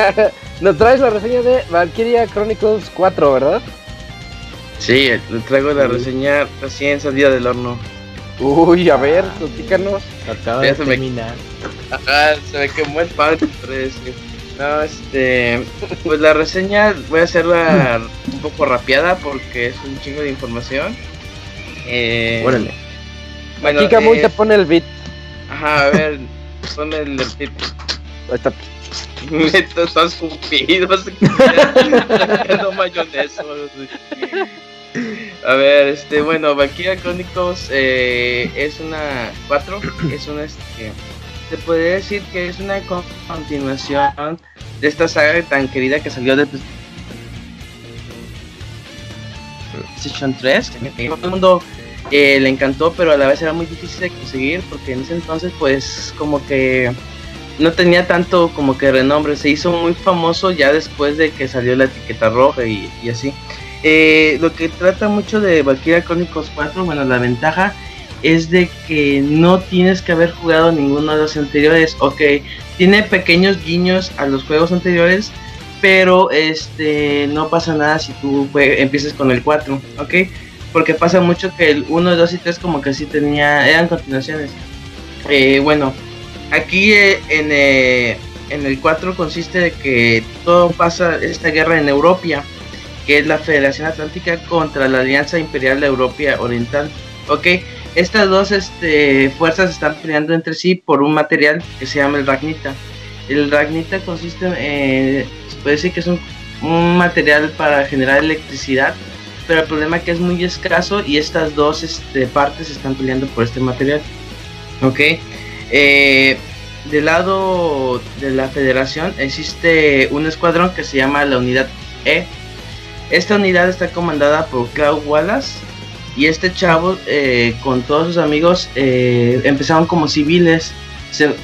E: nos traes la reseña de Valkyria Chronicles 4 ¿verdad?
J: Sí, le traigo la reseña recién salida del horno.
E: Uy, a ver, platícanos.
B: Acaba de terminar.
J: Ajá, se me quemó el pan. No, este. Pues la reseña voy a hacerla un poco rapeada porque es un chingo de información.
E: Eh, Órale. Bueno, Aquí Camuy eh, te pone el beat.
J: Ajá, a ver, pone el, beat.
E: Ahí está.
J: Neto, estás supido. no mayonesa. A ver, este, bueno, Valkyria Chronicles eh, es una 4, es una, este, se puede decir que es una continuación de esta saga tan querida que salió de PlayStation 3, que todo el mundo eh, le encantó, pero a la vez era muy difícil de conseguir porque en ese entonces, pues, como que no tenía tanto como que renombre, se hizo muy famoso ya después de que salió la etiqueta roja y así. Eh, lo que trata mucho de Valkyria Chronicles 4, bueno, la ventaja es de que no tienes que haber jugado ninguno de los anteriores. Ok, tiene pequeños guiños a los juegos anteriores, pero este no pasa nada si tú empiezas con el 4, ¿ok? Porque pasa mucho que el 1, 2 y 3 como que sí tenía, eran continuaciones. Eh, bueno, aquí eh, en, eh, en el 4 consiste de que todo pasa, esta guerra en Europia, que es la Federación Atlántica contra la Alianza Imperial de Europea Oriental, ¿ok? Estas dos este, fuerzas están peleando entre sí por un material que se llama el Ragnita. El Ragnita consiste en, puede decir que es un, material para generar electricidad, pero el problema es que es muy escaso y estas dos este, partes están peleando por este material. Ok. Eh, del lado de la federación existe un escuadrón que se llama la unidad E. Esta unidad está comandada por Cloud Wallace y este chavo eh, con todos sus amigos eh, empezaron como civiles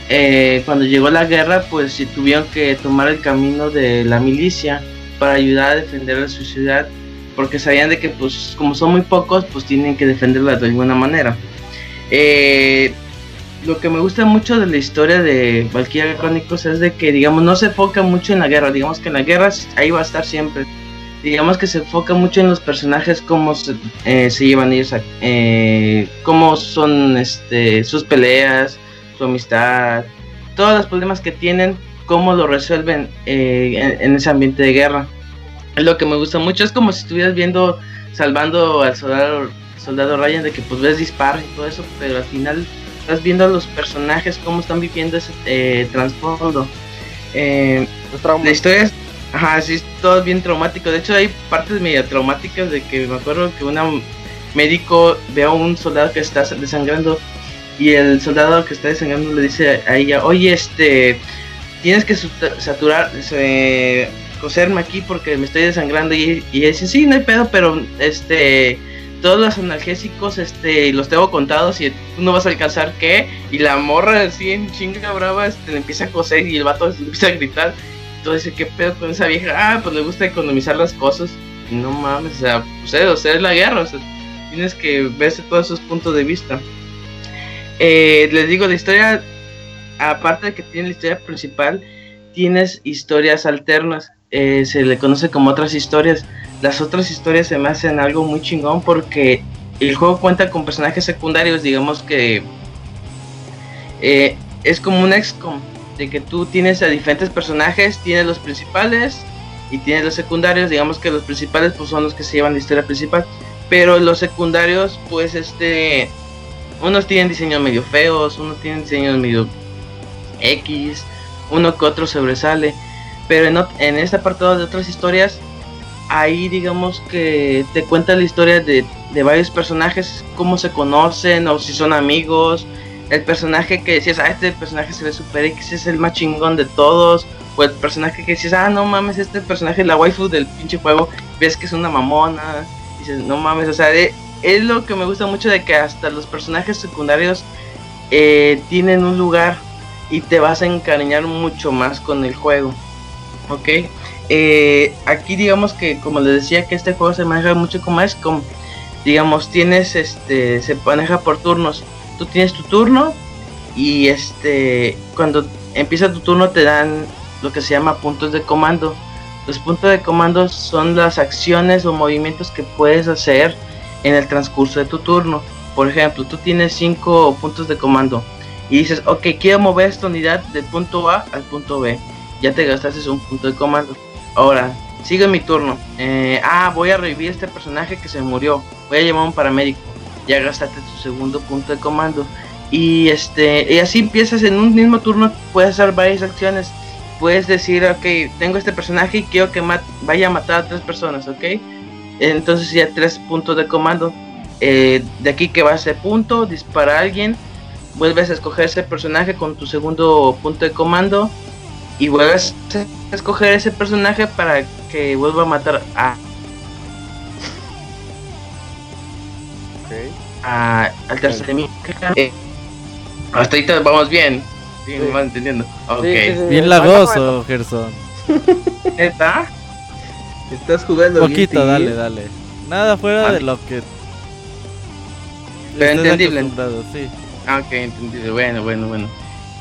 J: eh, cuando llegó la guerra, pues tuvieron que tomar el camino de la milicia para ayudar a defender a su ciudad, porque sabían de que, pues, como son muy pocos, pues tienen que defenderla de alguna manera. Eh, lo que me gusta mucho de la historia de Valkyria Chronicles es de que, digamos, no se enfoca mucho en la guerra, digamos que en la guerra ahí va a estar siempre. Digamos que se enfoca mucho en los personajes, cómo se, eh, se llevan ellos, cómo son este, sus peleas, su amistad, todos los problemas que tienen, cómo lo resuelven eh, en, ese ambiente de guerra. Es lo que me gusta mucho, es como si estuvieras viendo, salvando al soldado, soldado Ryan, de que pues ves disparos y todo eso, pero al final estás viendo a los personajes, cómo están viviendo ese eh, trasfondo. Eh, la historia es, ajá, sí, todo bien traumático. De hecho, hay partes medio traumáticas de que me acuerdo que un médico ve a un soldado que está desangrando y el soldado que está desangrando le dice a ella, oye, este, tienes que saturar, coserme aquí porque me estoy desangrando. Y, y ella dice, sí, no hay pedo, pero este, todos los analgésicos, este, los tengo contados y tú no vas a alcanzar qué. Y la morra así en chinga brava, este, le empieza a coser y el vato empieza a gritar. Entonces dice, ¿qué pedo con esa vieja? Ah, pues le gusta economizar las cosas. no mames, o sea, pues, o sea, es la guerra, o sea, tienes que verse todos esos puntos de vista. Eh, les digo, la historia, aparte de que tiene la historia principal, tienes historias alternas. Eh, se le conoce como otras historias. Las otras historias se me hacen algo muy chingón porque el juego cuenta con personajes secundarios, digamos que eh, es como un XCOM, de que tú tienes a diferentes personajes, tienes los principales y tienes los secundarios, digamos que los principales pues son los que se llevan la historia principal, pero los secundarios pues este unos tienen diseños medio feos, unos tienen diseños medio X, uno que otro sobresale. Pero en, en este apartado de otras historias, ahí digamos que te cuenta la historia de, varios personajes, cómo se conocen o si son amigos. El personaje que decías, ah, este personaje se ve super X, es el más chingón de todos. O el personaje que decías, ah, no mames, este personaje es la waifu del pinche juego. Ves que es una mamona. Dices, no mames, o sea, de, es lo que me gusta mucho de que hasta los personajes secundarios eh, tienen un lugar y te vas a encariñar mucho más con el juego. Ok, eh, aquí digamos que como les decía que este juego se maneja mucho como es como digamos tienes este se maneja por turnos. Tú tienes tu turno y este cuando empieza tu turno te dan lo que se llama puntos de comando. Los puntos de comando son las acciones o movimientos que puedes hacer en el transcurso de tu turno. Por ejemplo, tú tienes 5 puntos de comando y dices, ok, quiero mover esta unidad del punto A al punto B. Ya te gastaste un punto de comando. Ahora, sigue mi turno. Eh, ah, voy a revivir este personaje que se murió. Voy a llamar a un paramédico. Ya gastaste tu segundo punto de comando. Y este, y así empiezas en un mismo turno. Puedes hacer varias acciones. Puedes decir, ok, tengo este personaje y quiero que vaya a matar a tres personas, ok entonces ya tres puntos de comando. Eh, de aquí que va a ese punto, dispara a alguien, vuelves a escoger ese personaje con tu segundo punto de comando y vuelves a escoger ese personaje para que vuelva a matar a, al tercer. Eh, hasta ahí vamos bien. Sí, me van entendiendo.
D: bien lagoso, Gerson.
J: ¿Está? Estás jugando
D: Poquito, dale, dale. Nada fuera de lo que.
J: Pero entendible.
D: Sí.
J: Ah, ok, entendible. Bueno, bueno, bueno.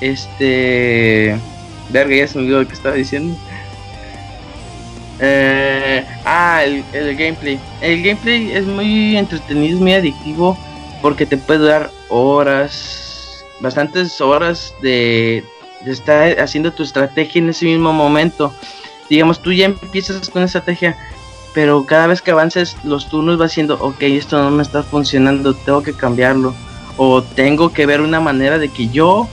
J: Este. Verga, ya se me olvidó lo que estaba diciendo. Eh, ah, el, el, gameplay. El gameplay es muy entretenido, es muy adictivo porque te puede dar horas, bastantes horas de, estar haciendo tu estrategia en ese mismo momento. Digamos, tú ya empiezas con estrategia, pero cada vez que avances los turnos va siendo, ok, esto no me está funcionando, tengo que cambiarlo. O tengo que ver una manera de que yo,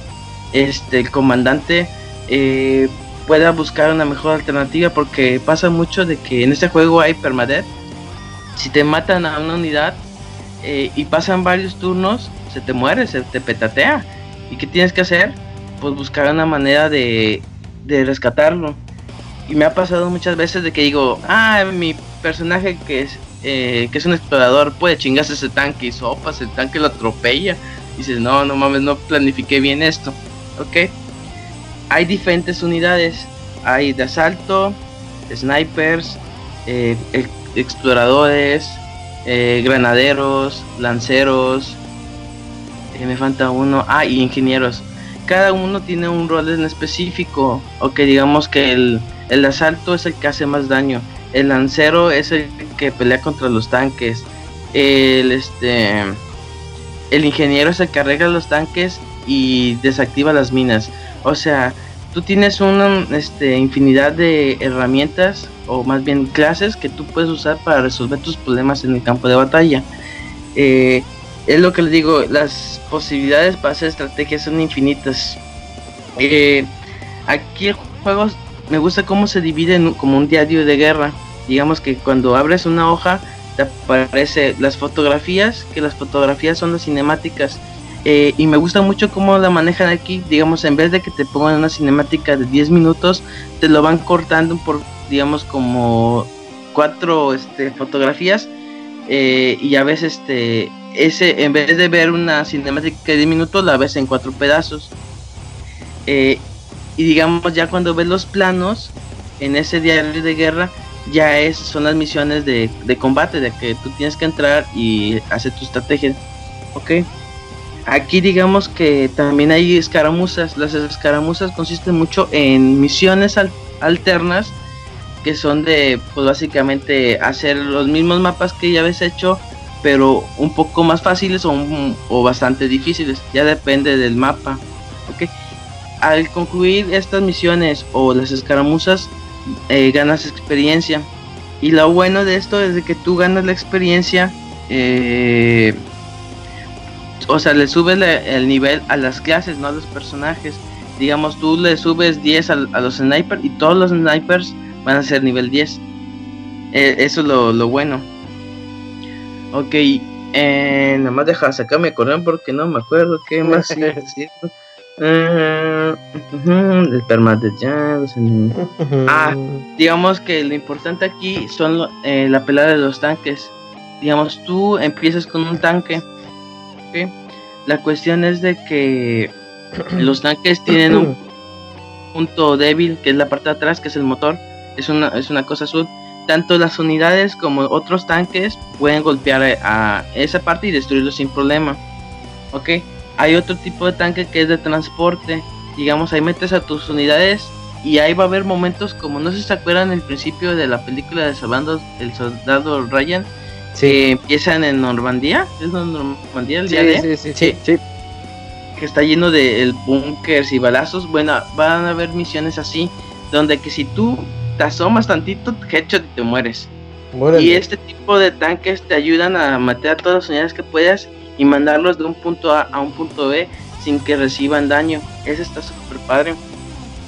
J: este, el comandante, eh, pueda buscar una mejor alternativa porque pasa mucho de que en este juego hay permadeath. Si te matan a una unidad eh, y pasan varios turnos, se te muere, se te petatea. ¿Y qué tienes que hacer? Pues buscar una manera de, de rescatarlo. Y me ha pasado muchas veces de que digo, ah, mi personaje que es, eh, que es un explorador puede chingarse ese tanque y sopas, el tanque lo atropella. Y dices, no, no mames, no planifiqué bien esto. Ok hay diferentes unidades. Hay de asalto, snipers, eh, exploradores, eh, granaderos, lanceros. Eh, me falta uno. Ah, y ingenieros. Cada uno tiene un rol en específico. O que digamos que el, el asalto es el que hace más daño. El lancero es el que pelea contra los tanques. El este el ingeniero es el que arregla los tanques y desactiva las minas. O sea, tú tienes una este, infinidad de herramientas o más bien clases que tú puedes usar para resolver tus problemas en el campo de batalla. Eh, es lo que les digo, las posibilidades para hacer estrategias son infinitas. Eh, aquí el juego me gusta cómo se divide en, como un diario de guerra. Digamos que cuando abres una hoja te aparece las fotografías, que las fotografías son las cinemáticas eh, y me gusta mucho cómo la manejan aquí. Digamos, en vez de que te pongan una cinemática de 10 minutos, te lo van cortando por, digamos, como cuatro este, fotografías. Eh, y a veces, este, ese, en vez de ver una cinemática de 10 minutos, la ves en cuatro pedazos. Eh, y digamos, ya cuando ves los planos en ese diario de guerra, ya es, son las misiones de, de combate, de que tú tienes que entrar y hacer tu estrategia. Ok. Aquí digamos que también hay escaramuzas. Las escaramuzas consisten mucho en misiones alternas que son de, pues básicamente hacer los mismos mapas que ya habéis hecho, pero un poco más fáciles o, bastante difíciles. Ya depende del mapa. ¿okay? Al concluir estas misiones o las escaramuzas, eh, ganas experiencia. Y lo bueno de esto es de que tú ganas la experiencia. Eh, o sea, le subes el nivel a las clases, no a los personajes. Digamos, tú le subes 10 a, los snipers y todos los snipers van a ser nivel 10. Eh, eso es lo, bueno. Ok, eh, nada más deja sacarme correr porque no me acuerdo qué más decir. Uh, el Ah, digamos que lo importante aquí son eh, la pelada de los tanques. Digamos, tú empiezas con un tanque la cuestión es de que los tanques tienen un punto débil, que es la parte de atrás, que es el motor. Es una, es una cosa azul. Tanto las unidades como otros tanques pueden golpear a esa parte y destruirlo sin problema. Ok, hay otro tipo de tanque que es de transporte. Digamos, ahí metes a tus unidades y ahí va a haber momentos como no sé si se acuerdan el principio de la película de Salvando el Soldado Ryan Sí. empiezan en Normandía. ¿Es Normandía el día de? Sí, sí, sí, Que está lleno de bunkers y balazos. Bueno, van a haber misiones así. Donde que si tú te asomas tantito, headshot y te mueres. Y este tipo de tanques te ayudan a matar a todas las unidades que puedas y mandarlos de un punto A a un punto B sin que reciban daño. Eso está súper padre.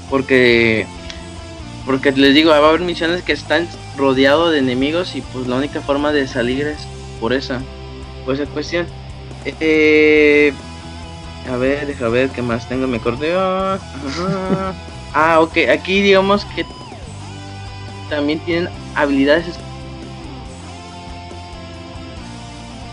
J: Porque porque les digo, va a haber misiones que están rodeado de enemigos y pues la única forma de salir es por esa, por esa cuestión. Eh, a ver, deja ver qué más tengo mi acordeón. ah, ok, aquí digamos que también tienen habilidades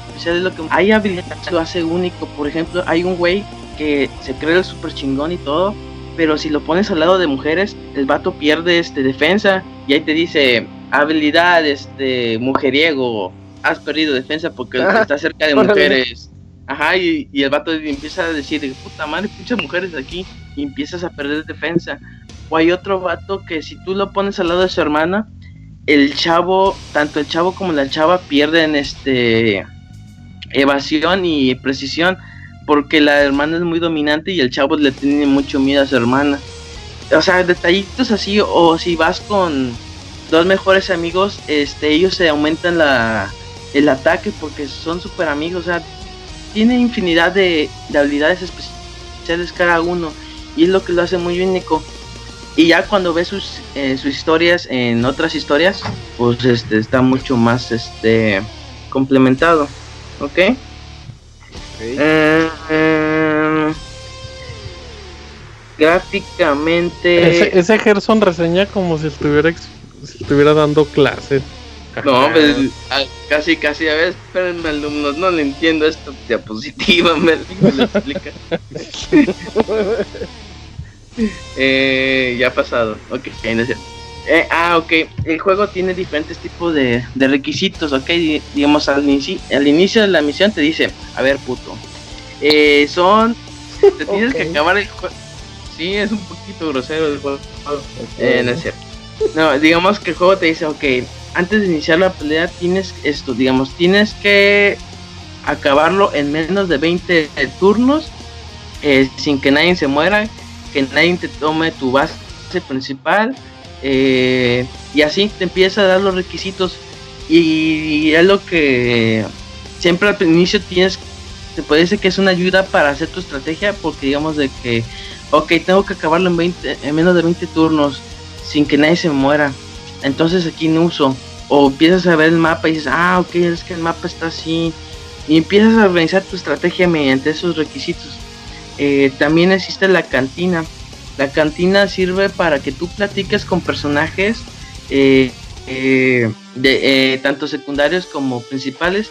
J: especiales. Lo que hay habilidades que lo hace único. Por ejemplo, hay un güey que se cree el super chingón y todo, pero si lo pones al lado de mujeres, el vato pierde este defensa y ahí te dice habilidad este mujeriego, has perdido defensa porque está cerca de mujeres. Ajá, y, el vato empieza a decir, puta madre, muchas mujeres aquí, y empiezas a perder defensa. O hay otro vato que si tú lo pones al lado de su hermana, el chavo, tanto el chavo como la chava pierden este evasión y precisión porque la hermana es muy dominante y el chavo le tiene mucho miedo a su hermana. O sea, detallitos así o si vas con dos mejores amigos, este ellos se aumentan la el ataque porque son súper amigos, o sea, tiene infinidad de, habilidades especiales cada uno y es lo que lo hace muy único. Y ya cuando ves sus, eh, sus historias en otras historias, pues este está mucho más este complementado, ¿ok? Eh, em, gráficamente.
A: Ese, ese Gerson reseña como si estuviera, si estuviera dando clases.
J: No, pues, casi, casi, a ver, espérenme alumnos, no le entiendo esta diapositiva, me, me lo explica. eh, ya ha pasado, ok, no eh, ah, ok, el juego tiene diferentes tipos de, de requisitos, ok, digamos al, inicio, al inicio de la misión te dice, a ver puto, eh, son, te tienes que acabar el juego, sí, es un poquito grosero el juego, eh, no es cierto, no, digamos que el juego te dice, ok, antes de iniciar la pelea tienes esto, digamos, tienes que acabarlo en menos de 20 turnos eh, sin que nadie se muera, que nadie te tome tu base principal eh, y así te empieza a dar los requisitos. Y, es lo que siempre al inicio tienes, te puede decir que es una ayuda para hacer tu estrategia porque digamos de que, ok, tengo que acabarlo en, 20, en menos de 20 turnos sin que nadie se muera entonces aquí no uso. O empiezas a ver el mapa y dices, ah, ok, es que el mapa está así. Y empiezas a organizar tu estrategia mediante esos requisitos. Eh, también existe la cantina. La cantina sirve para que tú platiques con personajes eh, eh, de, tanto secundarios como principales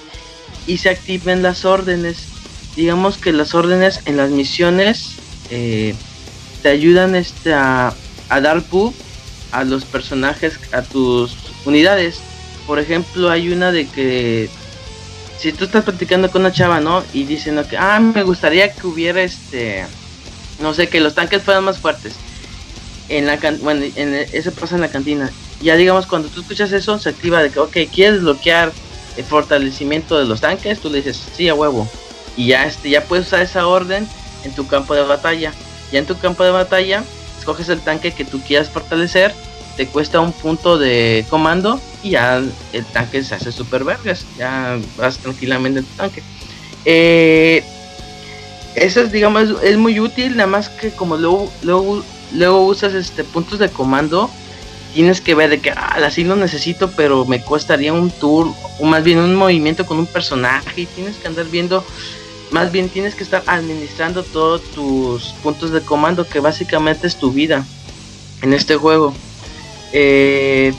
J: y se activen las órdenes. Digamos que las órdenes en las misiones te ayudan este, a, dar buff a los personajes, a tus unidades. Por ejemplo, hay una de que si tú estás platicando con una chava, ¿no? Y diciendo que, ah, me gustaría que hubiera este, no sé, que los tanques fueran más fuertes. En la bueno, en eso pasa en la cantina. Ya digamos, cuando tú escuchas eso, se activa de que, ok, quieres bloquear el fortalecimiento de los tanques, tú le dices, sí, a huevo. Y ya, este, ya puedes usar esa orden en tu campo de batalla. Ya en tu campo de batalla, escoges el tanque que tú quieras fortalecer, te cuesta un punto de comando y ya el tanque se hace super vergas, ya vas tranquilamente en tu tanque. Eh, eso es, digamos, es, muy útil, nada más que como luego, luego, luego usas este puntos de comando, tienes que ver de que ah, así lo necesito, pero me costaría un tour, o más bien un movimiento con un personaje, y tienes que andar viendo más bien tienes que estar administrando todos tus puntos de comando, que básicamente es tu vida en este juego. Eh,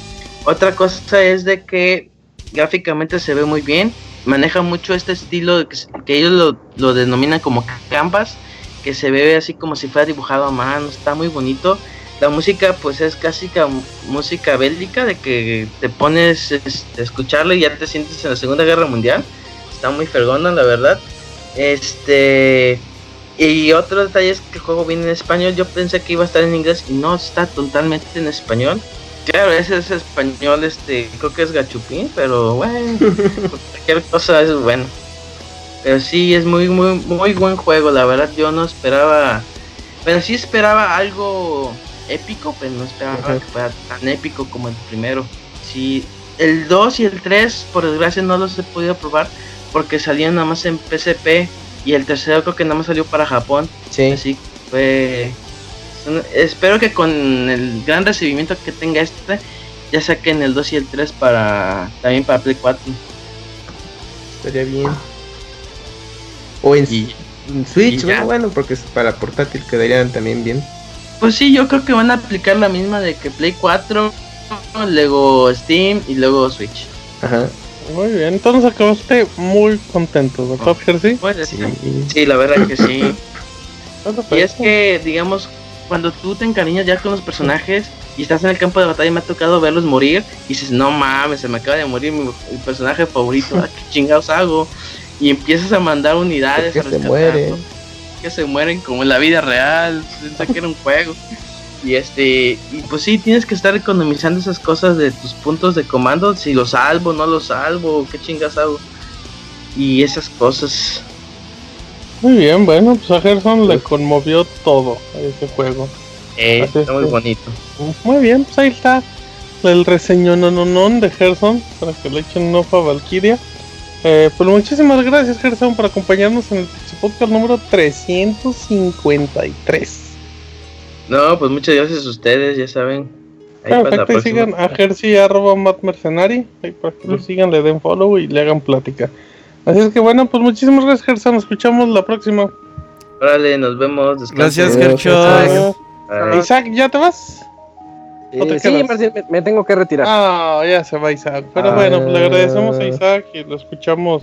J: otra cosa es de que gráficamente se ve muy bien. Maneja mucho este estilo que, ellos lo, denominan como canvas, que se ve así como si fuera dibujado a mano. Está muy bonito. La música pues es casi música bélica de que te pones este, a escucharlo y ya te sientes en la Segunda Guerra Mundial. Está muy fergona la verdad. Este. Y otro detalle es que el juego viene en español. Yo pensé que iba a estar en inglés y no está totalmente en español. Claro, ese es español, este, creo que es gachupín, pero bueno, cualquier cosa es bueno. Pero sí, es muy, muy, muy buen juego, la verdad yo no esperaba, pero sí esperaba algo épico, pero no esperaba que fuera tan épico como el primero. Sí, el 2 y el 3, por desgracia, no los he podido probar, porque salían nada más en PSP y el tercero creo que nada más salió para Japón. Sí. Así fue. Espero que con el gran recibimiento que tenga este, ya saquen el 2 y el 3 para también para Play 4.
B: Estaría bien. O en, Switch, bueno, porque es para portátil quedarían también bien.
J: Pues sí, yo creo que van a aplicar la misma de que Play 4, luego Steam y luego Switch.
A: Ajá. Muy bien, entonces acabaste muy contento, ¿verdad, Jersey?
J: sí. sí, la verdad que sí. y es que, digamos, cuando tú te encariñas ya con los personajes y estás en el campo de batalla, me ha tocado verlos morir y dices, no mames, se me acaba de morir mi, personaje favorito, ¿qué chingados hago? Y empiezas a mandar unidades
B: que se mueren.
J: Que se mueren como en la vida real, pensé que era un juego. Y este, y pues sí, tienes que estar economizando esas cosas de tus puntos de comando, si los salvo, no los salvo, qué chingas hago. Y esas cosas.
A: Muy bien, bueno, pues a Gerson le conmovió todo ese juego.
J: Eh,
A: Así
J: está muy bonito.
A: Muy bien, pues ahí está el reseño nononón de Gerson para que le echen un ojo a Valkyria. Eh, pues muchísimas gracias Gerson por acompañarnos en el podcast número 353.
J: No, pues muchas gracias a ustedes, ya saben. Ahí para la
A: Perfecto, y sigan a Jersey arroba Matt Mercenari, ahí para que lo sigan, le den follow y le hagan plática. Así es que bueno, pues muchísimas gracias Gerson, nos escuchamos la próxima.
J: Órale, nos vemos. descansen.
D: Gracias.
J: Bye.
A: Isaac, ¿ya te vas? ¿O te
E: Eh, sí, me, me tengo que retirar.
A: Ah, ya se va Isaac. Pero
E: Ah.
A: bueno, pues le agradecemos a Isaac y lo escuchamos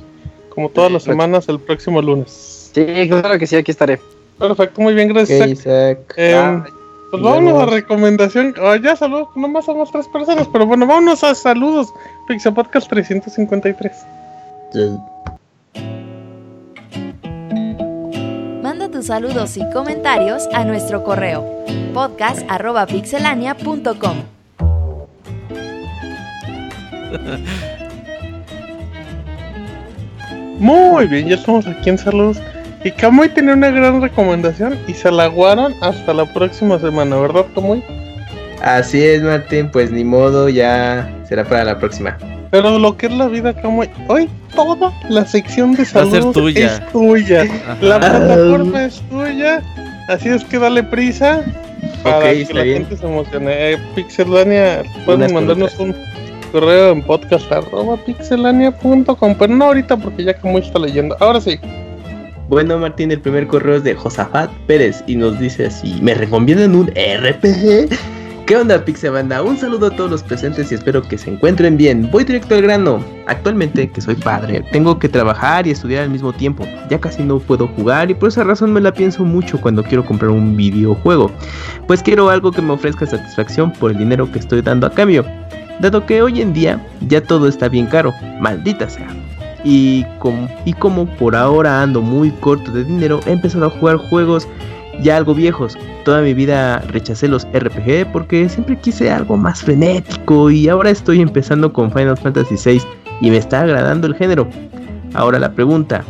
A: como todas las semanas el próximo lunes.
E: Sí, claro que sí, aquí estaré.
A: Perfecto, muy bien, gracias Isaac.
B: Isaac.
A: Eh,
E: Ah,
A: pues
B: nos
A: vámonos a recomendación. Ah, ya saludos, nomás somos tres personas, pero bueno, vámonos a saludos. Pixel Podcast 353.
F: Manda tus saludos y comentarios a nuestro correo podcast.pixelania.com.
A: Muy bien, ya estamos aquí en saludos. Y Camuy tenía una gran recomendación y se la aguaron hasta la próxima semana, ¿verdad, Camuy?
B: Así es, Martín, pues ni modo, ya será para la próxima.
A: Pero lo que es la vida, Camuy, hoy toda la sección de
D: Va a ser
A: saludos
D: tuya.
A: es tuya.
D: Ajá.
A: La plataforma es tuya, así es que dale prisa para que
B: está
A: la
B: bien.
A: gente se emocione. Eh, Pixelania, pueden
B: Unas
A: mandarnos un correo en podcast arroba pixelania.com, pero no ahorita porque ya Camuy está leyendo. Ahora sí.
B: Bueno, Martín, el primer correo es de Josafat Pérez y nos dice así: ¿Me recomiendan un RPG? ¿Qué onda, Pixebanda? Un saludo a todos los presentes y espero que se encuentren bien. Voy directo al grano. Actualmente, que soy padre, tengo que trabajar y estudiar al mismo tiempo. Ya casi no puedo jugar y por esa razón me la pienso mucho cuando quiero comprar un videojuego. Pues quiero algo que me ofrezca satisfacción por el dinero que estoy dando a cambio. Dado que hoy en día ya todo está bien caro, maldita sea. Y como, por ahora ando muy corto de dinero, he empezado a jugar juegos ya algo viejos. Toda mi vida rechacé los RPG porque siempre quise algo más frenético y ahora estoy empezando con Final Fantasy VI y me está agradando el género. Ahora la pregunta,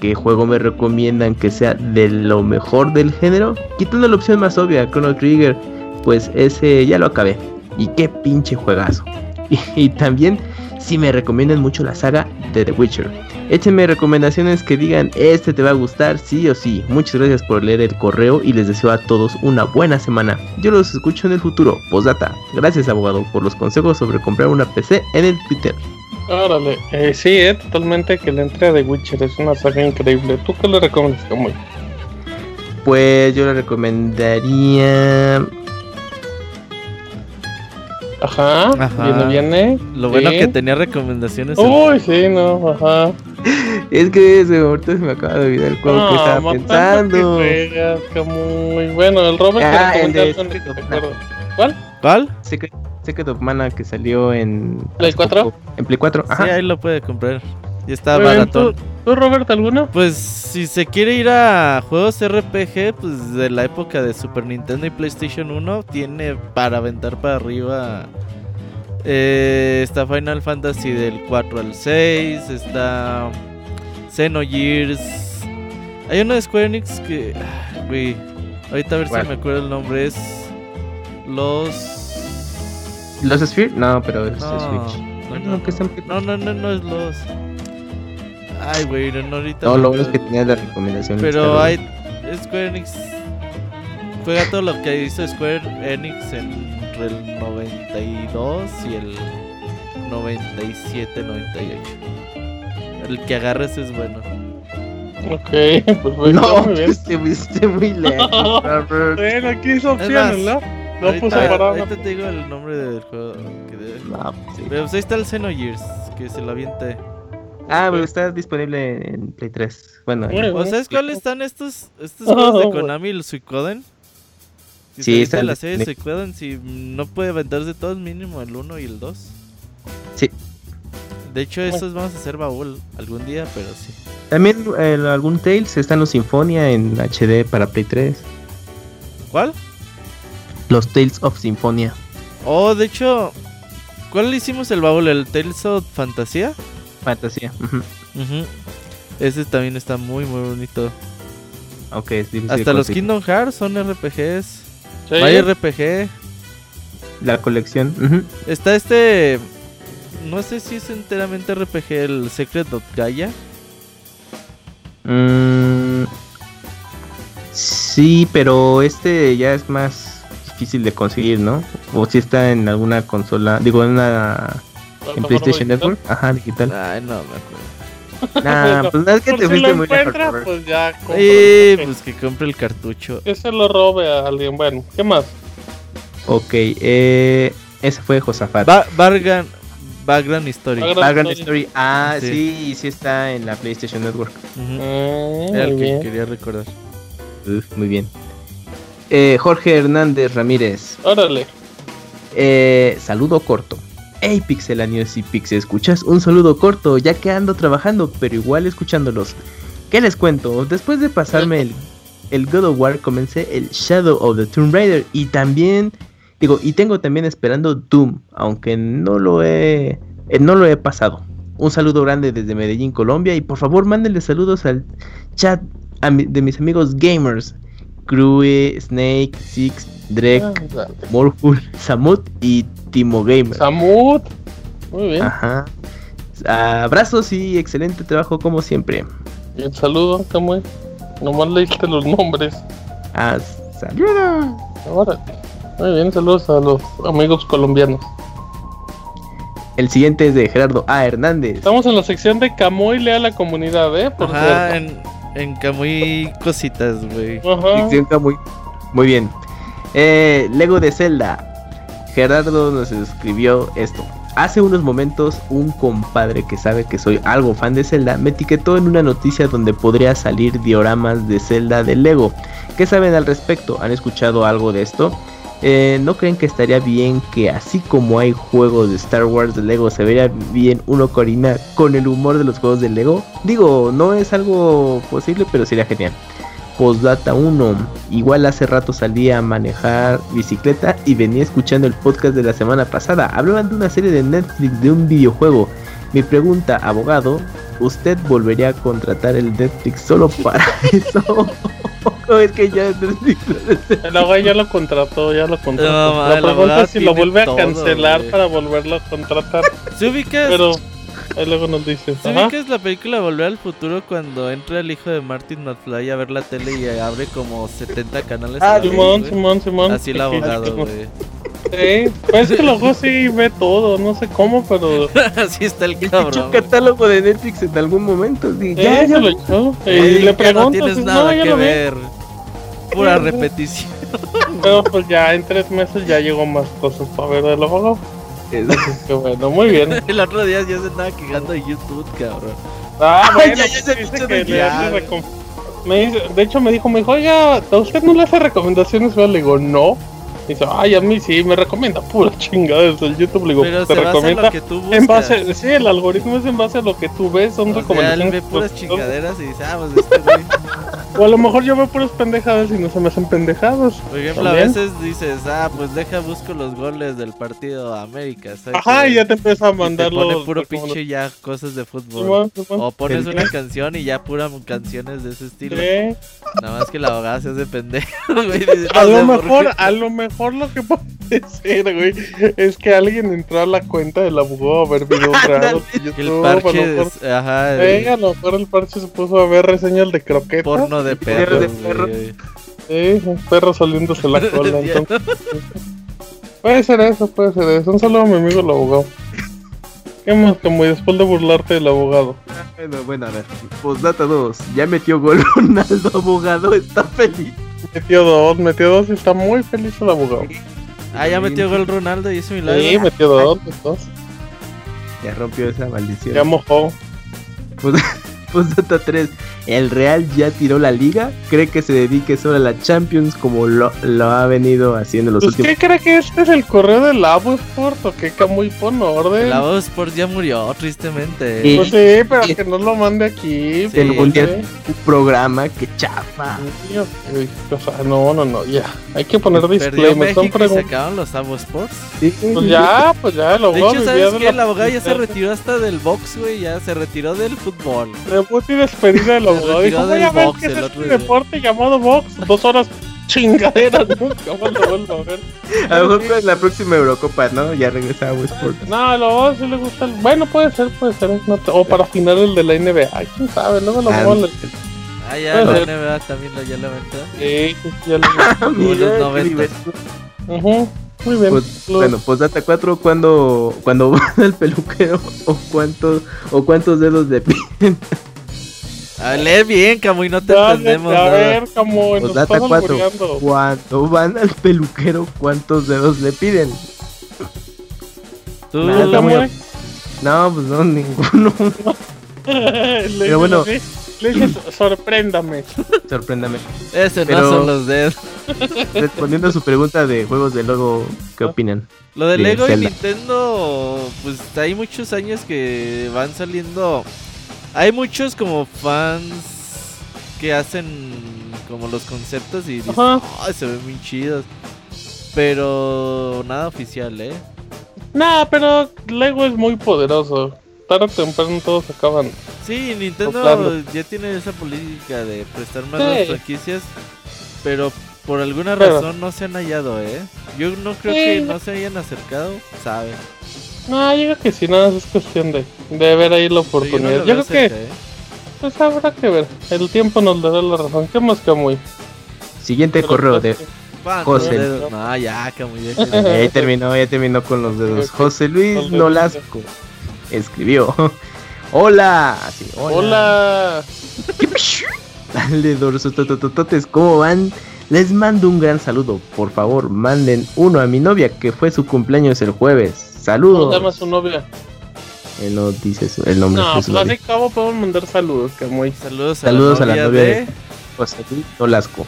B: ¿qué juego me recomiendan que sea de lo mejor del género? Quitando la opción más obvia, Chrono Trigger, pues ese ya lo acabé. Y qué pinche juegazo. Y también si me recomiendan mucho la saga de The Witcher. Échenme recomendaciones que digan, este te va a gustar, sí o sí. Muchas gracias por leer el correo y les deseo a todos una buena semana. Yo los escucho en el futuro. Postdata. Gracias abogado por los consejos sobre comprar una PC en el Twitter.
A: Órale, eh, sí, eh, totalmente que la entrega de Witcher es una saga increíble. ¿Tú qué le recomiendas?
B: Pues yo le recomendaría...
A: Ajá,
D: Ajá.
A: viene, viene.
D: Lo bueno
A: sí.
D: que tenía recomendaciones.
A: Uy, sí, no, ajá.
B: Es que ese ahorita se me acaba de olvidar el juego que
A: Ah,
B: estaba pensando.
A: que juegas, Camuy. Bueno, el Robert
B: Ah,
A: te
B: el de Secret of
A: recuerdo. ¿Cuál?
D: ¿Cuál?
B: Secret, Secret of Mana que salió en...
A: ¿Play
B: hace
A: 4?
B: poco. En Play 4,
D: Sí,
B: ajá.
D: ahí lo puede comprar. Ya está
A: Muy bien,
D: baratón.
A: ¿Tú, tú, Robert, alguno?
D: Pues si se quiere ir a juegos RPG, pues de la época de Super Nintendo y PlayStation 1, tiene para aventar para arriba. Eh, está Final Fantasy del 4 al 6, está Xenogears. Hay uno de Square Enix que... ah, Güey, ahorita a ver si me acuerdo el nombre, es... Los...
B: ¿Los Sphere? No, pero es
D: No,
B: Switch.
D: no,
B: no,
D: no, no es los... Ay, güey, no, no, ahorita...
B: No, lo bueno es que tenías la recomendación.
D: Pero hay Square Enix juega todo lo que hizo Square Enix entre el 92 y el 97, 98. El que agarres es bueno.
A: Ok, perfecto,
B: No,
A: muy bien.
B: te fuiste muy lejos.
A: Bueno, aquí hizo
D: Es
A: opciones, ¿no? No
D: ahorita,
A: puso para
D: ahorita te digo el nombre del juego. Que debe-
B: No, pues sí.
D: Pero pues ahí está el Xenogears, que se lo aviente.
B: Ah, pero está disponible en Play 3. Bueno,
A: Muy
D: ¿O
A: bien.
D: sabes cuáles están estos, estos
A: Oh,
D: juegos de. Konami, el Suicoden? Si
B: Sí,
D: viste la serie. Suicoden, si no puede venderse todos, mínimo el 1 y el 2.
B: Sí.
D: De hecho, esos vamos a hacer baúl algún día, pero sí.
B: También eh, algún Tales están los Sinfonia en HD para Play 3.
D: ¿Cuál?
B: Los Tales of Symphonia.
D: Oh, de hecho, ¿cuál le hicimos el baúl? ¿El Tales of Fantasía?
B: Fantasía. Ujú.
D: Ese también está muy, muy bonito.
B: Aunque es difícil
D: Hasta los. Kingdom Hearts son RPGs.
A: Sí.
D: Hay RPG.
B: La colección.
D: Está este. No sé si es enteramente RPG el Secret of Gaia.
B: Mm, sí, pero este ya es más difícil de conseguir, ¿no? O si está en alguna consola, digo, en una en PlayStation Network, ajá, digital.
D: Ay, no me acuerdo.
B: Nah, pues no es que
A: por
B: te
A: si
B: fuiste
A: lo
B: muy
A: encuentra, pues ya compra.
D: Eh, pues que compre el cartucho.
A: Que se lo robe a alguien. Bueno, ¿qué más?
B: Ok, eh, ese fue Josafat.
D: Ba Bargan. Background Story.
A: Background
B: Background
A: Story.
B: Story. Ah,
D: Sí.
B: sí. sí, está en la PlayStation Network.
D: Ujú.
A: Mm,
D: Era el que quería recordar.
B: Uf, muy bien. Eh, Jorge Hernández Ramírez.
A: Órale.
B: Eh, saludo corto. Hey Pixelanios y Pixel escuchas, un saludo corto ya que ando trabajando, pero igual escuchándolos. ¿Qué les cuento? Después de pasarme el, el God of War, comencé el Shadow of the Tomb Raider y también, digo, y tengo también esperando Doom, aunque no lo he, eh, no lo he pasado. Un saludo grande desde Medellín, Colombia y por favor mándenle saludos al chat de mis amigos gamers. Crue, Snake, Six, Drek,
A: Ah, dale.
B: Morful, Samut y Timo Gamer.
A: Samut. Muy bien.
B: Ajá. Abrazos y excelente trabajo como siempre.
A: Y el saludo, Camuy. Nomás leíste los nombres.
B: Hasta
A: Órale. Muy bien, saludos a los amigos colombianos.
B: El siguiente es de Gerardo A. Hernández.
A: Estamos en la sección de Camuy lea la comunidad, ¿eh? Por
D: Ajá,
A: cierto.
D: en, en Camuy cositas, güey.
B: Camuy. Muy bien. Eh, Lego de Zelda. Gerardo nos escribió esto. Hace unos momentos un compadre que sabe que soy algo fan de Zelda me etiquetó en una noticia donde podría salir dioramas de Zelda de Lego. ¿Qué saben al respecto? ¿Han escuchado algo de esto? Eh, ¿No creen que estaría bien que así como hay juegos de Star Wars de Lego se vería bien uno coordina con el humor de los juegos de Lego? Digo, no es algo posible, pero sería genial. Postdata 1. Igual hace rato salí a manejar bicicleta y venía escuchando el podcast de la semana pasada. Hablaban de una serie de Netflix de un videojuego. Mi pregunta, abogado, ¿usted volvería a contratar el Netflix solo para eso? ¿O es que ya
A: El abogado ya lo contrató, ya lo contrató.
D: No,
A: la pregunta es si lo vuelve a cancelar para volverlo a contratar.
D: ¿Se ubicas?
A: Pero ahí luego nos dices.
D: ¿Se
A: Ajá.
D: ubicas la película Volver al Futuro cuando entra el hijo de Martin McFly a ver la tele y abre como 70 canales?
A: Ah, Simón? Simón, Simón.
D: Así el abogado, güey.
A: Sí, pues es que luego sí ve todo, no sé cómo, pero.
D: Así está el
B: un
D: cabrón. güey.
B: catálogo de Netflix en algún momento. sí,
A: Ya,
B: ya, ya.
A: se lo echó. Y
D: Oye,
A: le pregunto.
D: no tienes
A: si
D: nada que ver. Pura repetición.
A: Pero pues ya en tres meses ya llegó más cosas para ver del abogado. Así que bueno, muy bien.
D: El otro día ya se estaba quejando de YouTube, cabrón.
A: Ah, bueno,
B: ya, ya se
A: pues, dice que
B: de
A: le hace recom- me dice, de hecho me dijo, me dijo, oiga, ¿a usted no le hace recomendaciones? Yo le digo, no. Dice, ay, a mí sí, me recomienda pura chingada el YouTube. Le digo,
D: Pero
A: te
D: se basa en
A: recomienda
D: lo que tú buscas.
A: en base, sí, el algoritmo es en base a lo que tú ves, son
D: O sea, él
A: recomendaciones.
D: ve puras chingaderas y dice, ah, pues este güey.
A: O a lo mejor yo veo puras pendejadas y no se me hacen pendejadas.
D: Por ejemplo, a
A: También.
D: veces dices, ah, pues deja busco los goles del partido América. ¿sabes?
A: Ajá, y ya te empieza a
D: Y
A: mandar
D: pone
A: los
D: puro
A: recomendaciones.
D: pinche ya cosas de fútbol. O pones una canción y ya pura canciones de ese estilo.
A: Sí.
D: Nada más que la abogada se hace pendejo, güey. dice,
A: A
D: "No
A: lo mejor,
D: qué".
A: a lo mejor lo que puede ser, güey, es que alguien entró a la cuenta del abogado a ver videos raros de
D: Que el
A: YouTube, a lo
D: parche,
A: mejor,
D: es- ajá, el
A: Eh, a lo mejor el parche se puso a ver reseñas de croquetas.
D: porno de perros,
B: de perros.
D: güey.
A: Sí, un perro saliéndose la cola. Entonces, puede ser eso, puede ser eso. Un saludo a mi amigo el abogado. ¿Qué más, como después de burlarte del abogado?
B: Bueno, bueno, a ver. Postdata 2. Ya metió gol Ronaldo, abogado, está feliz.
A: Metió dos, metió dos y está muy feliz el abogado.
D: Ah, ya metió gol Ronaldo y hizo milagro.
A: Sí, metió dos, dos.
B: Ya rompió esa maldición.
A: Ya mojó.
B: Postdata 3. ¿El Real ya tiró la liga? ¿Cree que se dedique solo a la Champions como lo, lo ha venido haciendo en los
A: Pues,
B: últimos
A: ¿qué cree que este es el correo del Labo Sport o qué muy pon orden?
D: La voz Sport ya murió, tristemente.
B: Sí.
A: Pues sí, pero que no lo mande aquí.
B: del
A: pues,
B: mundial?
A: sí.
B: Un programa que chafa.
A: O sea, no, no, no, ya. Hay que poner
D: Perdió
A: disclaimer. Son
D: México y se
A: preguntas.
D: acabaron los Avo Sports.
B: Sí,
A: Pues ya, pues ya, lo
D: De
A: voy a
D: hecho, ¿sabes
A: de
D: qué?
A: la
D: El abogado ya se retiró hasta del box, güey. Ya se retiró del fútbol.
A: Debut y despedida del abogado.
D: retiró
A: Dijo, voy
D: del
A: a ver
D: box
A: qué es
D: el
A: este
D: otro día".
A: deporte llamado box. Dos horas chingaderas, nunca más lo vuelvo a ver.
B: A lo mejor la próxima Eurocopa, ¿no? Ya regresaba a Sport.
A: No, a lo sí le gusta. el- Bueno, puede ser, puede ser. no te- O para final el de la NBA. Ay, quién sabe, luego lo
B: Ah,
A: vamos
D: Ah, ya, la
A: ser.
D: NBA también lo ya lo aventó.
A: Sí, ya lo
D: Como los
B: Mira, qué
D: 90.
B: divertido.
A: Ujú, Muy bien.
B: Pues,
A: Lo-
B: bueno, pues data 4 cuando cuando va al peluquero o cuántos o cuántos dedos de pie.
D: A leer bien, Camuy, no te
A: Dale,
D: entendemos.
A: a ver, como nos
B: data
A: estás
B: 4.
A: albureando.
B: Cuando van al peluquero, ¿cuántos dedos le piden?
D: Tú,
B: Nada, está muy-
A: Camuy?
B: No, pues no, ninguno.
A: Le dices
B: bueno.
A: así, Le dices, sorpréndame.
B: Sorpréndame.
D: ese
B: Pero-
D: no son los dedos.
B: Respondiendo a su pregunta de juegos de logo, ¿qué opinan?
D: Lo de
B: de
D: Lego y. Nintendo, pues hay muchos años que van saliendo. Hay muchos como fans que hacen como los conceptos y dicen,
A: Ajá.
D: "Ay, se ven muy chidos. Pero nada oficial, ¿eh?
A: Nah, pero Lego es muy poderoso. Tarde o temprano todos acaban.
D: Sí, Nintendo ya tiene esa política de prestar más
A: Sí.
D: las franquicias, pero por alguna
A: Pero-
D: razón no se han hallado, ¿eh? Yo no creo
A: Sí.
D: que no se hayan acercado, sabe.
A: No, yo creo que sí, nada, más es cuestión de, de ver ahí la oportunidad. Yo, creo que,
D: ¿eh?
A: pues habrá que ver. El tiempo nos dará la razón. ¿Qué más que muy?
B: Siguiente correo de
D: ¿Cuántos
B: José.
D: dedos? No, ya, Camuy, ya
B: Ya terminó, ya terminó con los dedos.
A: Ok.
B: José Luis Nolasco escribió. Hola, hola.
A: Hola.
B: Dale, dorsototototes, ¿cómo van? Les mando un gran saludo. Por favor, manden uno a mi novia que fue su cumpleaños el jueves.
A: ¿Cómo
B: Saludos.
A: se llama su novia?
B: Él no dice su- el nombre
A: No,
B: de
A: pues
B: su novia.
A: así cabo podemos mandar saludos, que muy.
D: Saludos a
B: Saludos a
D: la
B: la
D: novia,
B: novia
D: de,
B: de- José Luis Nolasco.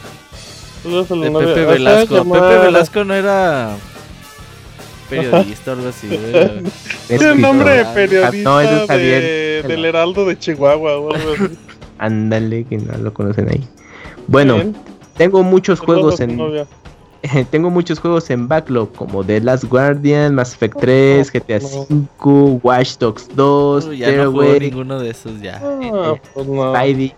A: Saludos a la
D: de
A: novia.
D: Pepe Velasco. Pepe Velasco no era periodista o algo así.
A: Tiene
B: Escritor.
A: nombre de
D: Ah,
A: periodista
B: no, es Javier.
A: de, del Heraldo de Chihuahua o algo así.
B: Ándale, que no lo conocen ahí. Bueno,
A: Bien.
B: tengo muchos
A: Saludos
B: juegos en
A: novia.
B: tengo muchos juegos en backlog como The Last Guardian, Mass Effect 3, GTA
A: no.
B: 5, Watch Dogs 2,
D: Uy, ya no juego ninguno de esos ya.
A: Ah, pues no.
B: Spidey.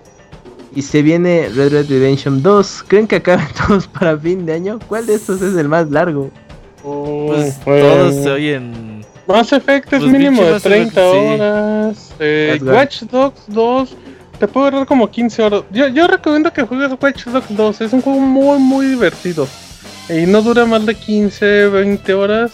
B: Y se viene Red Red Redemption 2. ¿Creen que acaben todos para fin de año? ¿Cuál de estos es el más largo?
D: Pues
A: Mm,
D: todos
A: eh,
D: se oyen.
A: Mass Effect es
D: Pues
A: mínimo de
D: Mass Effect,
A: 30
D: sí.
A: horas. Eh,
B: good.
A: Watch Dogs 2 te puede durar como 15 horas. Yo, yo recomiendo que juegues Watch Dogs 2. Es un juego muy, muy divertido. Y no dura más de 15, 20 horas.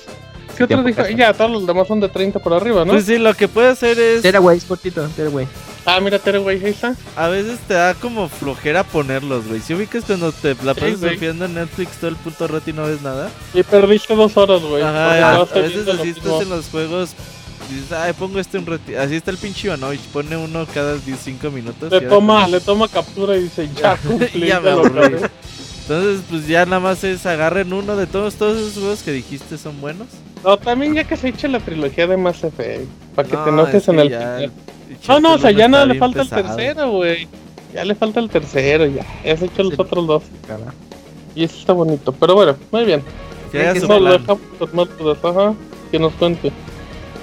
A: ¿Qué otro dijo? Ya, todos los demás son de 30 por arriba, ¿no?
D: Pues sí, lo que puede hacer es.
B: Teraway, es cortito, Teraway.
A: Ah, mira, Tereway, ahí está.
D: A veces te da como flojera ponerlos, güey. Si ubicas cuando te la
A: Sí,
D: pasas surfeando en Netflix todo el puto rato y no ves nada.
A: Y perdiste dos horas, güey.
D: Ajá, a veces así estás en los juegos. Dices, ay, pongo este un ratito. Así está el pinche Ivanovich. Pone uno cada 5 minutos.
A: Le toma, le toma captura y dice, ya cumplí.
D: ya me aburrí.
A: Acabé".
D: Entonces, pues ya nada más es agarren uno de todos, todos esos juegos que dijiste son buenos.
A: No, también ya que se eche la trilogía de Mass Effect. Para que te
D: No,
A: enojes
D: es
A: en
D: que
A: el
D: el
A: No, no, o sea, ya nada le falta el
D: pesado.
A: tercero, güey. Ya le falta el tercero, ya. Ya se hecho los
B: Sí.
A: otros dos. Y eso está bonito. Pero bueno, muy bien.
D: Que
A: No, lo dejamos dudas, ajá. Que nos cuente.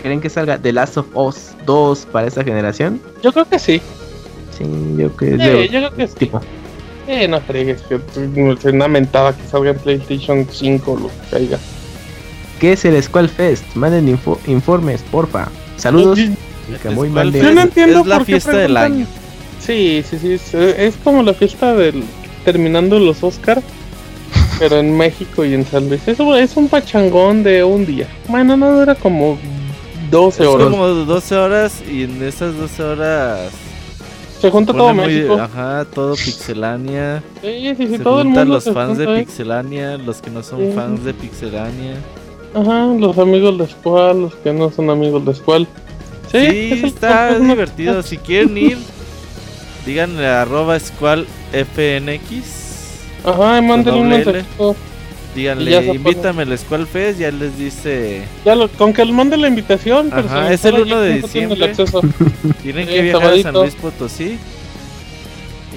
B: ¿Creen que salga The Last of Us 2 para esta generación?
A: Yo creo que sí.
B: Sí, yo creo
A: Sí,
B: que
A: yo creo que sí.
B: tipo.
A: Eh, no fregues, que es una mentada que salga en PlayStation 5 o lo que caiga.
B: ¿Qué es el Squall Fest? Manden info- informes, porfa. Saludos. Que muy
D: ¿Cuál
B: mande-
A: Yo no
D: Es-
A: entiendo
D: es la
A: por qué
D: fiesta del año.
A: Sí, sí, sí. Es, es como la fiesta del. terminando los Oscar. pero en México y en San Luis. Es, un- es un pachangón de un día. Bueno, no dura como 12
D: Es
A: horas.
D: como 12 horas y en esas 12 horas.
A: Se junta todo
D: muy-
A: México.
D: Ajá, todo Pixelania.
A: Sí, sí, sí,
D: se
A: todo el
D: juntan
A: mundo.
D: los fans de
A: ahí.
D: Pixelania, los que no son
A: Sí.
D: fans de Pixelania.
A: Ajá, los amigos de Squall, los que no son amigos de Squall. Sí,
D: Sí,
A: es el-
D: está
A: es una-
D: divertido. Si quieren ir, Díganle arroba squal fnx.
A: Ajá, y mándenle un mensajito.
D: Díganle, invítame al Squall Fest, ya les dice.
A: Ya lo, con que le manden la invitación.
D: Ajá,
A: pero
D: es el
A: no,
D: 1 de diciembre. Tienen que viajar a San. Luis Potosí.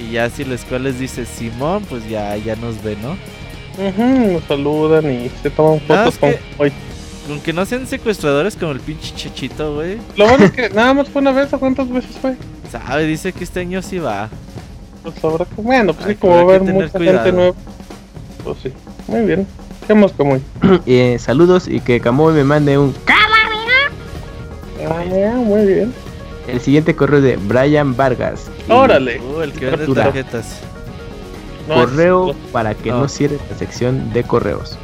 D: Y ya si el Squall les dice Simón, pues ya, ya nos ve, ¿no?
A: Ujú, nos saludan y se toman fotos con
D: que-
A: hoy.
D: Con que no sean secuestradores como el pinche Chechito, güey.
A: Lo bueno es que nada más fue una vez o cuántas veces fue.
D: Sabe, dice que este año sí va.
A: Pues habrá que, bueno, pues
D: Ay,
A: sí, como va a haber mucha
D: cuidado.
A: gente nueva. Pues sí, muy bien. ¿Qué más como
B: Eh, saludos y que Camoy me mande un.
A: Ah, muy bien.
B: El siguiente correo es de Brian Vargas.
A: Órale.
D: Uh, el que vende tarjetas.
A: No,
B: correo
A: es-
B: para que
D: No.
B: no cierre la sección de correos.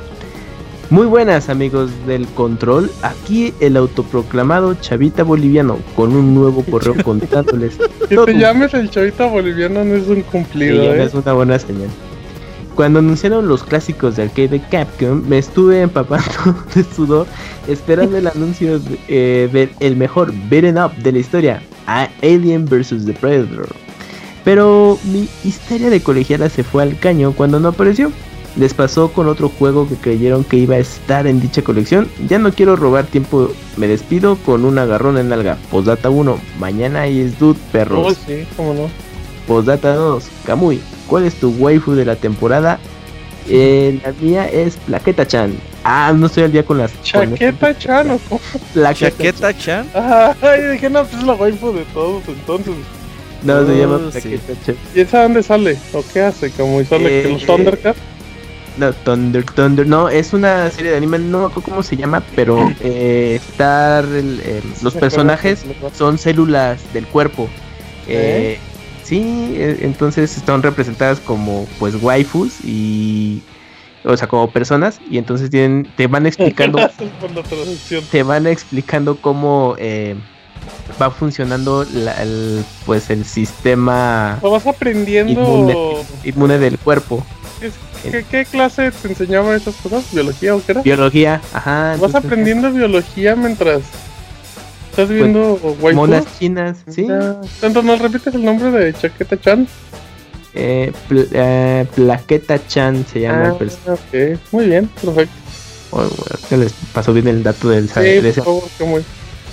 B: Muy buenas amigos del control, aquí el autoproclamado Chavita Boliviano con un nuevo correo contándoles
A: Que te llames el chavita boliviano no es un cumplido, ¿eh?
B: es una buena señal. Cuando anunciaron los clásicos de arcade de Capcom, me estuve empapando de sudor esperando el anuncio de, eh, del el mejor beaten up de la historia, Alien vs. The Predator. Pero mi histeria de colegiala se fue al caño cuando no apareció. Les pasó con otro juego que creyeron que iba a estar en dicha colección. Ya no quiero robar tiempo, me despido con un agarrón en alga. Postdata 1, mañana es dude, perros.
A: Oh, sí, cómo no.
B: Postdata 2, Kamui, ¿cuál es tu waifu de la temporada? Eh, la mía es Plaqueta Chan. Ah, no estoy al día con las con
A: Chaqueta Chano.
B: Plaqueta
D: Chaqueta Chan.
A: Ay, dije, no, pues es la waifu de todos entonces.
B: No, se
D: Oh,
B: llama
D: sí.
B: Plaqueta Chan.
A: ¿Y esa dónde sale? ¿O qué hace? ¿Como sale
B: Eh,
A: los Thundercats?
B: No, Thunder, Thunder. No, es una serie de anime, no me acuerdo cómo se llama, pero eh, está el- eh, los
A: Sí,
B: personajes son células del cuerpo. Eh, sí, eh, entonces están representadas como pues waifus y o sea, como personas y entonces tienen te van explicando
A: por la traducción.
B: te van explicando cómo eh, va funcionando la- el, pues el sistema
A: ¿O vas aprendiendo?
B: inmune, inmune del cuerpo.
A: ¿Qué, qué, clase te enseñaba esas cosas? ¿Biología o qué era?
B: Biología, ajá.
A: ¿Vas
B: entonces,
A: aprendiendo biología mientras estás viendo waifus?
B: Monas chinas, sí.
A: Entonces, ¿nos repites el nombre de Chaqueta Chan?
B: Eh, pl- eh, Plaqueta Chan se llama el
A: Ah,
B: personaje.
A: ok, muy bien, perfecto.
B: Bueno, que les pasó bien el dato del
A: Sí,
B: de
A: por
B: ese-
A: favor, que muy.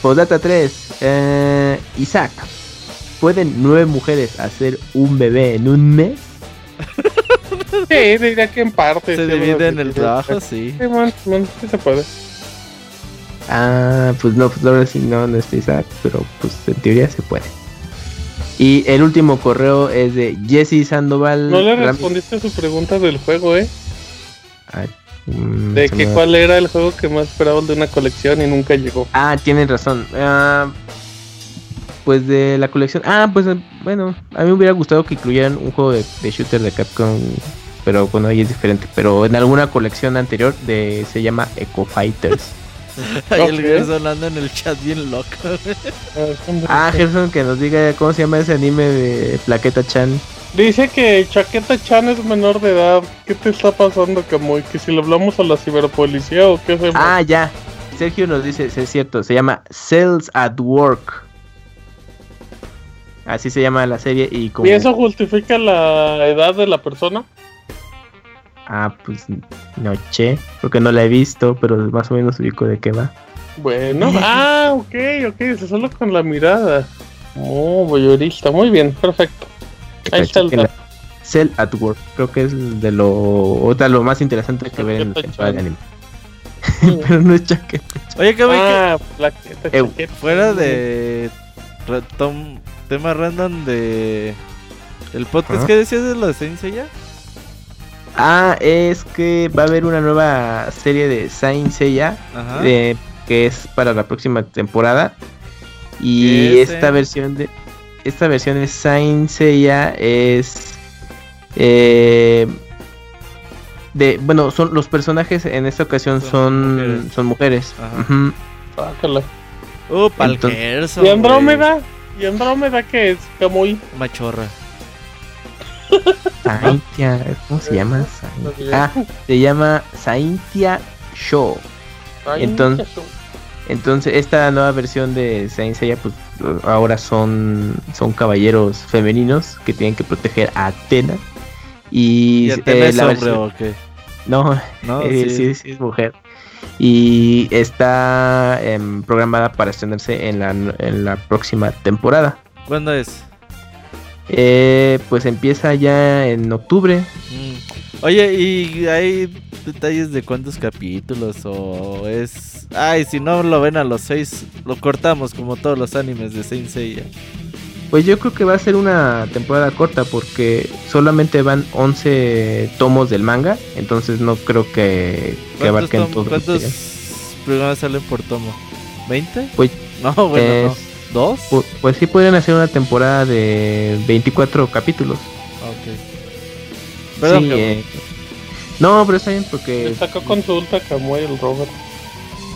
B: Postdata 3. Eh, Isaac. ¿Pueden nueve mujeres hacer un bebé en un mes?
A: Sí, diría que en parte.
D: Se
A: sí,
D: divide
A: bueno,
D: en el trabajo,
A: sí.
D: sí.
A: Sí, man, man, sí se puede.
B: Ah, pues no, pues ahora sí no, no está Isaac, pero pues en teoría se puede. Y el último correo es de Jesse Sandoval.
A: No le respondiste a su pregunta del juego, ¿eh?
B: Ay, mm,
A: De que
B: me-
A: cuál era el juego que más esperaban de una colección y nunca llegó.
B: Ah, tienen razón. Ah, pues de la colección. Ah, pues eh, bueno, a mí me hubiera gustado que incluyeran un juego de, de shooter de Capcom. Pero bueno, ahí es diferente. Pero en alguna colección anterior de se llama Eco Fighters.
D: Ahí el. Gerson sonando en el chat bien loco.
B: ah, Gerson, que nos diga cómo se llama ese anime de Plaqueta Chan.
A: Dice que Chaqueta Chan es menor de edad. ¿Qué te está pasando, Camuy? ¿Que si le hablamos a la ciberpolicía o qué hacemos?
B: Ah, ya. Sergio nos dice, es cierto, se llama Cells at Work. Así se llama la serie y como...
A: ¿Y eso justifica la edad de la persona?
B: Ah, pues no sé, porque no la he visto, pero más o menos ubico de qué va.
A: Bueno, ah, ok, ok, solo con la mirada. Oh, voyeurista, muy bien, perfecto. Ahí está el.
B: Cell at Work, creo que es de lo, otra, lo más interesante que ver en de anime. pero no es chaqueta.
D: Oye, que
A: Ah, plaqueta,
B: Eh,
A: chaqueta.
D: fuera de retom- tema random de el podcast
B: Ajá.
D: que decías de la Saint Seiya?
B: Ah, es que va a haber una nueva serie de Saint Seiya
D: Ajá.
B: de- que es para la próxima temporada. Y
D: ¿Qué es,
B: esta
D: eh?
B: versión de esta versión de Saint Seiya es eh, de bueno, son los personajes en esta ocasión
D: Son
B: son
D: mujeres.
B: son mujeres.
D: Ajá. Uh,
B: Entonces-
D: Gerson,
A: ¿Y Andrómeda? ¿Y Andrómeda qué es?
D: Machorra.
B: Saintia, ¿cómo se llama? Ah, se llama Saintia Show. Entonces-. Entonces, esta nueva versión de Saint Seiya, pues ahora son, son caballeros femeninos que tienen que proteger a Atena. Y,
D: ¿Y Atena
B: eh,
D: es
B: la
D: hombre
B: versión-
D: o qué?
B: No,
D: No,
B: eh,
D: sí.
B: sí. sí, es mujer. Y está em, programada para estrenarse en la, en la próxima temporada.
D: ¿Cuándo es?
B: Eh, pues empieza ya en octubre.
D: Mm. Oye, ¿y hay detalles de cuántos capítulos o es... Ay, si no lo ven a los seis, lo cortamos como todos los animes de Saint Seiya.
B: Pues yo creo que va a ser una temporada corta porque solamente van 11 tomos del manga. Entonces no creo que, que
D: ¿Cuántos,
B: abarquen todo.
D: cuántos programas salen por tomo? ¿20?
B: Pues,
D: No, bueno,
B: eh,
D: no. ¿Dos?
B: Pu- Pues sí podrían hacer una temporada de 24 capítulos.
D: Ok. Perdón,
B: Sí, eh, no, pero está bien porque...
A: Le sacó consulta Camuy el Robert.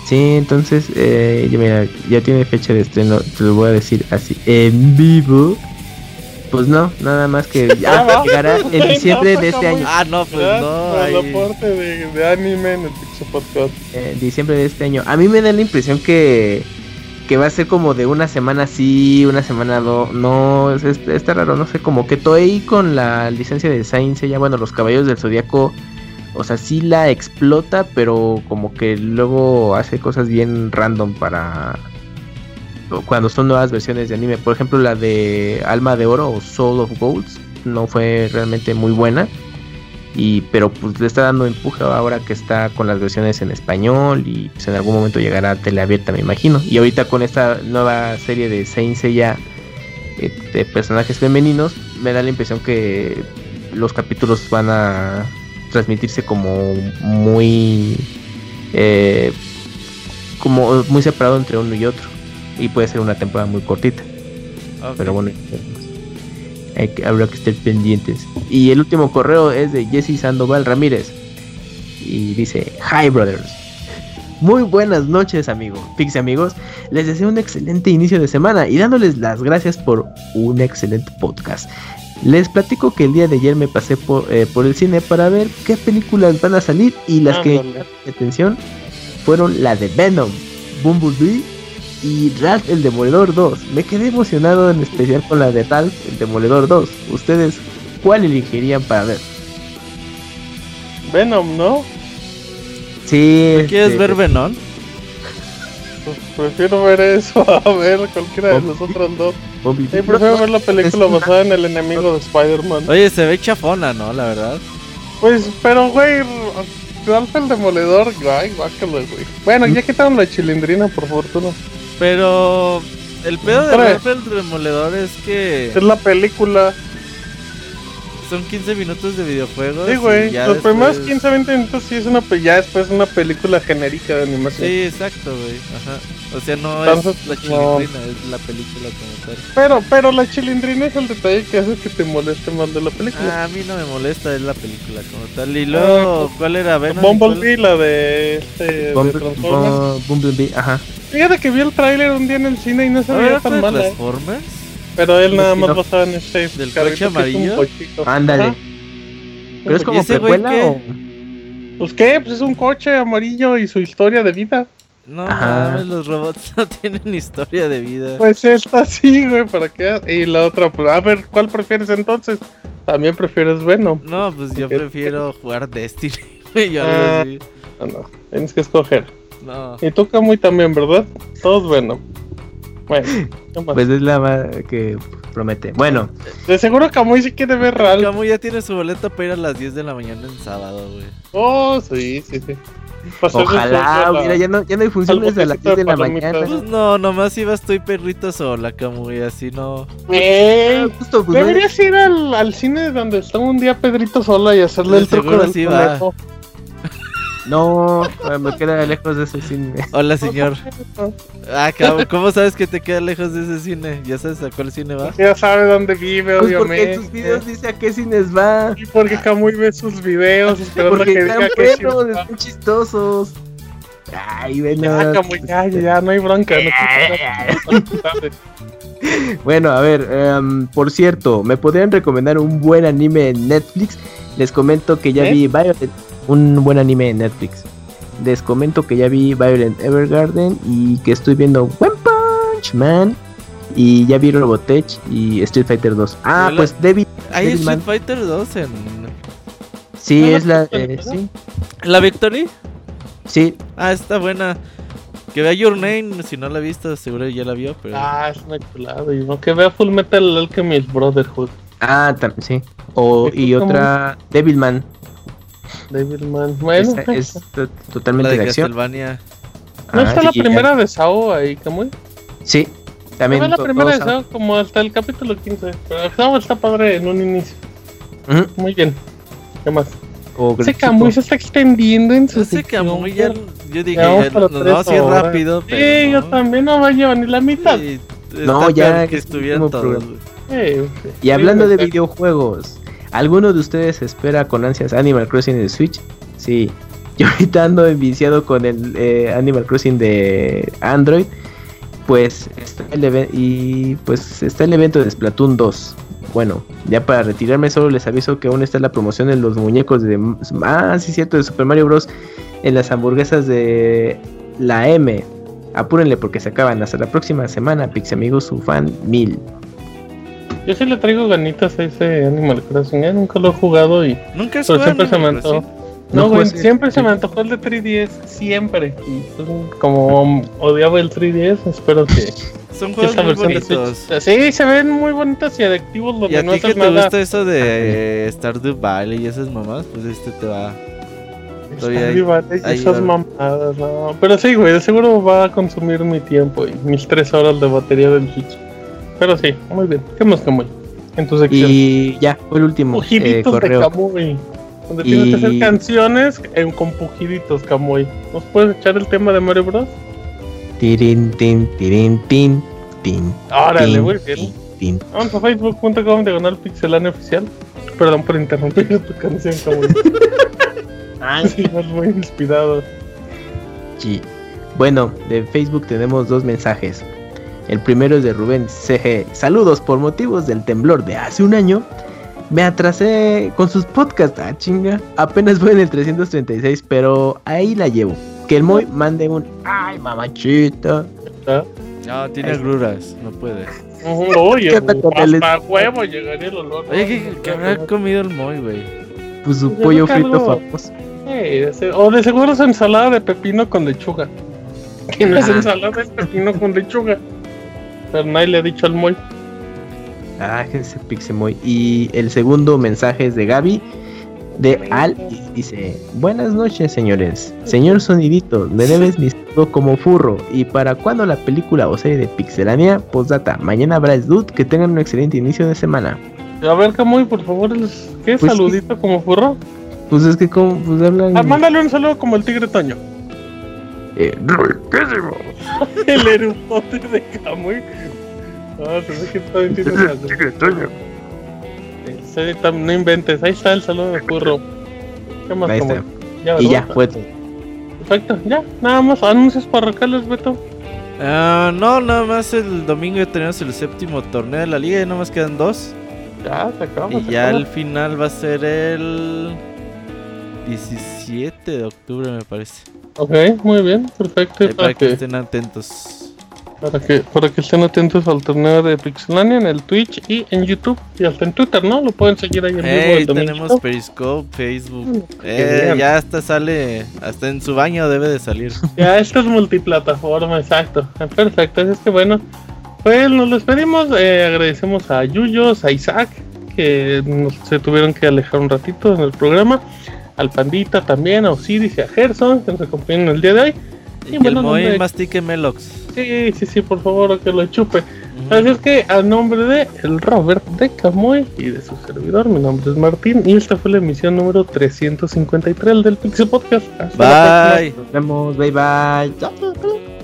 B: Sí, entonces eh, ya, mira, ya tiene fecha de estreno, te lo voy a decir así, en vivo. Pues no, nada más que ya
A: Ah,
B: llegará en diciembre de este año.
D: Ah, no, pues no.
A: el aporte de, de anime en el Pixel Podcast.
B: En diciembre de este año. A mí me da la impresión que, que va a ser como de una semana sí, una semana no. No, es- es- está raro, no sé, como que Toei con la licencia de Saint ya bueno, los caballos del zodiaco. O sea, sí la explota, pero como que luego hace cosas bien random para cuando son nuevas versiones de anime. Por ejemplo, la de Alma de Oro o Soul of Golds no fue realmente muy buena. Y, pero pues le está dando empuje ahora que está con las versiones en español y pues en algún momento llegará a teleabierta me imagino. Y ahorita con esta nueva serie de Saint Seiya eh, de personajes femeninos me da la impresión que los capítulos van a transmitirse como muy eh, como muy separado entre uno y otro y puede ser una temporada muy cortita. Pero bueno, que, habrá que estar pendientes. Y el último correo es de Jesse Sandoval Ramírez. Y dice, Hi brothers. Muy buenas noches amigos, Pixie amigos. Les deseo un excelente inicio de semana y dándoles las gracias por un excelente podcast. Les platico que el día de ayer me pasé por, eh, por el cine para ver qué películas van a salir y las que llamaron mi atención fueron la de Venom, Bumblebee y Ralph el Demoledor 2. Me quedé emocionado en especial con la de Ralph el Demoledor 2. ¿Ustedes cuál elegirían para ver?
A: Venom, ¿no?
B: Sí.
D: ¿Quieres
B: este,
D: ver Venom?
A: Pues prefiero ver eso a ver cualquiera de los otros dos. Sí, prefiero ver la película basada en el enemigo de Spider-Man.
D: Oye, se ve chafona, ¿no? La verdad.
A: Pues, pero güey, Ralph el Demoledor, ay, guácala, güey. Bueno, ya quitaron la chilindrina, por fortuna.
D: Pero el pedo de. Ralph el Demoledor es que
A: Es la película.
D: son 15 minutos de videojuegos.
A: Sí,
D: y
A: güey. Los primeros
D: después-
A: 15, 20 minutos sí es una ya después una película genérica de animación.
D: Sí, exacto, güey. Ajá. O sea, no
A: Entonces,
D: es la
A: no.
D: chilindrina, es la película como tal.
A: Pero, pero la chilindrina es el detalle que hace que te moleste más de la película.
D: Ah, a mí no me molesta, es la película como tal. Y luego, ¿cuál era Venom?
A: Bumblebee, la de este de
B: Bumble-. Bu- Bumblebee, ajá.
A: Fíjate que vi el tráiler un día en el cine y no se veía
D: ¿Ah, fue
A: tan
D: de
A: mala. ¿eh?
D: Transformers?
A: Pero él nada más
B: no.
A: basado en este
D: ¿Del coche amarillo?
B: Ándale. ¿Pero es
D: ¿Y
B: como
D: ese güey
B: precuela
D: qué?
B: o...?
A: Pues qué, pues es un coche amarillo y su historia de vida.
D: No mames, los robots no tienen historia de vida.
A: Pues esta sí, güey, para qué. Y la otra, pues a ver, ¿cuál prefieres entonces? También prefieres Venom.
D: No, pues yo
A: ¿Qué-
D: prefiero jugar Destiny, güey, o algo
A: Ah. No, no, tienes que escoger.
D: No.
A: Y tú, Camuy, también, ¿verdad? Todos Venom. Bueno, ¿qué más?
B: Pues es la ma- que promete. Bueno,
A: de seguro Camuy sí quiere ver Ralph.
D: Camu ya tiene su boleto para ir a las 10 de la mañana en sábado, güey.
A: Oh, sí, sí, sí. Pasar
B: ojalá,
A: la-
B: mira, ya no, ya no hay funciones a las
A: botecito
B: 10 de la mañana.
D: Pues no, nomás ibas tú y perrito sola, Camu, y así no.
A: Ey,
B: Ah, justo, pues,
A: Deberías ir al, al cine donde está un día Pedrito sola y hacerle el
D: De
A: truco
D: seguro
A: del
D: sí va.
A: conejo.
B: No, eh, me queda lejos de ese cine.
D: Hola, señor. Ah, cabrón, ¿cómo sabes que te queda lejos de ese cine? ¿Ya sabes a cuál cine va?
A: Ya sabe dónde vive,
B: Pues porque
A: obviamente.
B: en sus videos dice a qué cines va.
A: Y porque Camuy ve sus videos esperando
B: Porque
A: que
B: están
A: diga va.
B: están chistosos. Ay, bueno.
A: Ya, Camuy, ya, ya, ya, no hay bronca. No te-
B: Bueno, a ver, em, por cierto, ¿me podrían recomendar un buen anime en Netflix? Les comento que ya
A: ¿Eh?
B: vi Violet, un buen anime en Netflix. les comento que ya vi Violent Evergarden y que estoy viendo One Punch Man. Y ya vi Robotech y Street Fighter 2. Ah,
D: Hola.
B: pues David.
D: Hay Street
B: Man.
D: Fighter 2 en.
B: Sí,
A: ¿No lo
B: es la. eh, sí,
D: ¿La Victory?
B: sí.
D: Ah, está buena. Que vea Your Name, si no la ha visto, seguro ya la vio, pero.
A: Ah, es una chulada. Y no, que vea Full Metal Alchemist Brotherhood.
B: Ah, también, sí. O,
A: ¿Y
B: otra, Devilman.
A: Devilman. Bueno,
B: es to-
D: la
B: totalmente
D: de
B: de acción.
D: Castlevania.
A: ¿no
B: Ah,
A: está la
B: sí,
A: primera de Sao ahí, Camuy?
B: Sí, también.
A: También la primera de Sao como hasta el capítulo 15. Pero Sao está padre en un inicio.
B: han- Ujú,
A: Muy bien. ¿Qué más?
B: O
A: Ese. Camuy se está extendiendo en su
D: Ese Camuy ya. Yo dije,
A: Ya vamos
D: ya
A: para
D: nos
A: tres
D: vamos a ir rápido,
A: Sí,
D: pero.
A: yo
D: no.
A: también no va a llevar ni la mitad.
D: Sí,
B: No, ya
D: que
B: último
D: todos.
B: Y hablando
A: Sí,
B: de videojuegos, ¿alguno de ustedes espera con ansias Animal Crossing de Switch? Sí. Yo ahorita ando enviciado con el eh, Animal Crossing de Android. Pues está el pues el evento de Splatoon 2. Bueno, ya para retirarme solo les aviso que aún está la promoción de los muñecos de ah, cierto, de Super Mario Bros en las hamburguesas de la M. Apúrenle porque se acaban hasta la próxima semana, Pixamigos su fan 1000.
A: Yo sí le traigo ganitas a ese Animal Crossing, ¿eh? nunca lo he jugado y
D: Nunca has
A: pero
D: jugado
A: siempre se me antojó. No,
B: No
A: güey, siempre se me antojó el de 3DS, siempre. Y pues, como odiaba el 3DS, espero que,
D: Son juegos muy bonitos.
A: Sí, se ven muy bonitos y adictivos
D: Y
A: donde
D: a
A: no
D: ti que te gusta eso de Stardew Valley y esas mamás, pues este te va.
A: eh,
D: hay
A: esas mamadas, no. Pero sí, güey, de seguro va a consumir mi tiempo y mis 3 horas de batería del Switch. Pero sí, muy bien. ¿Qué más, Camuy? En tu sección.
B: Y ya, fue el último eh,
A: Pujiditos de. Camuy. Donde tienes que hacer canciones en- con pujiditos, Camuy. ¿Nos puedes echar el tema de Mario Bros?
B: Tirin, tin, tirin, tin, tin.
A: Órale, muy bien.
B: tin.
A: Vamos a facebook.com diagonal pixelania oficial. Perdón por interrumpir tu canción, Camuy. sí, vas muy inspirado.
B: Sí. Bueno, de Facebook tenemos dos mensajes. El primero es de Rubén CG. Saludos por motivos del temblor de hace un año. Me atrasé con sus podcasts. Ah, chinga. Apenas voy en el 336, pero ahí la llevo. Que el Moy mande un. Ay, mamachita.
A: ¿Ah?
D: No, tiene agruras, no puede.
A: Oye,
B: ¿Qué onda con el-
A: hasta huevo llegaría el olor.
D: Oye, ¿qué, qué habrá comido el Moy, güey?
B: Pues su pollo frito famoso.
A: De o de seguro es ensalada de pepino con lechuga. Que no es
B: Ah.
A: ensalada, es pepino con lechuga. Pero nadie le ha dicho al Moy.
B: Ah, ese Pixemoy. Y el segundo mensaje es de Gaby. De Al y dice: Buenas noches, señores. Señor Sonidito, me debes mi saludo como furro. ¿Y para cuándo la película o serie de Pixelania? Postdata, mañana habrá Dude. Que tengan un excelente inicio de semana.
A: A ver, Camuy, por favor, ¿qué
B: Pues
A: saludito como furro?
B: Pues es que, como, pues hablan.
A: Ah, mándale un saludo como el tigre Toño.
B: Eh, riquísimo.
A: El erupote de Camuy. Ah, se ve que. Sí, tam- no inventes, ahí está el saludo de furro. ¿Qué más,
B: Ahí está.
A: Ya,
B: Y ya, fue todo.
A: Perfecto, ya, nada más anuncios parroquiales, Beto.
D: Ah, no, nada más el domingo ya tenemos el séptimo torneo de la liga y nada más quedan dos.
A: Ya, se.
D: Y
A: se
D: ya el final va a ser el 17 de octubre, me parece.
A: Ok, muy bien, perfecto. Para
D: para que
A: que,
D: estén atentos.
A: para, que, para que estén atentos al torneo de Pixelania en el Twitch y en YouTube y hasta en Twitter, ¿no? Lo pueden seguir ahí en vivo
D: Hey,
A: domingo.
D: tenemos Periscope, Facebook.
A: Mm,
D: Eh, ya hasta sale, hasta en su baño debe de salir.
A: Ya, esto es multiplataforma, exacto. Perfecto, así es que bueno, pues nos despedimos. eh, agradecemos a Yuyos, a Isaac, que nos, se tuvieron que alejar un ratito en el programa. Al Pandita también, a Osiris y a Gerson, que nos acompañan el día de hoy.
D: Y que
A: bueno,
D: el mastique Melox.
A: Sí, sí, sí, por favor, que lo chupe. Así es que a nombre de el Robert de Camoy y de su servidor, mi nombre es Martín y esta fue la emisión número 353 del Pixel Podcast. Hasta la próxima.
D: Bye.
B: Nos vemos. Bye bye.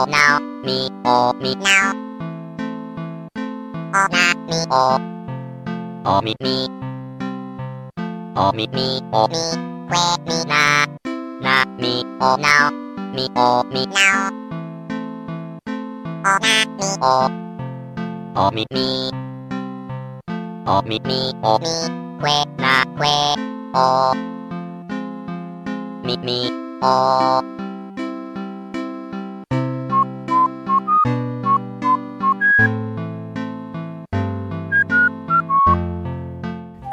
K: Mi o now mi o mi now o na mi o o mi mi o mi mi o mi que mi na na mi o now mi o mi now o na mi o o mi mi o mi mi o mi que na que o mi mi o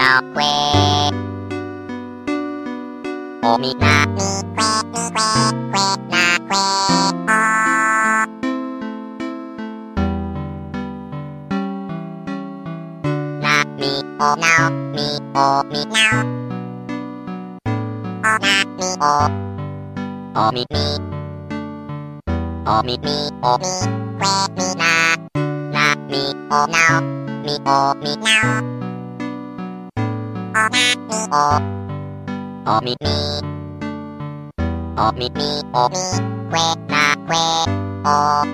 K: Que o mi na mi que mi que que na que o na mi o now mi o mi now o na mi o o mi mi o mi mi o mi que mi na na mi o now mi o mi now o na mi o o mi mi o mi mi o mi que na que o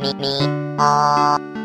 K: mi mi o